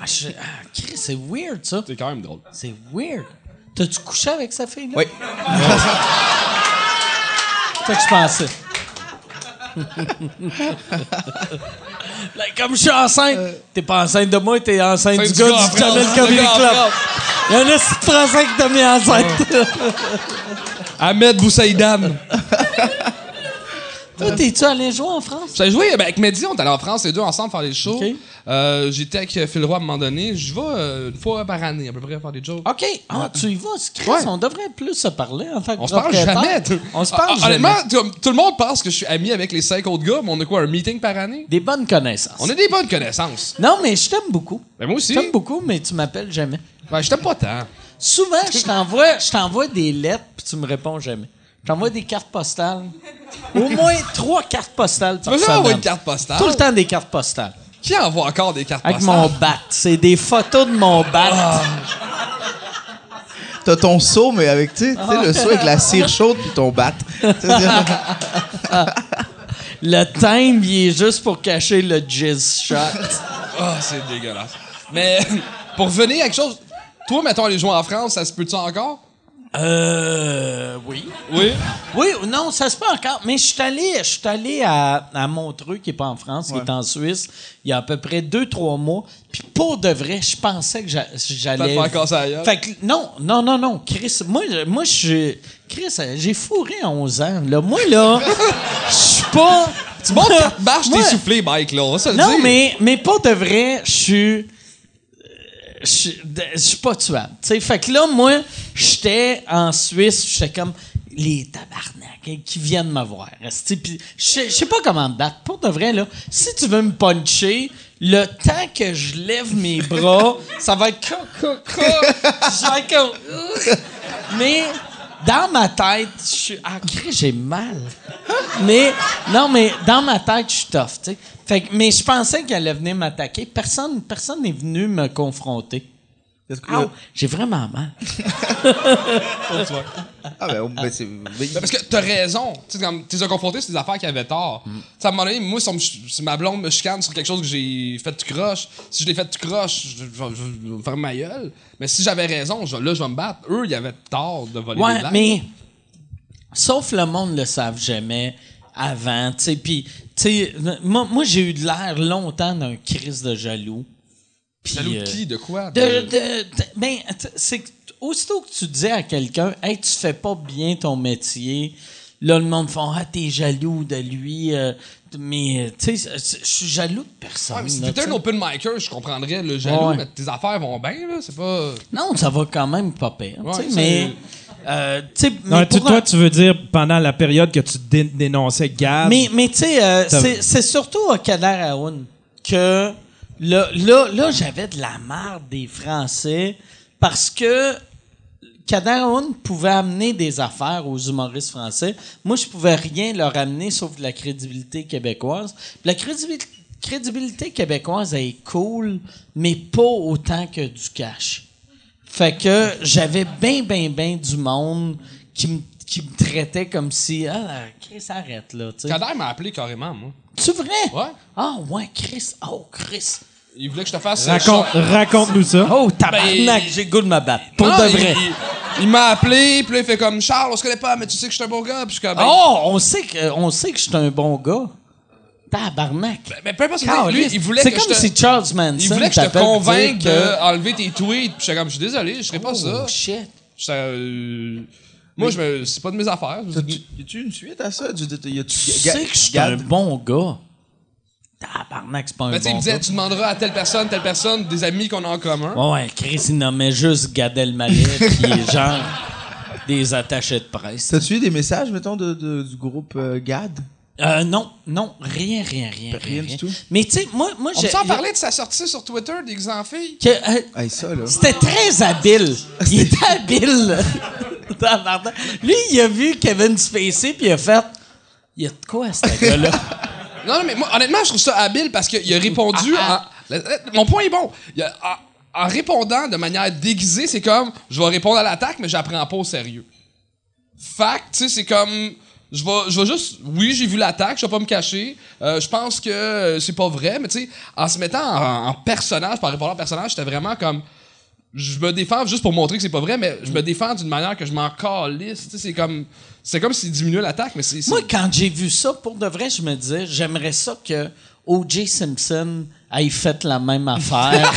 Ah, je- ah, Chris, c'est weird, ça. C'est quand même drôle. C'est weird. T'as-tu couché avec sa fille, là? Oui. Pensais. Là, comme je suis enceinte, t'es pas enceinte de moi, t'es enceinte du du gars du Channel Comedy Club. Il y en a six Français qui t'ont mis enceinte. Ahmed Boussaïdan. Toi, t'es-tu allé jouer en France? J'ai joué ben, avec Mehdi, on est allé en France, les deux ensemble faire des shows. Euh, J'étais avec Phil Roy à un moment donné. Je vais euh, une fois par année, à peu près, faire des shows. OK. Ah, tu y vas, Chris. Ouais. On devrait plus se parler en tant que On se parle jamais. On se parle Ah, jamais. Honnêtement, tout, le monde pense que je suis ami avec les cinq autres gars, mais on a quoi, un meeting par année? Des bonnes connaissances. On a des bonnes connaissances. Non, mais je t'aime beaucoup. Ben, moi aussi. Je t'aime beaucoup, mais tu m'appelles jamais. Ben, je t'aime pas tant. Souvent, je t'envoie, je t'envoie des lettres puis tu me réponds jamais. Je t'envoie des cartes postales. Au moins trois cartes postales Tu envoyer une carte postale? Tout le temps des cartes postales. Qui envoie encore des cartes Avec postales? mon bat. C'est des photos de mon bat. Ah. T'as ton seau, mais avec, tu sais, le seau avec la cire chaude puis ton bat. Le timbre, il est juste pour cacher le jizz shot. Ah, c'est dégueulasse. Mais pour venir à quelque chose, toi, mettons, aller jouer en France, ça se peut-tu encore? Euh. Oui. Oui? Oui, non, ça se peut encore. Mais je suis allé, je suis allé à, à Montreux, qui n'est pas en France, qui est en Suisse, il y a à peu près deux, trois mois. Puis pour de vrai, je pensais que j'a- j'allais. Faire casser la gueule. Fait que, non, non, non, non. Chris, moi, je- moi je suis. Chris, euh, j'ai fourré à 11 ans. Là. Moi, là, je suis pas. Tu montes quatre marches, t'es Moi- soufflé, Mike, là. On va se le Non, dire. mais, mais pas de vrai, je suis. Je suis- de- je suis pas tuable. Tu sais, fait que là, moi, j'étais en Suisse, j'étais comme les tabarnak hein, qui viennent me voir. Puis Je sais- pas comment me battre. Pour de vrai, là, si tu veux me puncher, le temps que je lève mes bras, ça va être co, co. Mais dans ma tête, je suis. Ah, j'ai mal. Mais, non, mais dans ma tête, je suis tough, tu sais. Fait que, mais je pensais qu'elle allait venir m'attaquer. Personne, personne n'est venu me confronter. J'ai vraiment mal. Ah, ben, ben, c'est. ben, Ben, parce que t'as raison. Tu sais, comme, t'es confronté sur des affaires qui avaient tort. Sais, à un moment donné, moi, si, ma blonde me chicane sur quelque chose que j'ai fait tout croche, si je l'ai fait tout croche, je, vais me faire ma gueule. Mais si j'avais raison, je- là, je vais me battre. Eux, ils avaient tort de voler des Ouais, blagues. mais sauf le monde le savent jamais avant, tu sais. Puis, sais, moi, moi j'ai eu de l'air longtemps d'un crise de jaloux. Jaloux de euh, qui? De quoi? De, de- de- ben, c'est que aussitôt que tu dis à quelqu'un, hey, tu fais pas bien ton métier, là, le monde fait, ah, t'es jaloux de lui, euh, mais, euh, tu sais, je suis jaloux de personne. Ouais, mais si t'étais un open micer, je comprendrais le jaloux, Ouais. mais tes affaires vont bien, là. C'est pas. Non, ça va quand même pas pire, Ouais, mais, euh, Non, mais tu- toi, un- tu veux dire pendant la période que tu dé- dénonçais Gab. Mais, mais tu sais, euh, c'est c'est surtout à Kader Aoun que là, là, là j'avais de la marde des Français parce que Kader Aoun pouvait amener des affaires aux humoristes français. Moi, je pouvais rien leur amener sauf de la crédibilité québécoise. Puis la crédibilité, crédibilité québécoise elle est cool, mais pas autant que du cash. Fait que j'avais bien, bien, bien du monde qui me qui me traitait comme si ah Chris arrête là tu sais. Kader m'a appelé carrément, moi. tu vrai? Ouais. ah ouais Chris oh Chris Il voulait que je te fasse. Raconte, char- raconte-nous ça. oh tabarnak Ben, j'ai le goût de me battre pour Non, de il- vrai Il, il m'a appelé, puis là, il fait comme Charles, on se connaît pas, mais tu sais que je suis un bon gars, puis je suis comme. ben, oh on sait que on sait que je suis un bon gars tabarnak Mais peu importe ce que c'est, lui, il voulait c'est que comme je te. si Charles Manson Il voulait que je te convainque d'enlever tes tweets. Puis j'étais comme, je suis désolé, je ferai pas ça. oh shit euh, Moi, je me... c'est pas de mes affaires. Y a-tu une suite à ça? Y a-tu. tu sais que je suis un bon gars tabarnak c'est pas un Mais tu sais, il bon me gars disait, tu demanderas à telle personne, telle personne, des amis qu'on a en commun. Ouais, ouais, Chris, il nommait juste Gad Elmaleh, puis genre des attachés de presse. T'as-tu eu des messages, mettons, de, de- du groupe euh, GAD? Euh, non, non, rien, rien, rien. Rien du tout? Mais tu sais, moi, moi On j'ai. peut en parler de sa sortie sur Twitter, des en filles? que, euh, Hey, ça, là. C'était très habile. Il était habile. Lui, il a vu Kevin Spacey, puis il a fait. Il y a de quoi, ce gars-là? Non, non, mais moi, honnêtement, je trouve ça habile parce qu'il a répondu Ah, en. le- le- Mon point est bon. Il a- en, en répondant de manière déguisée, c'est comme je vais répondre à l'attaque, mais j'apprends pas au sérieux. Fact, tu sais, c'est comme. Je vais, je vais juste. Oui, j'ai vu l'attaque, je vais pas me cacher. Euh, je pense que c'est pas vrai, mais tu sais, en se mettant en, en personnage, par répondre en personnage, j'étais vraiment comme. Je me défends juste pour montrer que c'est pas vrai, mais je me défends d'une manière que je m'en calisse. Tu sais, c'est comme. C'est comme s'il diminuait l'attaque, mais c'est. c'est- Moi, quand j'ai vu ça, pour de vrai, je me disais, j'aimerais ça que O.J. Simpson ait fait la même affaire.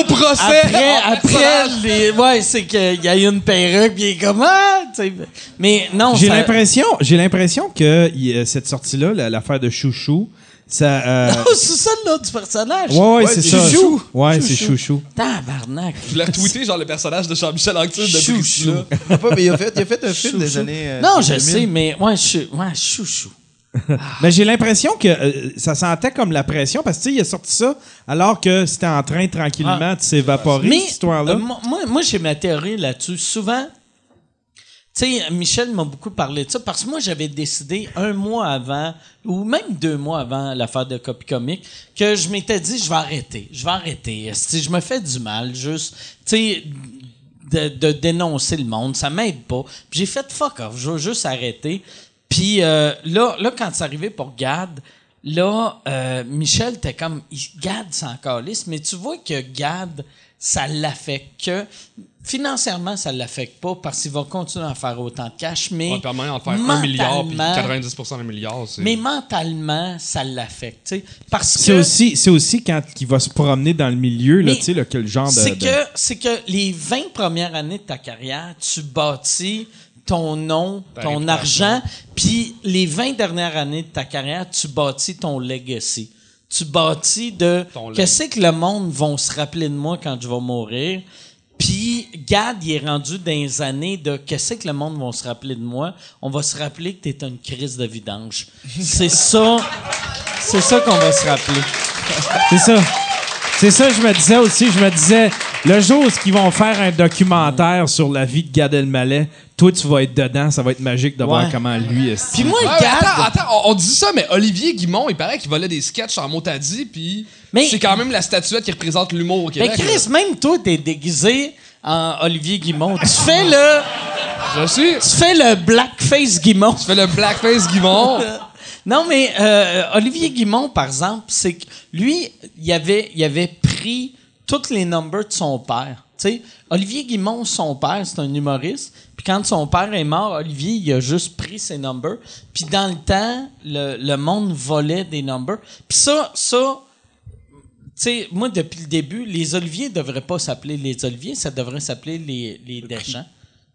Au procès! après, après, les, ouais, c'est qu'il y a eu une perruque, puis il est comme, ah. Mais non, J'ai ça- l'impression, j'ai l'impression que euh, cette sortie-là, la- l'affaire de Chouchou, ça. euh, c'est ça le nom du personnage. ouais, ouais, Ouais, c'est ça. Chouchou. Ouais, c'est Chouchou. Chouchou. Tabarnak. Je voulais retweeter genre le personnage de Jean-Michel Anctil de Chouchou. Ah, pas, mais il a fait, il a fait un film des Chouchou. années. euh, Non, je 2000. sais, mais ouais, je, ouais, chouchou. Mais j'ai l'impression que euh, ça sentait comme la pression parce que il a sorti ça alors que c'était en train tranquillement Ah. de s'évaporer Mais cette histoire-là. euh, moi, moi- moi, j'ai ma théorie là-dessus. Souvent, tu sais, Michel m'a beaucoup parlé de ça parce que moi, j'avais décidé un mois avant, ou même deux mois avant l'affaire de Copy Comique, que je m'étais dit, je vais arrêter. Je vais arrêter. Si je me fais du mal, juste, tu sais, de, de dénoncer le monde, ça m'aide pas. Puis j'ai fait fuck off, je vais juste arrêter. Puis euh, là, là, quand c'est arrivé pour Gad, là, euh, Michel était comme, il- Gad s'en calisse, mais tu vois que Gad, ça l'affecte que. Financièrement, ça l'affecte pas parce qu'il va continuer à faire autant de cash, mais. Ouais, un te faire 1 milliard, puis mentalement- 90% d'un milliard, c'est. Mais mentalement, ça l'affecte, tu sais. Parce que. C'est aussi, c'est aussi quand il va se promener dans le milieu, là, tu sais, quel genre de. C'est de- que, c'est que les 20 premières années de ta carrière, tu bâtis ton nom, ton argent, puis les 20 dernières années de ta carrière, tu bâtis ton legacy. Tu bâtis de qu'est-ce que le monde vont se rappeler de moi quand je vais mourir? Puis Gad, il est rendu dans les années de qu'est-ce que le monde va se rappeler de moi? On va se rappeler que t'es une crise de vidange. C'est ça, c'est ça qu'on va se rappeler. C'est ça. C'est ça, je me disais aussi. Je me disais, le jour où ils vont faire un documentaire sur la vie de Gad Elmaleh, toi, tu vas être dedans. Ça va être magique de voir comment lui est. Puis moi, Ouais, mais Gad, attends, attends, on, on dit ça, mais Olivier Guimont, il paraît qu'il volait des sketchs en motadi, puis Mais- c'est quand même la statuette qui représente l'humour au Mais Québec. Chris, même toi, t'es déguisé en Olivier Guimont. Tu fais le, Je suis. tu fais le blackface Guimont. Tu fais le blackface Guimond. Non, mais euh, Olivier Guimont, par exemple, c'est que lui, il avait, il avait pris tous les numbers de son père. Tu sais, Olivier Guimont, son père, c'est un humoriste. Puis quand son père est mort, Olivier, il a juste pris ses numbers. Puis dans le temps, le, le monde volait des numbers. Puis ça, ça, tu sais, moi, depuis le début, les Oliviers ne devraient pas s'appeler les Oliviers, ça devrait s'appeler les, les Deschamps.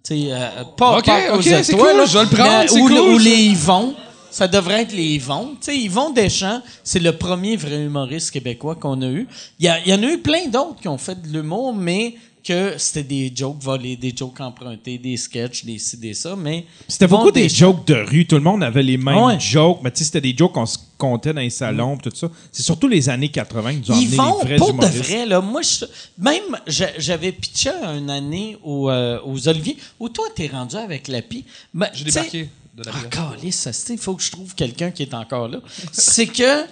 Tu sais, euh, pas, Ok, pas ok, c'est toi, cool, là, je vais le prendre, c'est le- cool, ou les Yvon. Ça devrait être les Yvon. Tu sais, Yvon Deschamps, c'est le premier vrai humoriste québécois qu'on a eu. Il y, y en a eu plein d'autres qui ont fait de l'humour, mais que c'était des jokes volés, des jokes empruntés, des sketchs, des ci, des ça, mais... C'était beaucoup des jokes de rue. Tout le monde avait les mêmes Ah ouais. jokes, mais tu sais, c'était des jokes qu'on se comptait dans les salons, pis tout ça. C'est surtout les années 80 qui nous ont Ils vont, les vrais pour de vrai, là, moi, je- même, j'a- j'avais pitché une année au, euh, aux Oliviers, où toi, t'es rendu avec l'API. Ben, J'ai débarqué de la Ah, ça, c'est- il faut que je trouve quelqu'un qui est encore là. C'est que,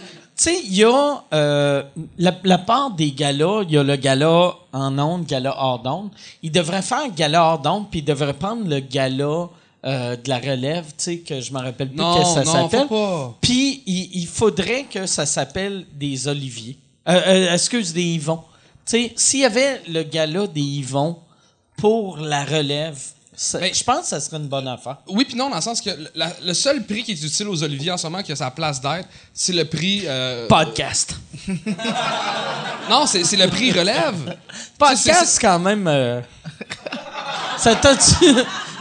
sais, il y a euh, la, la part des galas, il y a le gala en ondes, gala hors d'onde. Il devrait faire gala hors d'onde, puis il devrait prendre le gala euh, de la relève, tu sais, que je me rappelle plus Non, que ça s'appelle. Puis il, il faudrait que ça s'appelle des Oliviers. Euh, euh, excuse, des Yvons. Tu sais, s'il y avait le gala des Yvons pour la relève, Mais- je pense que ça serait une bonne affaire. Oui, puis non, dans le sens que la- le seul prix qui est utile aux Oliviers en ce moment, qui a sa place d'être, c'est le prix. euh, Podcast. Non, c'est c'est le prix relève. C'est- Podcast, c'est- quand même. euh, ça t'a-tu.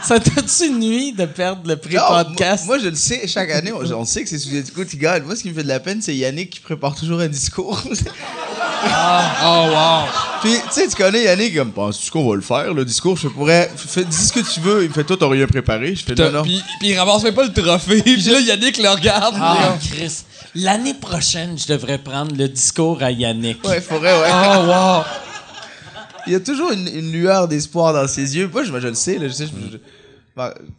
Ça t'a-tu nuit de perdre le prix Non, podcast? Moi, moi, je le sais, chaque année, on, on sait que c'est sous écoute qui gagne. Moi, ce qui me fait de la peine, c'est Yannick qui prépare toujours un discours. Oh, wow. Puis, tu sais, tu connais Yannick, comme, penses-tu qu'on va le faire, le discours? Je pourrais, fais, dis ce que tu veux. Il me fait, toi, t'as rien préparé. Je fais, non, non. Puis, puis il ramasse même pas le trophée. Puis là, Yannick le regarde. ah, Chris. L'année prochaine, je devrais prendre le discours à Yannick. Ouais, faudrait, ouais. Oh, wow. Il y a toujours une, une lueur d'espoir dans ses yeux. Moi, je, je le sais, là, je sais, je, je-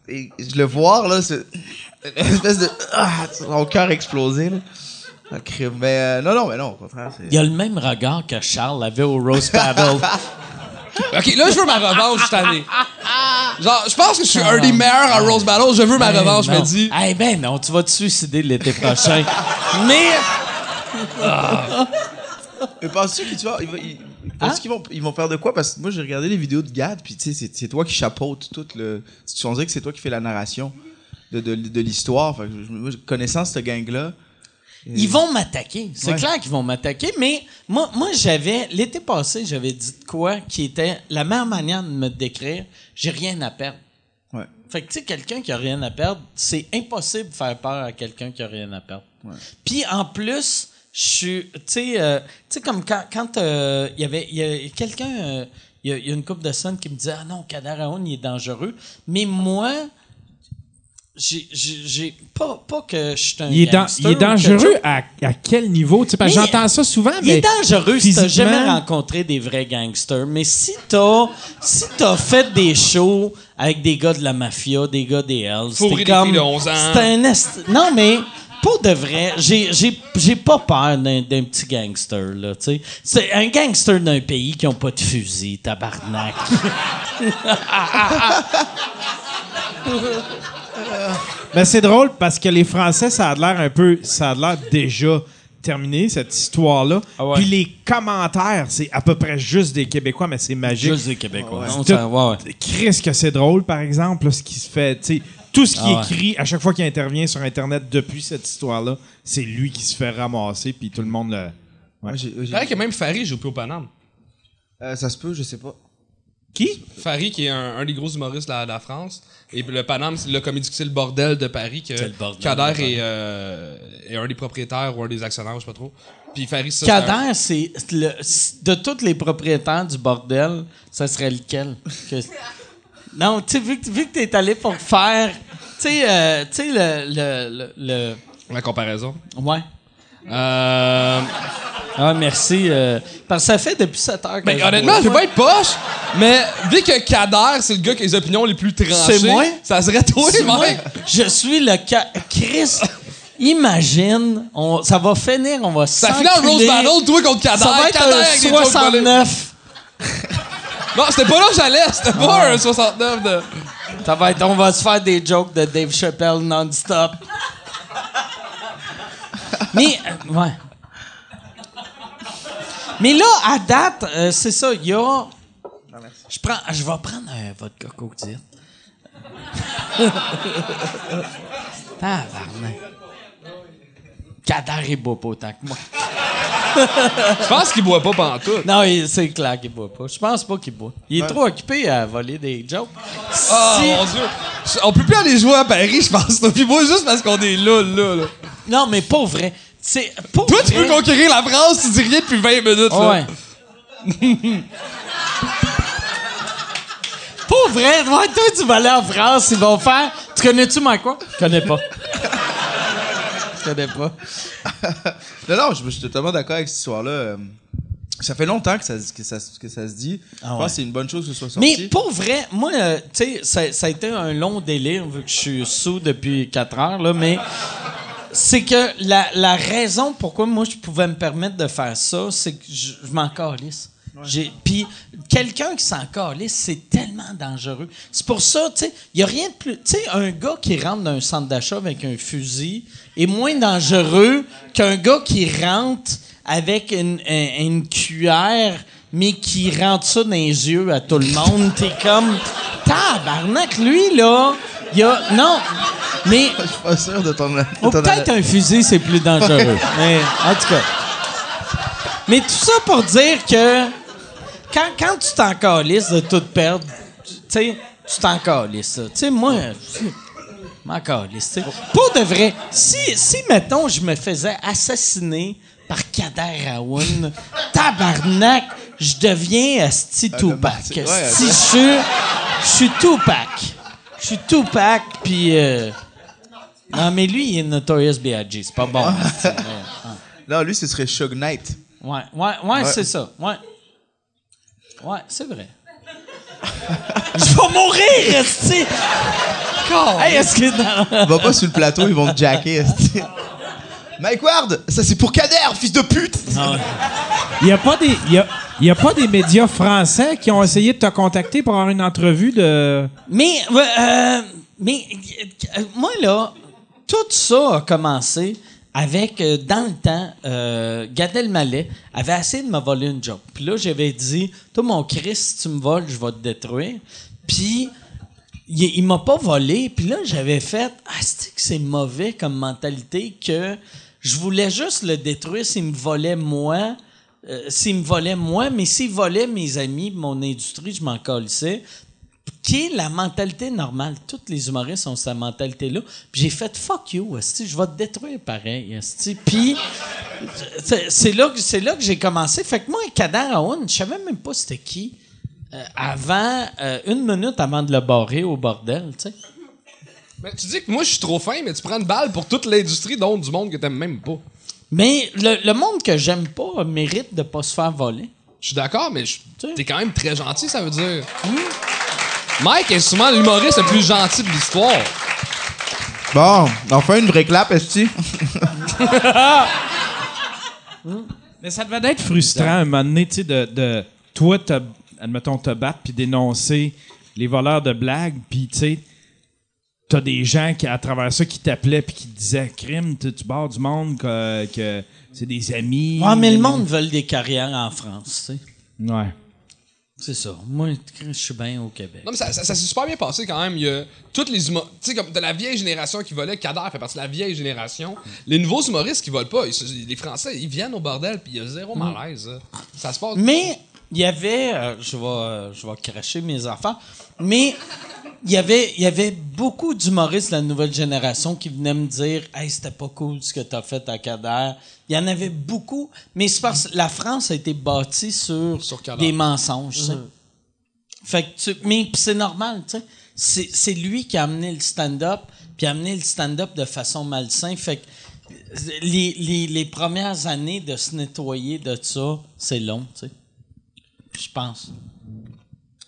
et je le voir, là, c'est une espèce de. Ah, son cœur explosé, là. Ah. Mais euh, non, non, mais non, au contraire. c'est- Il a le même regard que Charles avait au Rose Battle. OK, là, je veux ma revanche cette année. Genre, je pense que je suis un des meilleurs à Rose Battle. Je veux ma revanche, je me Ben dis. Eh ben non, tu vas te suicider l'été prochain. Mais Mais penses-tu qu'ils tu ils- penses-tu Hein? qu'ils vont, ils vont faire de quoi? Parce que moi, j'ai regardé les vidéos de Gad, puis tu sais, c'est- toi qui chapeaute tout le. Tu on dirait que c'est toi qui fais la narration de, de, de l'histoire. Connaissant cette gang-là. ils vont m'attaquer. C'est Ouais. clair qu'ils vont m'attaquer. Mais moi, moi j'avais l'été passé, j'avais dit de quoi qui était la meilleure manière de me décrire. J'ai rien à perdre. Ouais. Fait que tu sais, quelqu'un qui a rien à perdre, c'est impossible de faire peur à quelqu'un qui a rien à perdre. Puis en plus, je suis, tu sais, euh, tu sais comme quand quand euh, il y avait, il y a quelqu'un, euh, il y, a- il y a une couple de semaines qui me disait ah non, Kader Aoun, il est dangereux. Mais moi, j'ai, j'ai, j'ai- pas pas que je suis un Il est, dan- gangster il est dangereux à, à quel niveau? Tu sais, parce que Mais- j'entends ça souvent, Il mais est dangereux si t'as jamais rencontré des vrais gangsters. Mais si t'as si t'as fait des shows avec des gars de la mafia, des gars des Hells, des comme de 11 ans. c'est un est- non mais pour de vrai, j'ai pas peur d'un petit gangster là, tu sais. C'est un gangster d'un pays qui ont pas de fusil, tabarnak. Mais c'est drôle parce que les Français, ça a l'air un peu. Ça a l'air déjà terminé, cette histoire-là. Ah ouais. Puis les commentaires, c'est à peu près juste des Québécois, mais c'est magique. Juste des Québécois. Tout- ça- ouais, ouais. Chris, que c'est drôle, par exemple, là, ce qui se fait. tu sais, tout ce qui Ah est ouais. écrit à chaque fois qu'il intervient sur Internet depuis cette histoire-là, c'est lui qui se fait ramasser, puis tout le monde le. Ouais, Il paraît que même Farid joue plus au Paname. Euh, ça se peut, je sais pas. Qui? Farid, qui est un, un des gros humoristes de la, de la France. Et le Paname, c'est le comédie c'est le bordel de Paris que C'est le bordel de Kader est, euh, est un des propriétaires ou un des actionnaires, je sais pas trop. Puis Farid, ça, Kader, c'est le- de tous les propriétaires du bordel, ça serait lequel Que- Non, tu sais, vu que, vu que t'es allé pour faire, sais, euh, tu sais le, le, le, la comparaison. ouais. Euh, Ah merci, euh, parce que ça fait depuis 7 heures. que ben, je honnêtement, bois. je veux pas être poche, mais vu que Kader, c'est le gars qui a les opinions les plus tranchées, C'est moi? ça serait toi, C'est moi, mec. je suis le ca- Chris. Imagine, on, ça va finir, on va Ça finit en Rose s'enculer. Battle, toi contre Kader. Ça va être Kader un avec des jokes volés. 69. Non, c'était pas là que j'allais. C'était pas un 69 de. Ça va être, on va se faire des jokes de Dave Chappelle non-stop. Mais, euh, ouais. Mais là, à date, euh, c'est ça, il y a. Je prends, je vais prendre un vodka coke Tabarnak. Kader, il boit pas autant que moi. Je pense qu'il boit pas pantoute. Non, c'est clair qu'il boit pas. Je pense pas qu'il boit. Il est Ouais. trop occupé à voler des jokes. Si- mon Dieu. On peut plus aller jouer à Paris, je pense. Puis moi, juste parce qu'on est là, là, là. Non, mais pas vrai. C'est Toi, tu peux conquérir la France, tu dis rien depuis 20 minutes, là. Ouais. Pas vrai. Toi, tu vas aller en France, ils vont faire. Tu connais-tu Mike quoi? Je connais pas. Je connais pas. Non, non, je, je suis totalement d'accord avec cette histoire-là. Euh, Ça fait longtemps que ça, que ça, que ça se dit. je pense que c'est une bonne chose que ce soit sorti. Mais pour vrai, moi, euh, tu sais, ça, ça a été un long délire vu que je suis sous depuis 4 heures, là, mais c'est que la, la raison pourquoi moi je pouvais me permettre de faire ça, c'est que je, je m'en calisse. Puis quelqu'un qui s'en calisse, c'est tellement dangereux. C'est pour ça, tu sais, il n'y a rien de plus. Tu sais, un gars qui rentre dans un centre d'achat avec un fusil est moins dangereux qu'un gars qui rentre avec une, un- une cuillère, mais qui rentre ça dans les yeux à tout le monde. T'es comme, tabarnak, lui, là, il y a. Non, mais. Je suis pas sûr de ton. de peut-être un fusil, c'est plus dangereux. Mais, en tout cas. Mais tout ça pour dire que quand, quand tu t'en calisses de tout perdre, tu sais, tu t'en calisses. Tu sais, moi, m'en. Pour de vrai, si, si, mettons, je me faisais assassiner par Kader Aoun, tabarnak, je deviens Asti Tupac. martyr. Ouais, Si je suis, Tupac. Je suis Tupac, puis... euh, non, mais lui, il est Notorious B.I.G. C'est pas bon. Non, lui, ce serait Shug Knight. Ouais, ouais, ouais, c'est ça. Ouais. Ouais, c'est vrai. Je vais mourir, esti! Hey, est-ce que... Va pas sur le plateau, ils vont te jacker. esti. Mike Ward, ça c'est pour Kader, fils de pute! Il n'y a, pas des- il y a, il y a pas des médias français qui ont essayé de te contacter pour avoir une entrevue de. Mais, euh, mais euh, moi, là, tout ça a commencé avec, euh, dans le temps, euh, Gad avait essayé de me voler une job. Puis là, j'avais dit, toi, mon Christ, si tu me voles, je vais te détruire. Puis, il, il m'a pas volé. Puis là, j'avais fait, ah, c'est que c'est mauvais comme mentalité que je voulais juste le détruire s'il me volait moi. Euh, s'il me volait moi, mais s'il volait mes amis, mon industrie, je m'en calissais qui est la mentalité normale. Tous les humoristes ont cette mentalité-là. Puis j'ai fait fuck you, esti, je vais te détruire pareil, esti. Puis c'est là que c'est là que j'ai commencé. Fait que moi, Kader Aoun, je savais même pas c'était qui. euh, avant, euh, une minute avant de le barrer au bordel, tu sais. Mais tu dis que moi, je suis trop fin, mais tu prends une balle pour toute l'industrie, dont du monde que t'aimes même pas. Mais le, le monde que j'aime pas mérite de pas se faire voler. Je suis d'accord, mais t'es quand même très gentil, ça veut dire. Mike est souvent l'humoriste le plus gentil de l'histoire. Bon, enfin une vraie clap, esti. Mais ça devait être frustrant un moment donné, tu sais, de, de toi, te, admettons, te battre puis dénoncer les voleurs de blagues, puis tu sais, t'as des gens qui, à travers ça, qui t'appelaient puis qui te disaient crime, tu tu barres du monde, que, que c'est des amis. Ouais, mais le monde veut des carrières en France, tu sais. Ouais. C'est ça. Moi, je suis bien au Québec. Non, mais ça, ça- ça s'est super bien passé quand même. Il y a toutes les humoristes. Tu sais, comme de la vieille génération qui volait, Kader fait partie de la vieille génération. Les nouveaux humoristes qui volent pas, ils les Français, ils viennent au bordel, puis il y a zéro malaise. là. Ça se passe. Mais il y avait, euh, je vais, euh, je vais cracher mes enfants, mais il y avait, il y avait beaucoup d'humoristes de la nouvelle génération qui venaient me dire, hey, c'était pas cool ce que t'as fait à Kader. Il y en avait beaucoup, mais c'est parce que la France a été bâtie sur, des mensonges. sais. Fait que tu, mais pis c'est normal, tu sais. C'est, lui qui a amené le stand-up, puis a amené le stand-up de façon malsain. Fait que les, les, les premières années de se nettoyer de ça, c'est long, tu sais. Je pense.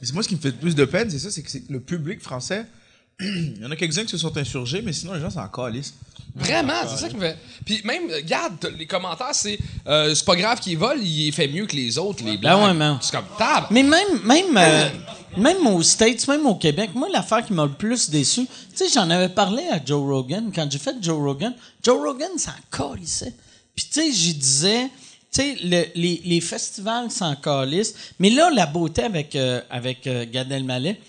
C'est moi ce qui me fait le plus de peine, c'est ça, c'est que c'est- le public français Il y en a quelques-uns qui se sont insurgés, mais sinon, les gens s'en calissent. Vraiment, c'est ça qui me fait. Puis même, regarde, les commentaires, c'est euh, c'est pas grave qu'il vole, il fait mieux que les autres, les blancs. Ben ouais, man. C'est comme tab. Mais même, même, euh, même aux States, même au Québec, moi, l'affaire qui m'a le plus déçu, tu sais, j'en avais parlé à Joe Rogan quand j'ai fait Joe Rogan. Joe Rogan s'en calissait. Puis, tu sais, j'y disais, tu sais, le- les, les festivals s'en calissent. Mais là, la beauté avec, euh, avec euh, Gad Elmaleh,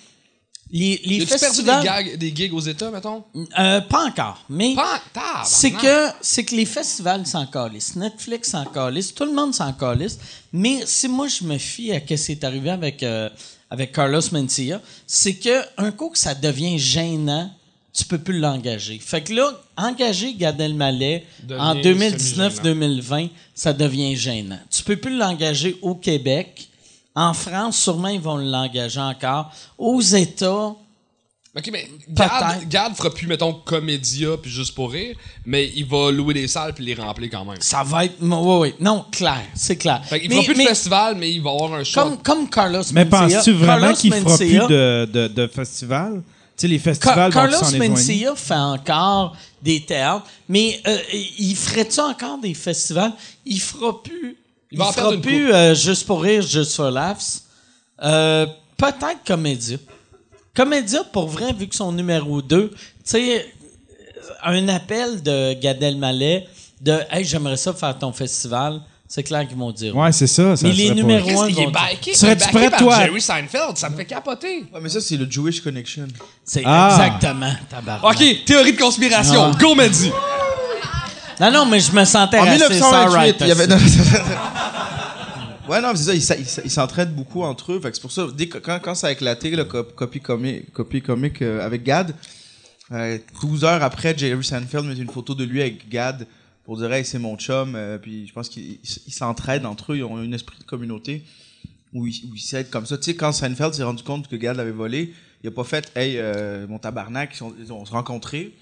les, les As-tu perdu des, festivals. gags- des gigs aux États, mettons? Euh, pas encore, mais. Pas. C'est que, c'est que les festivals s'en calissent, Netflix s'en calisse, tout le monde s'en calisse. Mais si moi je me fie à ce qui est arrivé avec, euh, avec Carlos Mencia, c'est que un coup que ça devient gênant, tu peux plus l'engager. Fait que là, engager Gad Elmaleh en Devient 2019-2020, ça devient gênant. Tu peux plus l'engager au Québec. En France, sûrement, ils vont l'engager encore. Aux États, OK, mais Gad, fera plus, mettons, comédia puis juste pour rire, mais il va louer des salles puis les remplir quand même. ça va être... Oui, oui. Non, clair, c'est clair. Fait qu'il Mais- fera plus de festival, mais il va avoir un show. Comme, comme Carlos Mais Mencia. penses-tu vraiment Carlos qu'il fera plus de, de, de festivals? Tu sais, les festivals Carlos. Mencia fait encore des théâtres, mais euh, il ferait-tu encore des festivals? Il fera plus. Il va en perdre une plus euh, juste pour rire, juste for laughs. Euh, Peut-être Comédia. Comédia, pour vrai, vu que son numéro 2, tu sais, un appel de Gad Elmaleh de Hey, j'aimerais ça faire ton festival, c'est clair qu'ils vont dire. Ouais, c'est ça. ça Mais les numéros- Chris, Ouais, il est vont- backé, Serais-tu il est backé prêt, par toi, Jerry Seinfeld, ça me fait capoter. Ouais, mais ça, c'est le Jewish Connection. C'est Ah. exactement, tabarnak. OK, théorie de conspiration, Ah. go Mehdi. Non, non, mais je me sentais En raciste, 1928, alright, il y avait. ouais, non, mais c'est ça, ils s'entraident beaucoup entre eux. Fait que c'est pour ça, dès que, quand, quand ça a éclaté, le cop- copie comique, copie comique euh, avec Gad, euh, 12 heures après, Jerry Seinfeld met une photo de lui avec Gad pour dire, hey, c'est mon chum. euh, puis je pense qu'ils ils s'entraident entre eux, ils ont un esprit de communauté où ils où ils s'aident comme ça. Tu sais, quand Seinfeld s'est rendu compte que Gad l'avait volé, il a pas fait, hey, euh, mon tabarnak, ils, sont- ils ont se rencontré,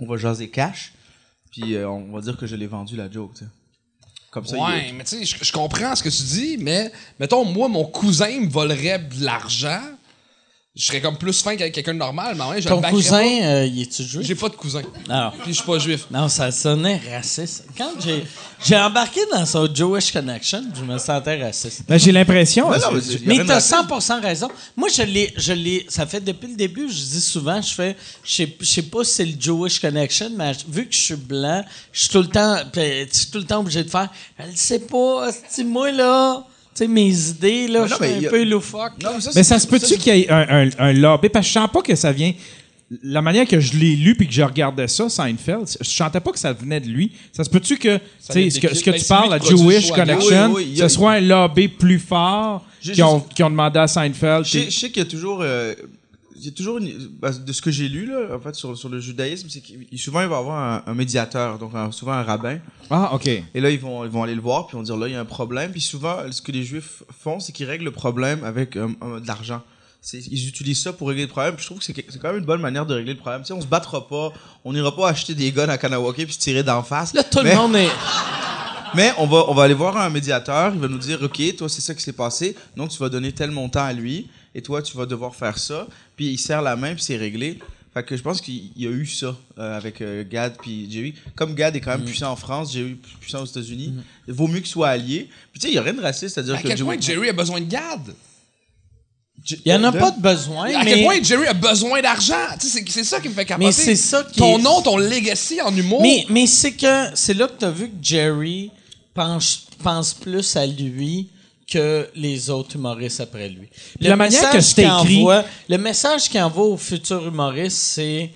on va jaser cash, puis euh, on va dire que je l'ai vendu la joke, tu sais. Comme ça, il- Ouais, mais tu sais, je comprends ce que tu dis, mais mettons, moi, mon cousin me volerait de l'argent. Je serais comme plus fin qu'avec quelqu'un de normal, mais ouais, je Ton le backerais cousin, pas. euh, il est-tu juif? J'ai pas de cousin. Non. Puis je suis pas juif. Non, ça sonnait raciste. Quand j'ai, j'ai embarqué dans son Jewish Connection, je me sentais raciste. Ben, j'ai l'impression. C'est- non, mais c'est- c'est- y a Mais rien de t'as raciste. 100% raison. Moi, je l'ai, je l'ai, ça fait depuis le début, je dis souvent, je fais, je sais, je sais pas si c'est le Jewish Connection, mais vu que je suis blanc, je suis tout le temps, puis je suis tout le temps obligé de faire, elle sait pas, c'est moi là, sais, mes idées là, Mais je suis un a- peu loufoque. Non, mais ça, Mais c'est- ça se peut-tu qu'il y ait un, un, un lobby? Parce que je sens pas que ça vient. La manière que je l'ai lu puis que je regardais ça, Seinfeld, je sentais pas que ça venait de lui. Ça se peut-tu que, tu sais, vient ce que, ce que tu Ben, parles, la Jewish. Connection, Oui, oui, ce soit un lobby plus fort qui ont, j'ai- qui ont demandé à Seinfeld. Je sais, t'es- je sais qu'il y a toujours, euh, il y a toujours une- bah, de ce que j'ai lu là, en fait, sur, sur le judaïsme, c'est qu'il souvent il va y avoir un, un médiateur, donc un- souvent un rabbin. Ah, OK. Et là ils vont, ils vont aller le voir puis ils vont dire là il y a un problème. Puis souvent ce que les juifs font, c'est qu'ils règlent le problème avec euh, euh, de l'argent. Ils utilisent ça pour régler le problème. Puis je trouve que c'est que- c'est quand même une bonne manière de régler le problème. Tu sais, on se battra pas, on n'ira pas acheter des guns à Kanawake puis se tirer d'en face. Là, tout Mais- le monde est. Mais on va, on va aller voir un médiateur, il va nous dire, OK, toi, c'est ça qui s'est passé, donc tu vas donner tel montant à lui, et toi, tu vas devoir faire ça, puis il serre la main, puis c'est réglé. Fait que je pense qu'il y a eu ça euh, avec euh, Gad puis Jerry. Comme Gad est quand Mm. même puissant en France, Jerry est puissant aux États-Unis, il vaut mieux qu'ils soient alliés. Puis tu sais, il n'y a rien de raciste à dire À que quel point Jerry a besoin de Gad? Il y en a pas de besoin, À mais. quel point Jerry a besoin d'argent? Tu sais, C'est c'est ça qui me fait capoter. Mais c'est ça qui Ton est- nom, ton legacy en humour. Mais, mais c'est que c'est là que tu as vu que Jerry pense, pense plus à lui que les autres humoristes après lui. la manière message que c'est qu'il écrit- envoie- le message qu'il envoie aux futurs humoristes, c'est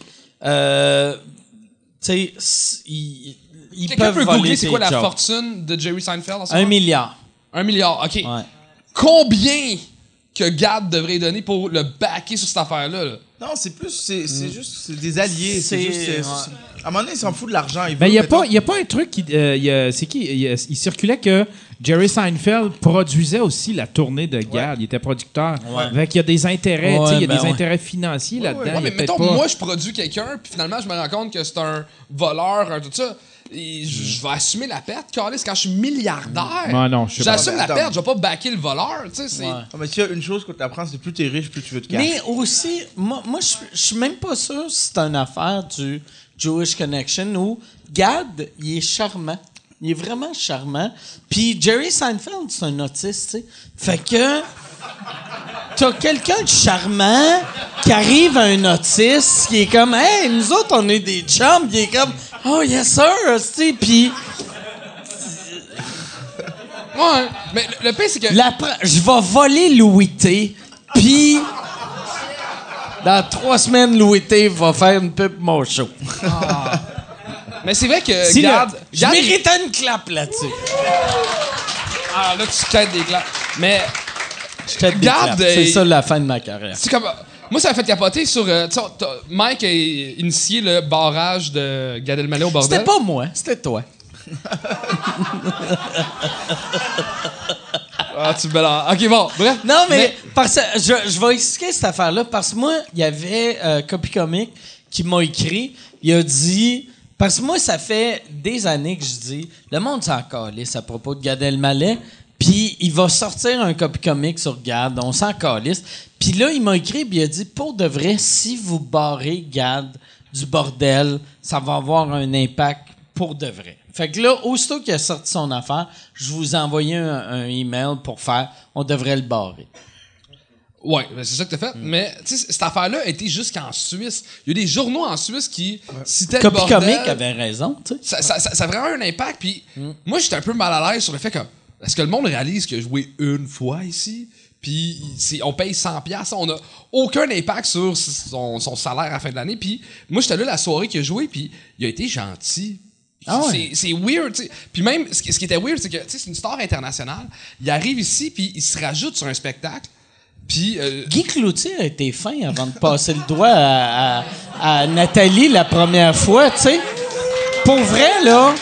euh, tu sais, ils, ils Quelqu'un peuvent peut voler googler c'est quoi la jokes. fortune de Jerry Seinfeld en ce Un moment? milliard. Un milliard, OK. Ouais. Combien que Gad devrait donner pour le backer sur cette affaire-là? là? Non, c'est plus, c'est c'est juste, c'est des alliés. C'est juste, ouais. à un moment donné, il s'en fout de l'argent. Il Ben, il n'y a, pas- y a pas un truc qui. euh, y a- c'est qui il, y a- il circulait que Jerry Seinfeld produisait aussi la tournée de Gad. Il était producteur. Fait qu'il y a des intérêts, Ouais, tu sais, il y a ben des ouais. intérêts financiers là-dedans. Ouais, Il mais mettons, pas- moi, je produis quelqu'un, puis finalement, je me rends compte que c'est un voleur, un tout ça. Je vais assumer la perte, Carlis, quand je suis milliardaire. Ouais, non, je sais pas. J'assume la Attends. perte, je vais pas backer le voleur, tu sais. c'est- Ouais. Ah, mais s'il y a une chose que tu apprends, c'est plus t'es riche, plus tu veux te cacher. Mais aussi, moi, moi je je suis même pas sûr si c'est une affaire du Jewish Connection où Gad, il est charmant. Il est vraiment charmant. Puis Jerry Seinfeld, c'est un autiste, tu sais. Fait que t'as quelqu'un de charmant qui arrive à un autiste qui est comme, hey, nous autres, on est des chums. Il est comme, oh, yes, sir, tu sais. Puis Ouais. Mais le, le pire, c'est que. Je vais voler Louis T. Puis, dans trois semaines, Louis T va faire une pub mon show. Mais c'est vrai que. Si le- Gad, Je méritais une clap là-dessus. Ah, là, tu têtes des claques. Mais. C'est ça la fin de ma carrière. C'est comme. Moi, ça m'a fait capoter sur. euh, tu sais, t'as- Mike a initié le barrage de Gad Elmaleh au bordel. C'était pas moi, c'était toi. Ah, tu me. Ok, bon, bref. Non, mais, parce je, je vais expliquer cette affaire-là parce que moi, il y avait euh, Copy Comic qui m'a écrit. Il a dit. Parce que moi, ça fait des années que je dis le monde s'en calisse à propos de Gad Elmaleh. Puis il va sortir un copy comic sur Gad, on s'en calisse. Puis là, il m'a écrit, puis il a dit pour de vrai, si vous barrez Gad du bordel, ça va avoir un impact pour de vrai. Fait que là, aussitôt qu'il a sorti son affaire, je vous ai envoyé un, un email pour faire on devrait le barrer. Ouais, ben, c'est ça que t'as fait. Mais, tu sais, cette affaire-là a été jusqu'en Suisse. Il y a des journaux en Suisse qui citaient le Copy bordel. Comic avait raison, tu sais. ça, ça, ça- ça a vraiment un impact. Puis moi, j'étais un peu mal à l'aise sur le fait que est-ce que le monde réalise qu'il a joué une fois ici? Puis on paye 100 pièces, on a aucun impact sur son, son salaire à la fin de l'année. Puis moi, j'étais là la soirée qu'il a joué, puis il a été gentil. Ah ouais? C'est- weird. Puis même, ce qui, ce qui était weird, c'est que, c'est une star internationale. Il arrive ici, puis il se rajoute sur un spectacle. Puis, euh, Guy Cloutier a été fin avant de passer le doigt à, à- à Nathalie la première fois, tu sais. Pour vrai, là.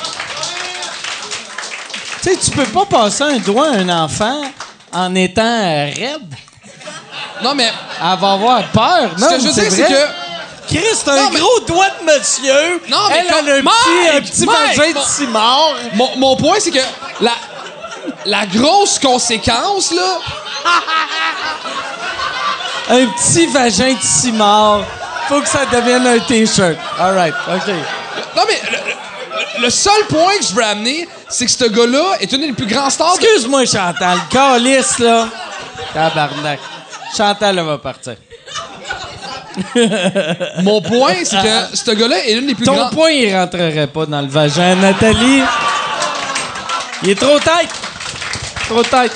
Tu sais, tu peux pas passer un doigt à un enfant en étant euh, raide. non, mais Elle va avoir peur. Non, ce que je veux dire, c'est que Chris, c'est un mais- gros doigt de monsieur. Non, mais Elle comme- a un Mike! petit, un petit Mike! vagin de Mon- cimard. Mon, mon point, c'est que la, la grosse conséquence, là, Un petit vagin de cimard. Faut que ça devienne un T-shirt. All right, OK. Non, mais le, le- le seul point que je veux amener, c'est que ce gars-là est une des plus grands stars. de- Excuse-moi, Chantal. Calice, là. Tabarnak. Chantal, elle va partir. Mon point, c'est que ce gars-là est une des plus Ton grands. point, il rentrerait pas dans le vagin, Nathalie. Il est trop tête. Trop tête.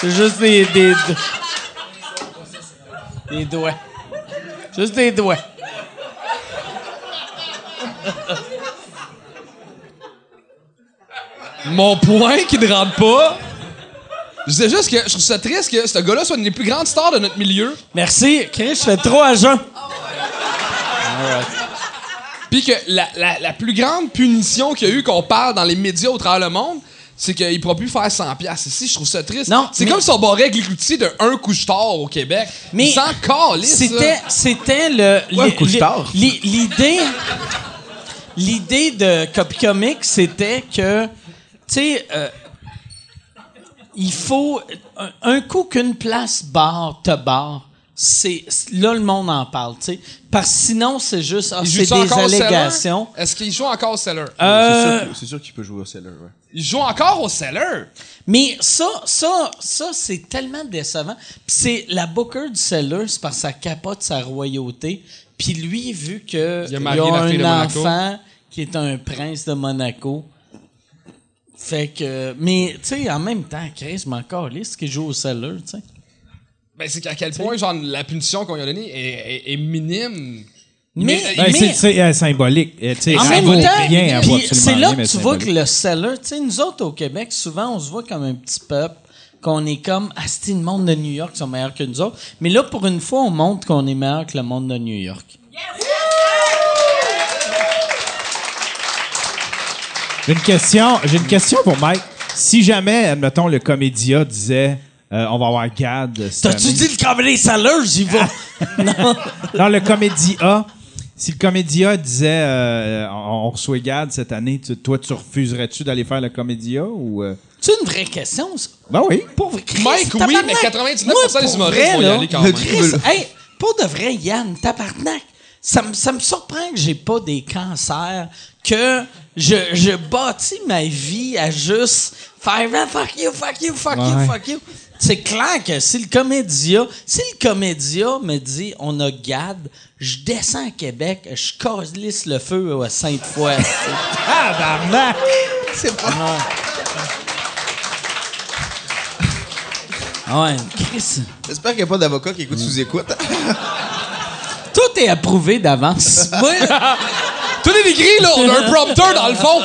C'est juste des, des, des doigts. Juste des doigts. Mon point qui ne rentre pas. Je disais juste que je trouve ça triste que ce gars-là soit une des plus grandes stars de notre milieu. Merci. Chris, je fais trop à jeun. Puis que la, la- la plus grande punition qu'il y a eu qu'on parle dans les médias au travers le monde, c'est qu'il ne pourra plus faire 100 pièces ici. Je trouve ça triste. Non, c'est mais- comme si on barrait cloutiers de un couche-tard au Québec. Mais Sans calisse, C'était, c'était le. Ouais, couche tard? li- L'idée. L'idée de Copy Comic, c'était que, tu sais, euh, il faut. Un, un coup qu'une place barre te barre, c'est. Là, le monde en parle, tu sais. Parce que sinon, c'est juste. ah, c'est des allégations. Est-ce qu'il joue encore au Seller? Euh, C'est sûr qu'il peut jouer au seller, ouais. Il joue encore au Seller? Mais ça, ça, ça, c'est tellement décevant. Puis c'est la booker du seller, c'est parce que ça capote sa royauté. Puis lui, vu que Il a il marié la fille de un Monaco. enfant qui est un prince de Monaco. Fait que, mais tu sais, en même temps, Chris, mais encore liste qui joue au seller, tu sais. Ben, c'est qu'à quel point, genre, la punition qu'on lui a donnée est, est- est minime. Mais, Ben, mais- c'est- euh, symbolique. Euh, En même temps, c'est là que tu vois que le seller, tu sais, nous autres au Québec, souvent on se voit comme un petit peuple, qu'on est comme, ah, c'est le monde de New York qui sont meilleurs que nous autres. Mais là, pour une fois, on montre qu'on est meilleur que le monde de New York. J'ai une question, j'ai une question pour Mike. Si jamais, admettons, le comédia disait euh, on va avoir Gad cette T'as-tu dit le comedy seller? J'y vais? non. Dans le comédia, si le comédia disait euh, on, reçoit Gad cette année, tu- toi, tu refuserais-tu d'aller faire le comédia ou. euh? C'est une vraie question, ça. Ben oui. Pour Chris, Mike, oui, mais 99% Moi, des pour humoristes vont y aller quand même. Chris, hey, pour de vrai, Yann, tabarnak, ça me, ça me surprend que j'ai pas des cancers, que je, je bâtis ma vie à juste faire Ah, fuck you, fuck you, fuck you, fuck you. C'est clair que si le comédia, si le comédia me dit on a Gad, je descends à Québec, je calisse le feu à Sainte-Foy. Ah, barnac! C'est pas. Ah ouais, Chris. J'espère qu'il n'y a pas d'avocat qui écoute sous-écoute. Tout est approuvé d'avance. Moi, Tout est écrit, là. On a un prompteur dans le fond.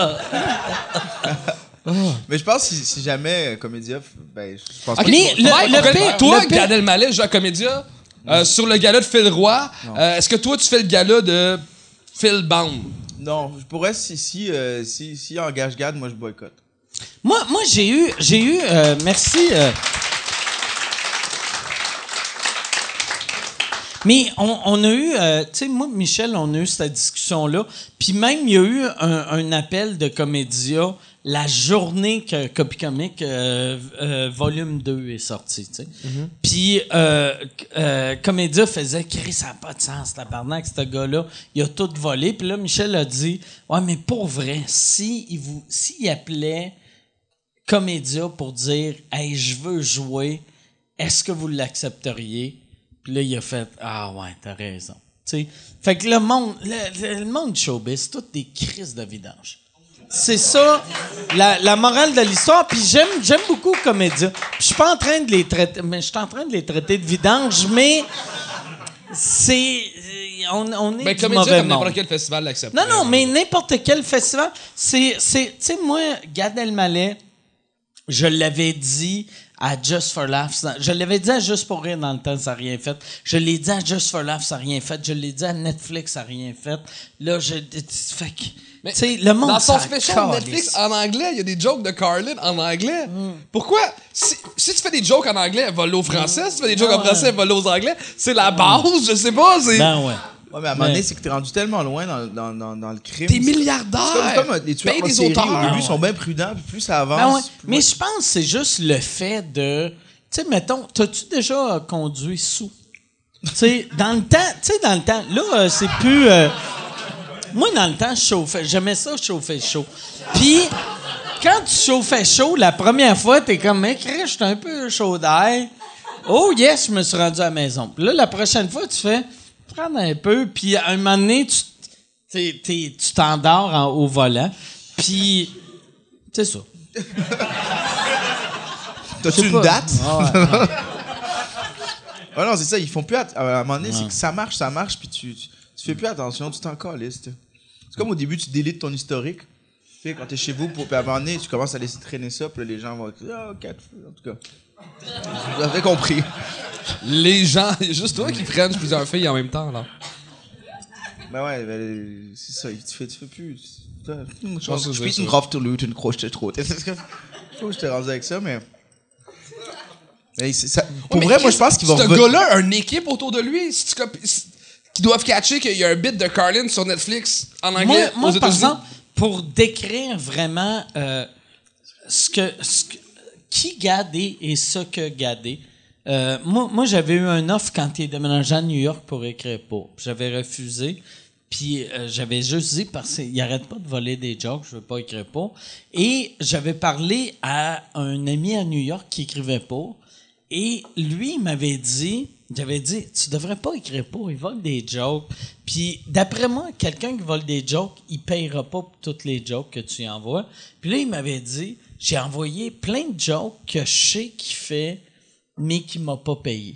Mais je pense que si, si jamais euh, Comédia, ben, je pense pas Ok, Mais qu'ils le- Mike, le on connaît- pire- toi, le pire- Gad Elmaleh joue à Comédia. euh, sur le gala de Phil Roy, euh, est-ce que toi, tu fais le gala de Phil Baum? Non, je pourrais, si, si, euh, si, si engage Gad, moi je boycotte. Moi, moi j'ai eu, j'ai eu, euh, merci. euh, mais on, on a eu, euh, tu sais, moi, Michel, on a eu cette discussion-là. Puis même, il y a eu un, un appel de Comédia la journée que Copy Comic euh, euh, volume 2 est sorti, tu sais. Puis euh, Comédia faisait « Chris, ça n'a pas de sens, tabarnak, ce gars-là. Il a tout volé. » Puis là, Michel a dit « Ouais, mais pour vrai, si il vous, s'il appelait Comédia pour dire Hey, je veux jouer, est-ce que vous l'accepteriez? Puis là, il a fait Ah ouais, t'as raison. Tu sais, fait que le monde, le, le monde showbiz, c'est toutes des crises de vidange. C'est ça, la, la morale de l'histoire. Puis j'aime, j'aime beaucoup Comédia. Puis Je suis pas en train de les traiter, mais je suis en train de les traiter de vidange, mais c'est, on, on est Ben, du mauvais comme n'importe quel festival, l'accepte. Non, non, mais n'importe quel festival. C'est, c'est, tu sais, moi, Gad Elmaleh, je l'avais dit à Just for Laughs. Je l'avais dit à Juste pour rire dans le temps, ça n'a rien fait. Je l'ai dit à Just for Laughs, ça n'a rien fait. Je l'ai dit à Netflix, ça n'a rien fait. Là, je. Fait que. Mais Tu sais, le monde. Dans son calisse. Netflix en anglais, il y a des jokes de Carlin en anglais. Mm. Pourquoi? Si, si tu fais des jokes en anglais, va au français. Si tu fais des jokes en Ah français, va aux anglais. C'est la base, je sais pas. C'est... Ben ouais. Ouais, mais à un moment donné, c'est que t'es rendu tellement loin dans, dans, dans, dans le crime. T'es C'est milliardaire. comme, comme euh, les tueurs en série, au début, sont bien prudents, puis plus ça avance. Ben ouais. plus Mais je pense que c'est juste le fait de. Tu sais, mettons, t'as-tu déjà conduit sous? tu sais, dans le temps, tu sais, dans le temps, là, euh, c'est plus. euh, moi, dans le temps, je chauffais. J'aimais ça, chauffer chaud. Puis, quand tu chauffais chaud, la première fois, t'es comme, mec, je suis un peu chaud d'air. Oh, yes, je me suis rendu à la maison. Puis là, la prochaine fois, tu fais, prendre un peu, puis à un moment donné, tu t'es- t'es- tu t'endors en- au volant. Puis, c'est ça. T'as-tu une pas. date? Ah Ouais, non, c'est ça, ils font plus. att- À un moment donné, c'est que ça marche, ça marche, puis tu, tu, tu fais plus attention, tu t'en calisses. C'est comme au début, tu délites ton historique. Tu sais, quand t'es chez vous, pour, puis à un moment donné, tu commences à laisser traîner ça, puis là, les gens vont dire Ah, quatre en tout cas. Vous avez compris. Les gens, il y a juste toi qui prennent plusieurs filles en même temps, là. Ben ouais, ben, c'est ça, tu fais, tu fais plus. tu- pense que Je grosse tourlute, une croche de trop. Je où je t'ai rendu avec ça, mais. mais c'est ça- pour Mais vrai, moi, je pense qu'il va Ce gars-là a une équipe autour de lui. Si tu qui doivent catcher qu'il y a un bit de Carlin sur Netflix en anglais moi, aux moi, par exemple, pour décrire vraiment euh, ce que, ce que- qui gadé et ce que gadé, euh, moi, j'avais eu un offre quand il déménagé à New York pour écrire pour. J'avais refusé. Puis euh, j'avais juste dit parce qu'il arrête pas de voler des jokes, je veux pas écrire pour. Et j'avais parlé à un ami à New York qui écrivait pour. Et lui, il m'avait dit, j'avais dit, tu devrais pas écrire pour, il vole des jokes. Puis d'après moi, quelqu'un qui vole des jokes, il payera pas pour toutes les jokes que tu envoies. Puis là, il m'avait dit, j'ai envoyé plein de jokes que je sais qu'il fait, mais qui m'a pas payé.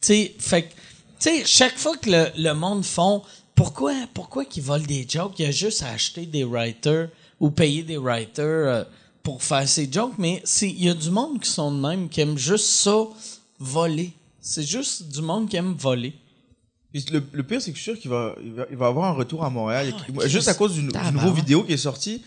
Tu sais, fait que, tu sais, chaque fois que le, le monde font, pourquoi, pourquoi qu'ils volent des jokes? Il y a juste à acheter des writers ou payer des writers euh, pour faire ces jokes, mais il y a du monde qui sont de même, qui aiment juste ça, voler. C'est juste du monde qui aime voler. Le, le pire, c'est que je suis sûr qu'il va, il va, il va avoir un retour à Montréal. Ah, Et- juste à cause du, du nouveau vidéo qui est sorti,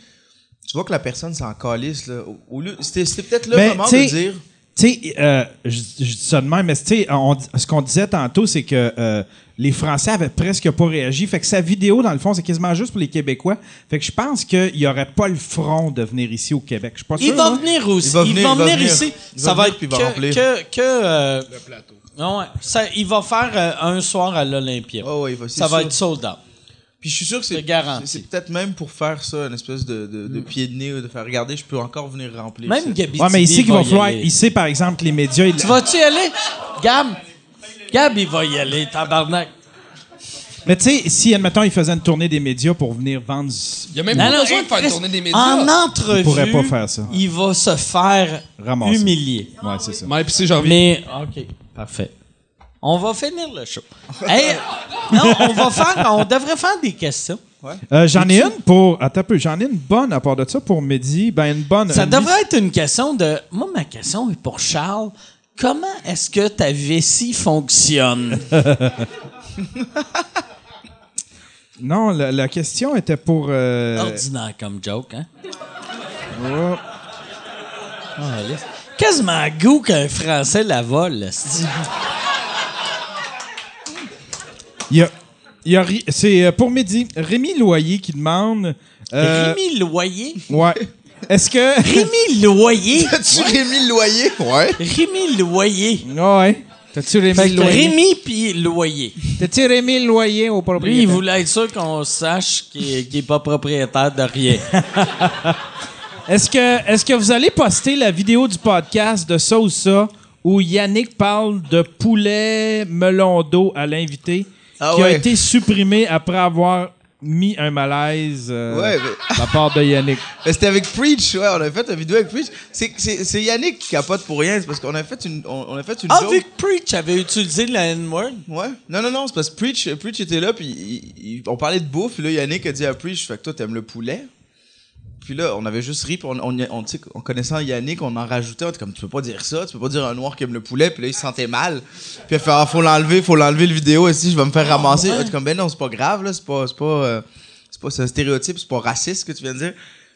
tu vois que la personne s'en calisse. Là. Au, au lieu, c'était, c'était peut-être le Mais, moment de dire tu sais, euh, je, je dis ça de même, mais tu sais, on- ce qu'on disait tantôt, c'est que euh, les Français avaient presque pas réagi. Fait que sa vidéo, dans le fond, c'est quasiment juste pour les Québécois. Fait que je pense qu'il y aurait pas le front de venir ici au Québec. Je suis pas Il va hein? venir aussi. Il va venir, il va venir venir. ici. Il ça va venir, être il va que, remplir. que, que, euh, ouais, ça, il va faire euh, un soir à l'Olympia. Oh, ouais, il va, c'est ça va être sold out. Puis je suis sûr que C'est c'est garanti. c'est- C'est peut-être même pour faire ça, une espèce de, de, de pied de nez, ou de faire regarder, je peux encore venir remplir. Même. Gabi Ouais, mais il sait qu'il va falloir. sait, par exemple, les médias. ils- Tu vas-tu y aller? Gab? Gab, il va y aller, tabarnak. Mais tu sais, si, admettons, il faisait une tournée des médias pour venir vendre. Il y a même Non, pas non, besoin de faire une tournée des médias. En entrevue, Il pourrait pas faire ça. il va se faire Ramasser. humilier. Ouais, c'est ça. Ouais, puis c'est janvier. Mais, OK, parfait. On va finir le show. Hey, non, on va faire, on devrait faire des questions. Euh, j'en ai une pour. Attends un peu. J'en ai une bonne à part de ça pour Mehdi. Ben, une bonne. Ça une- devrait être une question de. Moi, ma question est pour Charles. Comment est-ce que ta vessie fonctionne? Non, la, la question était pour. euh, Ordinaire comme joke, hein? oh, c'est Quasiment goût qu'un Français la vole. Il y a- a C'est euh, pour Mehdi. Rémi Loyer qui demande. euh, Rémi Loyer? Ouais. Est-ce que. Rémi Loyer? As-tu Rémi loyer? Ouais. Rémi Loyer. ouais. T'as-tu Rémi Loyer? Rémi puis Loyer. T'as-tu Rémi Loyer au Lui, il propriétaire? voulait être sûr qu'on sache qu'il n'est pas propriétaire de rien. Est-ce que, est-ce que vous allez poster la vidéo du podcast de ça ou ça où Yannick parle de poulet melon d'eau à l'invité? Ah qui a été supprimé après avoir mis un malaise euh, Ouais, mais- de la part de Yannick? C'était avec Preach, ouais, on a fait une vidéo avec Preach. C'est- Yannick qui capote pour rien, c'est parce qu'on a fait une, on, on a fait une Ah, joke. vu que Preach avait utilisé la N-word, Ouais. Non, non, non, c'est parce que Preach, Preach était là, puis il- il- on parlait de bouffe, puis là, Yannick a dit à Preach, fait que toi, t'aimes le poulet? Puis là, on avait juste ri, puis on, on, on, tu sais, en connaissant Yannick, on en rajoutait, on était comme, tu peux pas dire ça, tu peux pas dire un noir qui aime le poulet, puis là, il se sentait mal. Puis il a fait, ah, faut l'enlever, faut l'enlever le vidéo aussi, je vais me faire ramasser. On était comme, ben non, c'est pas grave, là, c'est pas, c'est pas, euh, c'est pas, c'est un stéréotype, c'est pas raciste ce que tu viens de dire.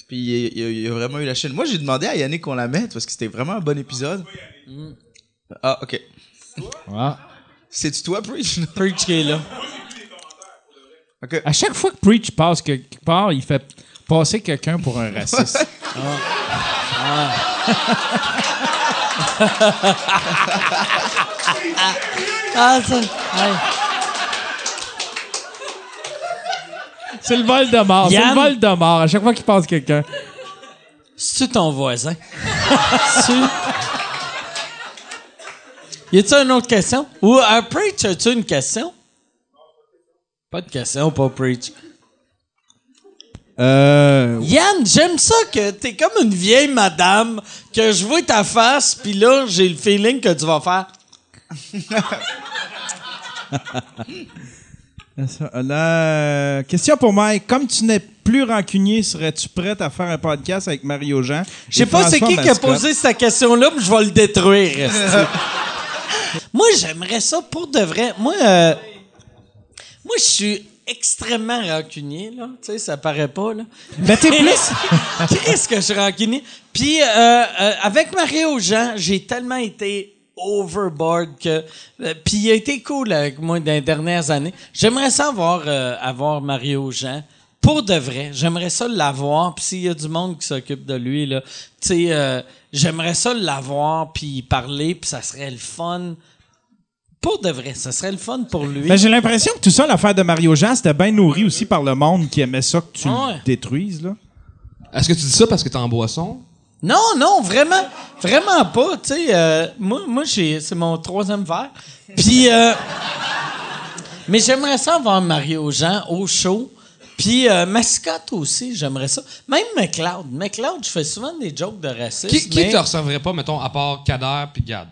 Puis il, il a- il a vraiment eu la chaîne. Moi, j'ai demandé à Yannick qu'on la mette, parce que c'était vraiment un bon épisode. Ah, ok. C'est-tu toi, Preach? Preach qui est là. ok. À chaque fois que Preach passe quelque part, il fait passer quelqu'un pour un raciste. Ah, ça. ouais. c'est le vol de mort. C'est le vol de mort. À chaque fois qu'il passe quelqu'un. C'est-tu ton voisin? Y a-tu une autre question? Ou un Preach, as-tu une question? Pas de question, pas Preach. Euh, Yann, j'aime ça que t'es comme une vieille madame, que je vois ta face, puis là, j'ai le feeling que tu vas faire. La question pour Mike. Comme tu n'es plus rancunier, serais-tu prête à faire un podcast avec Mario Jean? Je sais pas c'est qui qui a posé cette question-là, mais je vais le détruire. moi, j'aimerais ça pour de vrai. Moi, euh, moi, je suis extrêmement rancunier, là. Tu sais, ça paraît pas, là. Mais t'es plus. Qu'est-ce que je suis rancunier? Puis, euh, euh, avec Mario Jean, j'ai tellement été overboard que... euh, puis il a été cool avec moi dans les dernières années. J'aimerais ça avoir, euh, avoir Mario Jean. Pour de vrai, j'aimerais ça l'avoir. Puis s'il y a du monde qui s'occupe de lui, là, tu sais, euh, j'aimerais ça l'avoir, puis parler, puis ça serait le fun. Pour de vrai, ça serait le fun pour lui. Ben, j'ai l'impression que tout ça, l'affaire de Mario Jean, c'était bien nourri aussi par le monde qui aimait ça que tu Ouais. le détruises, là. Est-ce que tu dis ça parce que t'es en boisson? Non, non, vraiment, vraiment pas. Tu sais, euh, moi, moi j'ai, c'est mon troisième verre. Puis, euh, mais j'aimerais ça avoir Mario Jean au show. Puis euh, Mascotte aussi, j'aimerais ça. Même McLeod. McLeod, je fais souvent des jokes de racisme. Qui, qui mais te recevrait pas, mettons, à part Kader puis Gad?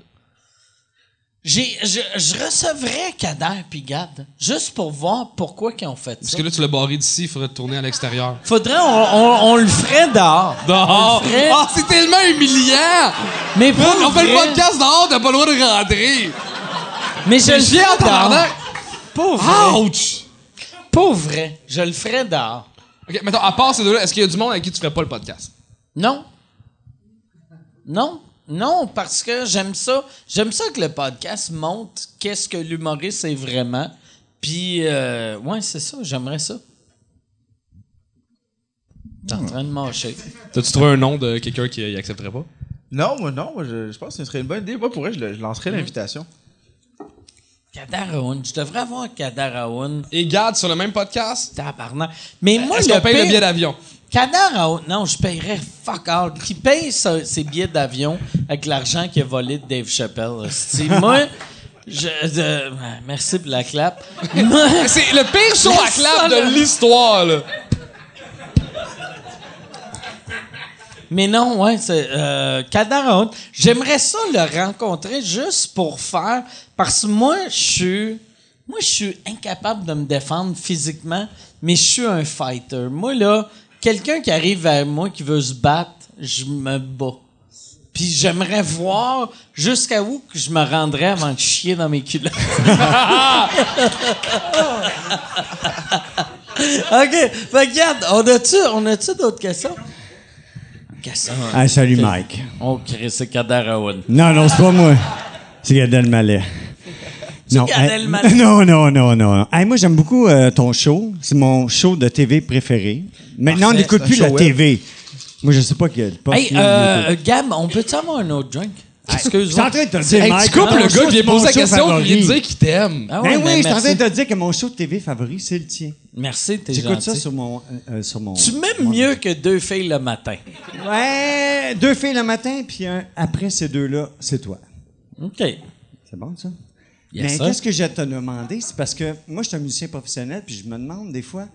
J'ai, je, je recevrais Kader puis Gad, juste pour voir pourquoi ils ont fait Parce ça. que là, tu l'as barré d'ici, il faudrait te tourner à l'extérieur. Faudrait, on, on- on le ferait dehors. Dehors! Ah, c'est tellement humiliant! mais pour On fait le podcast dehors, t'as pas le droit de rentrer! Mais je le ferais dehors. Pour vrai. Ouch! Pour vrai. Je le ferais dehors. Ok, mettons, à part ces deux-là, est-ce qu'il y a du monde avec qui tu ferais pas le podcast? Non. Non? Non, parce que j'aime ça. J'aime ça que le podcast montre qu'est-ce que l'humoriste est vraiment. Puis, euh, ouais, c'est ça. J'aimerais ça. T'es en train de mâcher. T'as-tu trouvé un nom de quelqu'un qui y accepterait pas? Non, moi, non, moi, je, je pense que ce serait une bonne idée. Moi, pour vrai, je, le- je lancerais l'invitation. Kadaraoun. Je devrais avoir Kadaraoun. Et Gad sur le même podcast? Tabarnak. Mais moi, Est-ce le qu'on paye le pire- billet d'avion? Kadar, non, je paierais fuck all. Qui paye ses billets d'avion avec l'argent qu'il a volé de Dave Chappelle? hostie? moi, je, merci pour la clap. Moi, C'est le pire show à clap de l'histoire, là. mais non, ouais, c'est euh, Kadar, J'aimerais ça le rencontrer juste pour faire, parce que moi, je suis, moi, je suis incapable de me défendre physiquement, mais je suis un fighter. Moi là, quelqu'un qui arrive vers moi qui veut se battre, je me bats. Puis j'aimerais voir jusqu'à où que je me rendrais avant de chier dans mes culottes. OK. Fait regarde, on a-tu, on a-tu d'autres questions? Question. Ah, salut Mike. Oh, Chris, c'est Kadaraoun. Non, non, c'est pas moi. C'est Gad Elmaleh. Non, Elmaleh. non, non, non, non. Hey, moi, j'aime beaucoup euh, ton show. C'est mon show de TV préféré. Maintenant, on Parfait, n'écoute c'est un plus la show web. TV. Moi, je sais pas quel poste. Hey, là, euh. Gab, on peut-tu avoir un autre drink? Je suis Excuse-moi. en train de te dire, Hey, Mike. tu coupes mon le show, gars qui vient c'est mon poser la show question, puis il dire qu'il t'aime. Ah ouais, Ben oui, je suis en train merci. de te dire que mon show de TV favori, c'est le tien. Merci, t'es J'écoute ça gentil. sur mon, euh, euh, sur mon. Tu m'aimes mon- mieux que deux filles le matin. Ouais, deux filles le matin, puis un après ces deux-là, c'est toi. OK. C'est bon, ça? Yes, Mais qu'est-ce que j'ai à te demander? C'est parce que moi, je suis un musicien professionnel, puis je me demande des fois,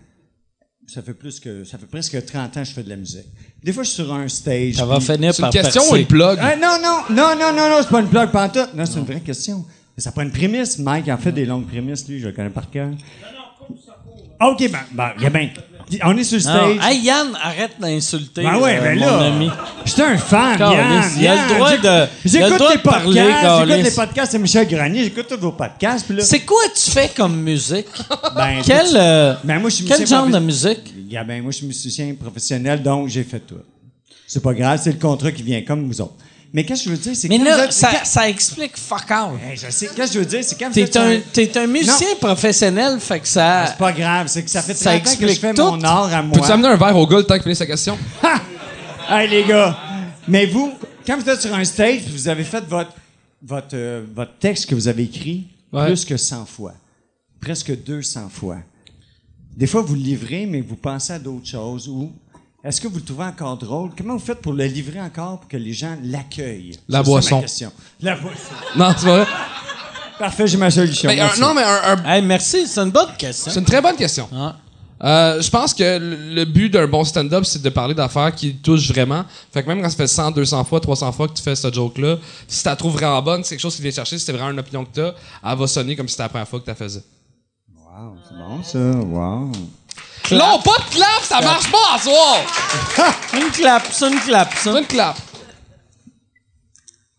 ça fait plus que, ça fait presque 30 ans que je fais de la musique. Des fois, je suis sur un stage. Ça va finir C'est une par question ou une plug? Ah, non, non, non, non, non, non, c'est pas une blague pantoute. Non, c'est une vraie question. Mais ça prend une prémisse. Mike en fait des longues prémisses, lui, je le connais par cœur. OK, ben, ben, il y a ben, on est sur le Non. stage. Hey, Yann, arrête d'insulter Ben ouais, euh, ben mon là, ami. j'étais un fan, Yann, il a le droit J'écoute- de- J'écoute parler, podcasts, j'écoute les podcasts de Michel Granier, j'écoute tous vos podcasts, là... C'est quoi tu fais comme musique? Ben, Quel, euh, ben, moi, je suis quel musicien genre de musique? Yeah, ben, moi, je suis musicien professionnel, donc j'ai fait tout. C'est pas grave, c'est le contrat qui vient, comme vous autres. Mais qu'est-ce que je veux dire, c'est Mais quand là, vous êtes- ça, quand- ça explique fuck all. Hey, je sais, qu'est-ce que je veux dire, c'est quand T'es un, sur t'es un musicien professionnel, fait que ça... C'est pas grave, c'est que ça fait Ça 30 ans que je explique fais tout. mon art à moi. Peux-tu amener un verre au gars le temps qu'il finisse sa question? Hey, les gars, mais vous, quand vous êtes sur un stage, vous avez fait votre, votre, euh, votre texte que vous avez écrit Ouais. plus que 100 fois, presque 200 fois. Des fois, vous le livrez, mais vous pensez à d'autres choses ou est-ce que vous le trouvez encore drôle? Comment vous faites pour le livrer encore pour que les gens l'accueillent? La ça, boisson. ma question. La boisson. Non, c'est vrai. Parfait, j'ai ma solution. Mais, un- Merci. non, mais un- un- Hey, merci, c'est une bonne question. c'est une très bonne question. Ah. Euh, je pense que le le but d'un bon stand-up, c'est de parler d'affaires qui touchent vraiment. Fait que même quand ça fait 100, 200 fois, 300 fois que tu fais ce joke-là, si tu la trouves vraiment bonne, c'est quelque chose qui vient chercher, si c'est vraiment une opinion que t'as, elle va sonner comme si c'était la première fois que tu la faisais. Wow, c'est bon ça, wow. Non, pas de clap, ça marche pas à soir! Une clap, c'est une clap, ça. C'est une clap. Tu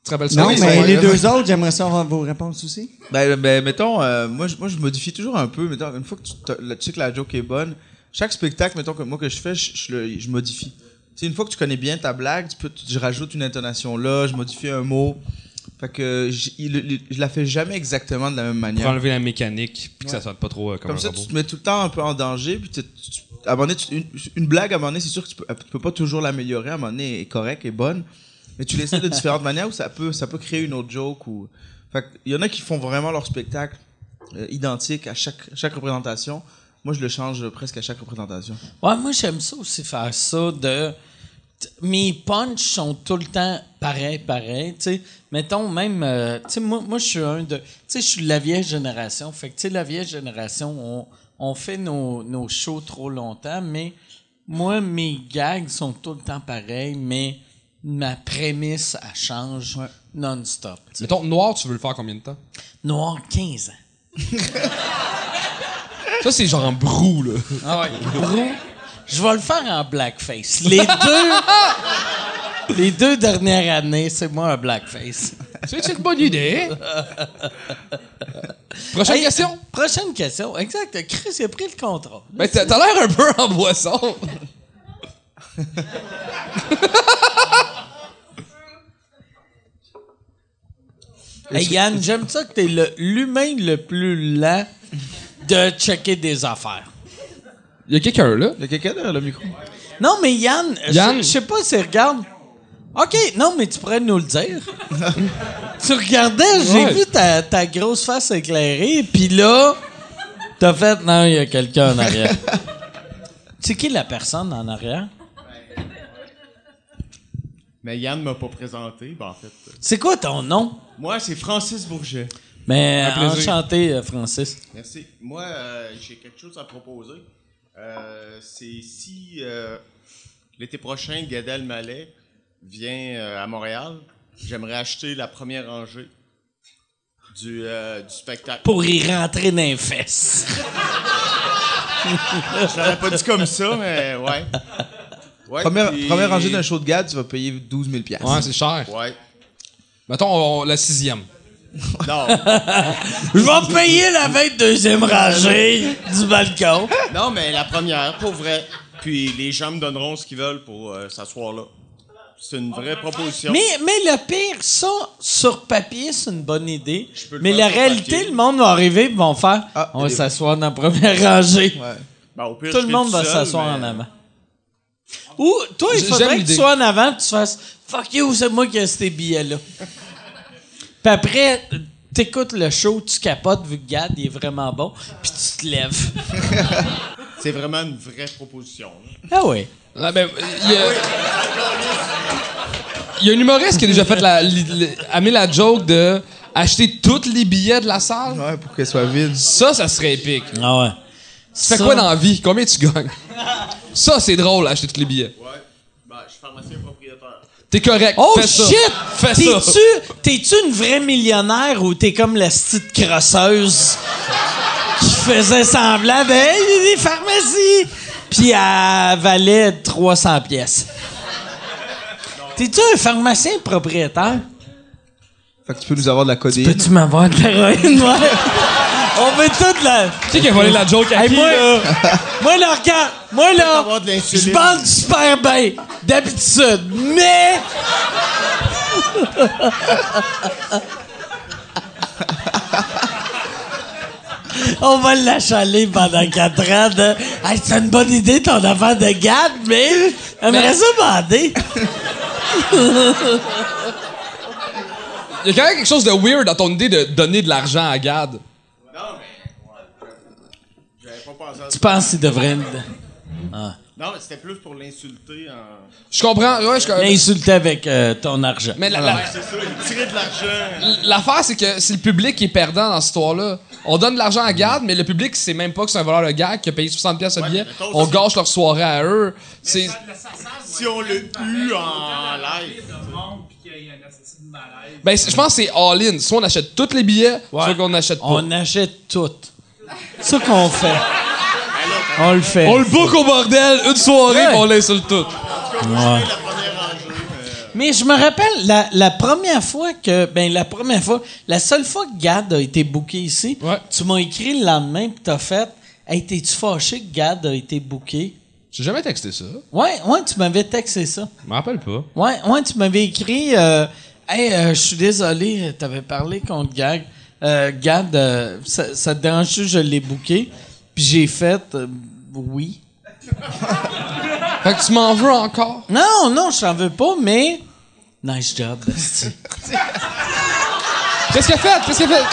te rappelles ça? Non, oui, mais les deux autres, j'aimerais savoir vos réponses aussi. Ben, ben mettons, euh, moi, je, moi, je modifie toujours un peu. Mettons, une fois que tu, sais que la joke est bonne, chaque spectacle, mettons, que moi, que je fais, je, je, le- je modifie. Tu sais, une fois que tu connais bien ta blague, tu peux, tu- je rajoute une intonation là, je modifie un mot. Fait que je, il- il- je la fais jamais exactement de la même Pour manière. enlever la mécanique, puis que ça sonne pas trop euh, comme, Comme un ça, robot. tu te mets tout le temps un peu en danger. Puis tu- tu- à un moment donné, tu- une, une blague, à un moment donné, c'est sûr que tu peux, tu peux pas toujours l'améliorer. À un moment donné, elle est correcte, est bonne. Mais tu l'essaies de différentes manières où ça peut, ça peut créer une autre joke. Ou... Fait il y en a qui font vraiment leur spectacle euh, identique à chaque, chaque représentation. Moi, je le change presque à chaque représentation. Ouais, moi, j'aime ça aussi faire ça de. Mes punchs sont tout le temps pareils, pareils. Tu sais, mettons même. euh, tu sais, moi, moi je suis un de. Tu sais, je suis de la vieille génération. Fait que, tu sais, la vieille génération, on, on fait nos, nos shows trop longtemps, mais moi, mes gags sont tout le temps pareils, mais ma prémisse, elle change non-stop. Mettons, noir, tu veux le faire combien de temps? Noir, 15 ans. Ça, c'est genre en brou, là. Ah ouais. Brou, je vais le faire en blackface. Les deux. les deux dernières années, c'est moi un blackface. C'est une bonne idée. Prochaine Hey, question? Prochaine question. Exact. Chris, il a pris le contrat. Ben, t'as l'air un peu en boisson. Hey, Yann, j'aime ça que t'es le- l'humain le plus lent de checker des affaires. Il y a quelqu'un, là. Il y a quelqu'un derrière le micro? Non, mais Yann, je- Yann? je sais pas si regarde. OK, non, mais tu pourrais nous le dire. tu regardais, j'ai Ouais. vu ta, ta grosse face éclairée, puis là, t'as fait, non, il y a quelqu'un en arrière. C'est qui la personne en arrière? Mais Yann m'a pas présenté, ben en fait. euh, C'est quoi ton nom? Moi, c'est Francis Bourget. Mais Un plaisir. enchanté, euh, Francis. Merci. Moi, euh, j'ai quelque chose à proposer. Euh, c'est si euh, l'été prochain, Gad Elmaleh vient euh, à Montréal, j'aimerais acheter la première rangée du, euh, du spectacle. Pour y rentrer dans les fesses. Je l'aurais pas dit comme ça, mais ouais. Ouais, Première, puis- première rangée d'un show de GAD, tu vas payer 12 000 piastres. Ouais, c'est cher. Ouais. Mettons, on- la sixième. Non, Je vais payer la 22e rangée du balcon. non, mais la première, pour vrai. Puis les gens me donneront ce qu'ils veulent pour euh, s'asseoir là. C'est une vraie proposition. Mais, mais le pire, ça, sur papier, c'est une bonne idée. peux le Mais faire la sur réalité, papier. le monde va arriver et vont faire Ah, On va des- s'asseoir dans la première rangée. Ouais. Ben, au pire, Tout le monde va seul, s'asseoir mais- en avant. Ou, toi, il J- faudrait que tu l'idée. sois en avant et tu fasses Fuck you, c'est moi qui ai ces billets-là. Puis après, t'écoutes le show, tu capotes vu que Gad, il est vraiment bon, puis tu te lèves. C'est vraiment une vraie proposition. là. Ah oui. Ah, ben, il y a... Il y a un humoriste qui a déjà fait la, li- li- amené la joke de acheter tous les billets de la salle. Ouais, pour qu'elle soit vide. Ça, ça serait épique. Tu Ah ouais. fais quoi dans la vie? Combien tu gagnes? Ça, c'est drôle, acheter tous les billets. Ouais. Ben, je suis pharmacien propriétaire. T'es correct. Oh fais ça. shit! Ça. T'es-tu, t'es-tu une vraie millionnaire ou t'es comme la petite crosseuse qui faisait semblant? De Hey, il y a des pharmacies! Puis elle valait 300 pièces. T'es-tu un pharmacien propriétaire? Fait que tu peux nous avoir de la codéine. Peux-tu m'avoir de l'héroïne, ouais? On veut toute la. Tu sais qui a volé la joke à Hey, qui, moi, là? moi, là, regarde, moi, là, je bande super bien, d'habitude, mais. On va l'achaler pendant 4 ans de. Hey, c'est une bonne idée ton affaire de Gad, mais. J'aimerais ça bander. Il y a quand même quelque chose de weird dans ton idée de donner de l'argent à Gad. Non, mais. Ouais. J'avais pas pensé à ça. Tu penses qu'il devrait. Non, mais c'était plus pour l'insulter en. Je comprends. Ouais, je comprends. L'insulter avec euh, ton argent. Mais la- la- C'est ça, il tirait de l'argent. l'affaire, c'est que c'est le public qui est perdant dans cette histoire-là. On donne de l'argent à Gad, mais le public sait même pas que c'est un voleur de gag qui a payé 60$ pièces à billet. mettons, On c'est- gâche leur soirée à eux. C'est. Si on l'a eu en live. Ben, je pense que c'est all-in. Soit on achète tous les billets, soit qu'on n'achète pas. On achète tout. C'est ça qu'on fait. On le fait. On le book au bordel, une soirée, Ouais. on l'insulte tout. Mais je me rappelle la, la première fois que ben la première fois, la seule fois que Gad a été booké ici, Ouais. tu m'as écrit le lendemain puis t'as fait Hey, t'es-tu fâché que Gad a été booké? J'ai jamais texté ça. Ouais, ouais, tu m'avais texté ça. Je me rappelle pas. Ouais, ouais, tu m'avais écrit euh, Hey, euh, je suis désolé, t'avais parlé contre Gag. Euh, Gad, euh, ça, ça te dérange je l'ai booké? Puis j'ai fait euh, oui. Fait que tu m'en veux encore? Non, non, je t'en veux pas, mais. Nice job, esti. Qu'est-ce qu'il a fait? Qu'est-ce qu'il a fait?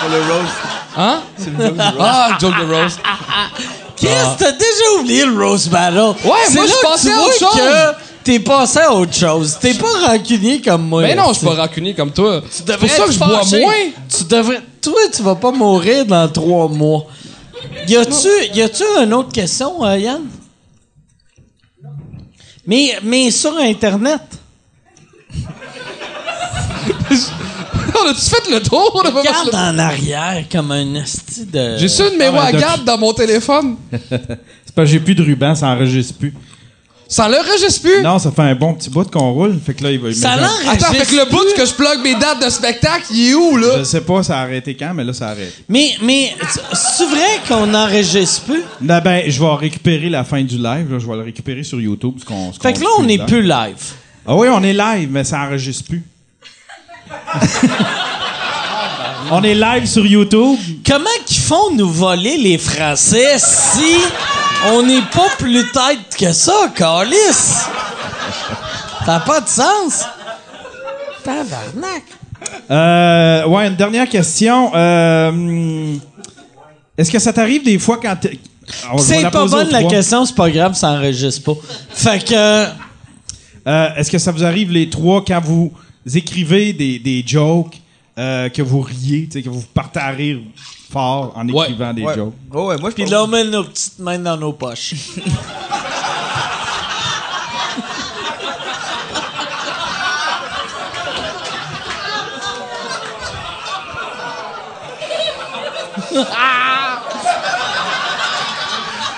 Pour le roast. Hein? C'est le joke du roast. Ah, joke de roast. Chris, t'as déjà oublié le Roast Battle? Ouais, moi, je pensais à autre chose. que t'es passé à autre chose. T'es pas rancunier comme moi. Mais non, je suis pas rancunier comme toi. Tu C'est devrais pour ça que je bois moins. Tu devrais. Toi, tu vas pas mourir dans trois mois. Y a-tu, y a-tu une autre question, euh, Yann? Mais, mais sur Internet. On a-tu fait le tour? Fait Regarde le- en arrière comme un esti de. J'ai su un numéro Ah, à. Gad dans mon téléphone. C'est parce que j'ai plus de ruban, ça enregistre plus. Ça l'enregistre plus? Non, ça fait un bon petit bout qu'on roule. Fait que là, il va Ça mettre un- l'enregistre. Attends, fait que le bout que je plug mes dates de spectacle, il est où, là? Je sais pas, ça a arrêté quand, mais là, ça arrête. Mais, mais, c'est vrai qu'on n'enregistre plus? Là, ben, je vais récupérer la fin du live. là. je vais le récupérer sur YouTube. Ce qu'on, ce Fait qu'on que là, on n'est plus live. Ah oui, on est live, mais ça enregistre plus. On est live sur YouTube. Comment qu'ils font nous voler les Français si on n'est pas plus tête que ça, Calis? Ça n'a pas de sens. Tabarnak. Euh, ouais, une dernière question. Euh, Est-ce que ça t'arrive des fois quand t'es- C'est pas bonne la question, c'est pas grave, ça enregistre pas. Fait que. Euh, Est-ce que ça vous arrive les trois quand vous écrivez des, des jokes euh, que vous riez, que vous partez à rire fort en Ouais. écrivant des Ouais. jokes? Oh, ouais, moi, je Puis là, on met nos petites mains dans nos poches.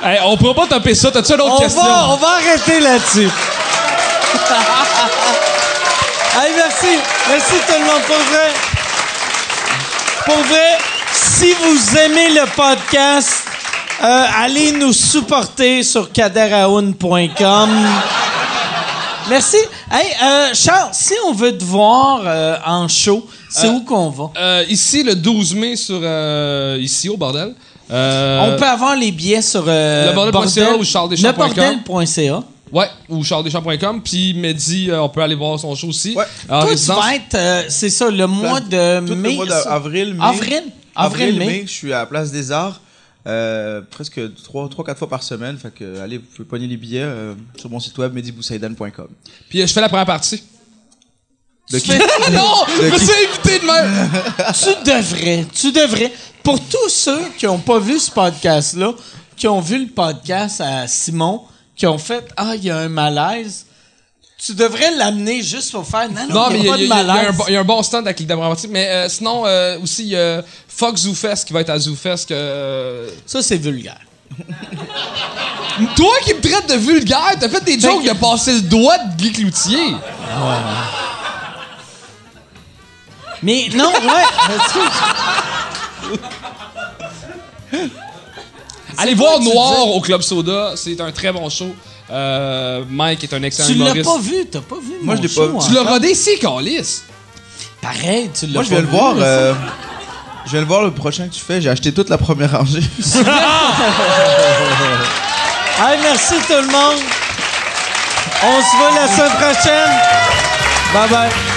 Hey, on pourra pas taper ça. T'as-tu une autre On question? va, on va arrêter là-dessus. hey, merci. Merci tout le monde pour vrai. Pour vrai, si vous aimez le podcast, euh, allez nous supporter sur kaderaoun.com. Merci. Hey, euh, Charles, si on veut te voir euh, en show, c'est Euh, où qu'on va? Euh, ici, le 12 mai, sur ici, au bordel. On peut avoir les billets sur euh, lebordel.ca ou charlesdeschamps.com. Ouais, ou charlesdeschamps.com. Puis Mehdi, euh, on peut aller voir son show aussi. Ouais. En Toi, tu résidence. vas être, euh, c'est ça, le mois de Tout mai. le mois ça? d'avril, mai. Avril? Avril, mai. Je suis à la Place des Arts. euh, presque 3-4 fois par semaine. Fait que, allez, vous pouvez pogner les billets euh, sur mon site web mediboussaïdan.com. Puis euh, je fais la première partie. De qui? non! Je me suis invité de même! Tu devrais, tu devrais. Pour tous ceux qui n'ont pas vu ce podcast-là, qui ont vu le podcast à Simon, qui ont fait Ah, il y a un malaise, tu devrais l'amener juste pour faire Non, non, Non, il mais n'y il y, a pas y un malaise. bon- il y a un bon stand avec partie. Mais euh, sinon, euh, aussi, il y a Fox ZooFest qui va être à ZooFest. que, euh, Ça, c'est vulgaire. Toi qui me traites de vulgaire, t'as fait des jokes de passer le doigt de Guy Cloutier. Mais non, ouais. Allez voir Noir au Club Soda, c'est un très bon show. Euh, Mike est un excellent tu l'as humoriste. pas vu, t'as pas vu. Moi, mon je l'ai show pas vu. Tu l'as encore. rodé ici, Calis. Pareil, tu l'as Moi, je pas viens le vu, voir. euh, je viens le voir le prochain que tu fais. J'ai acheté toute la première rangée. Hey, merci tout le monde. On se voit la semaine prochaine. Bye bye.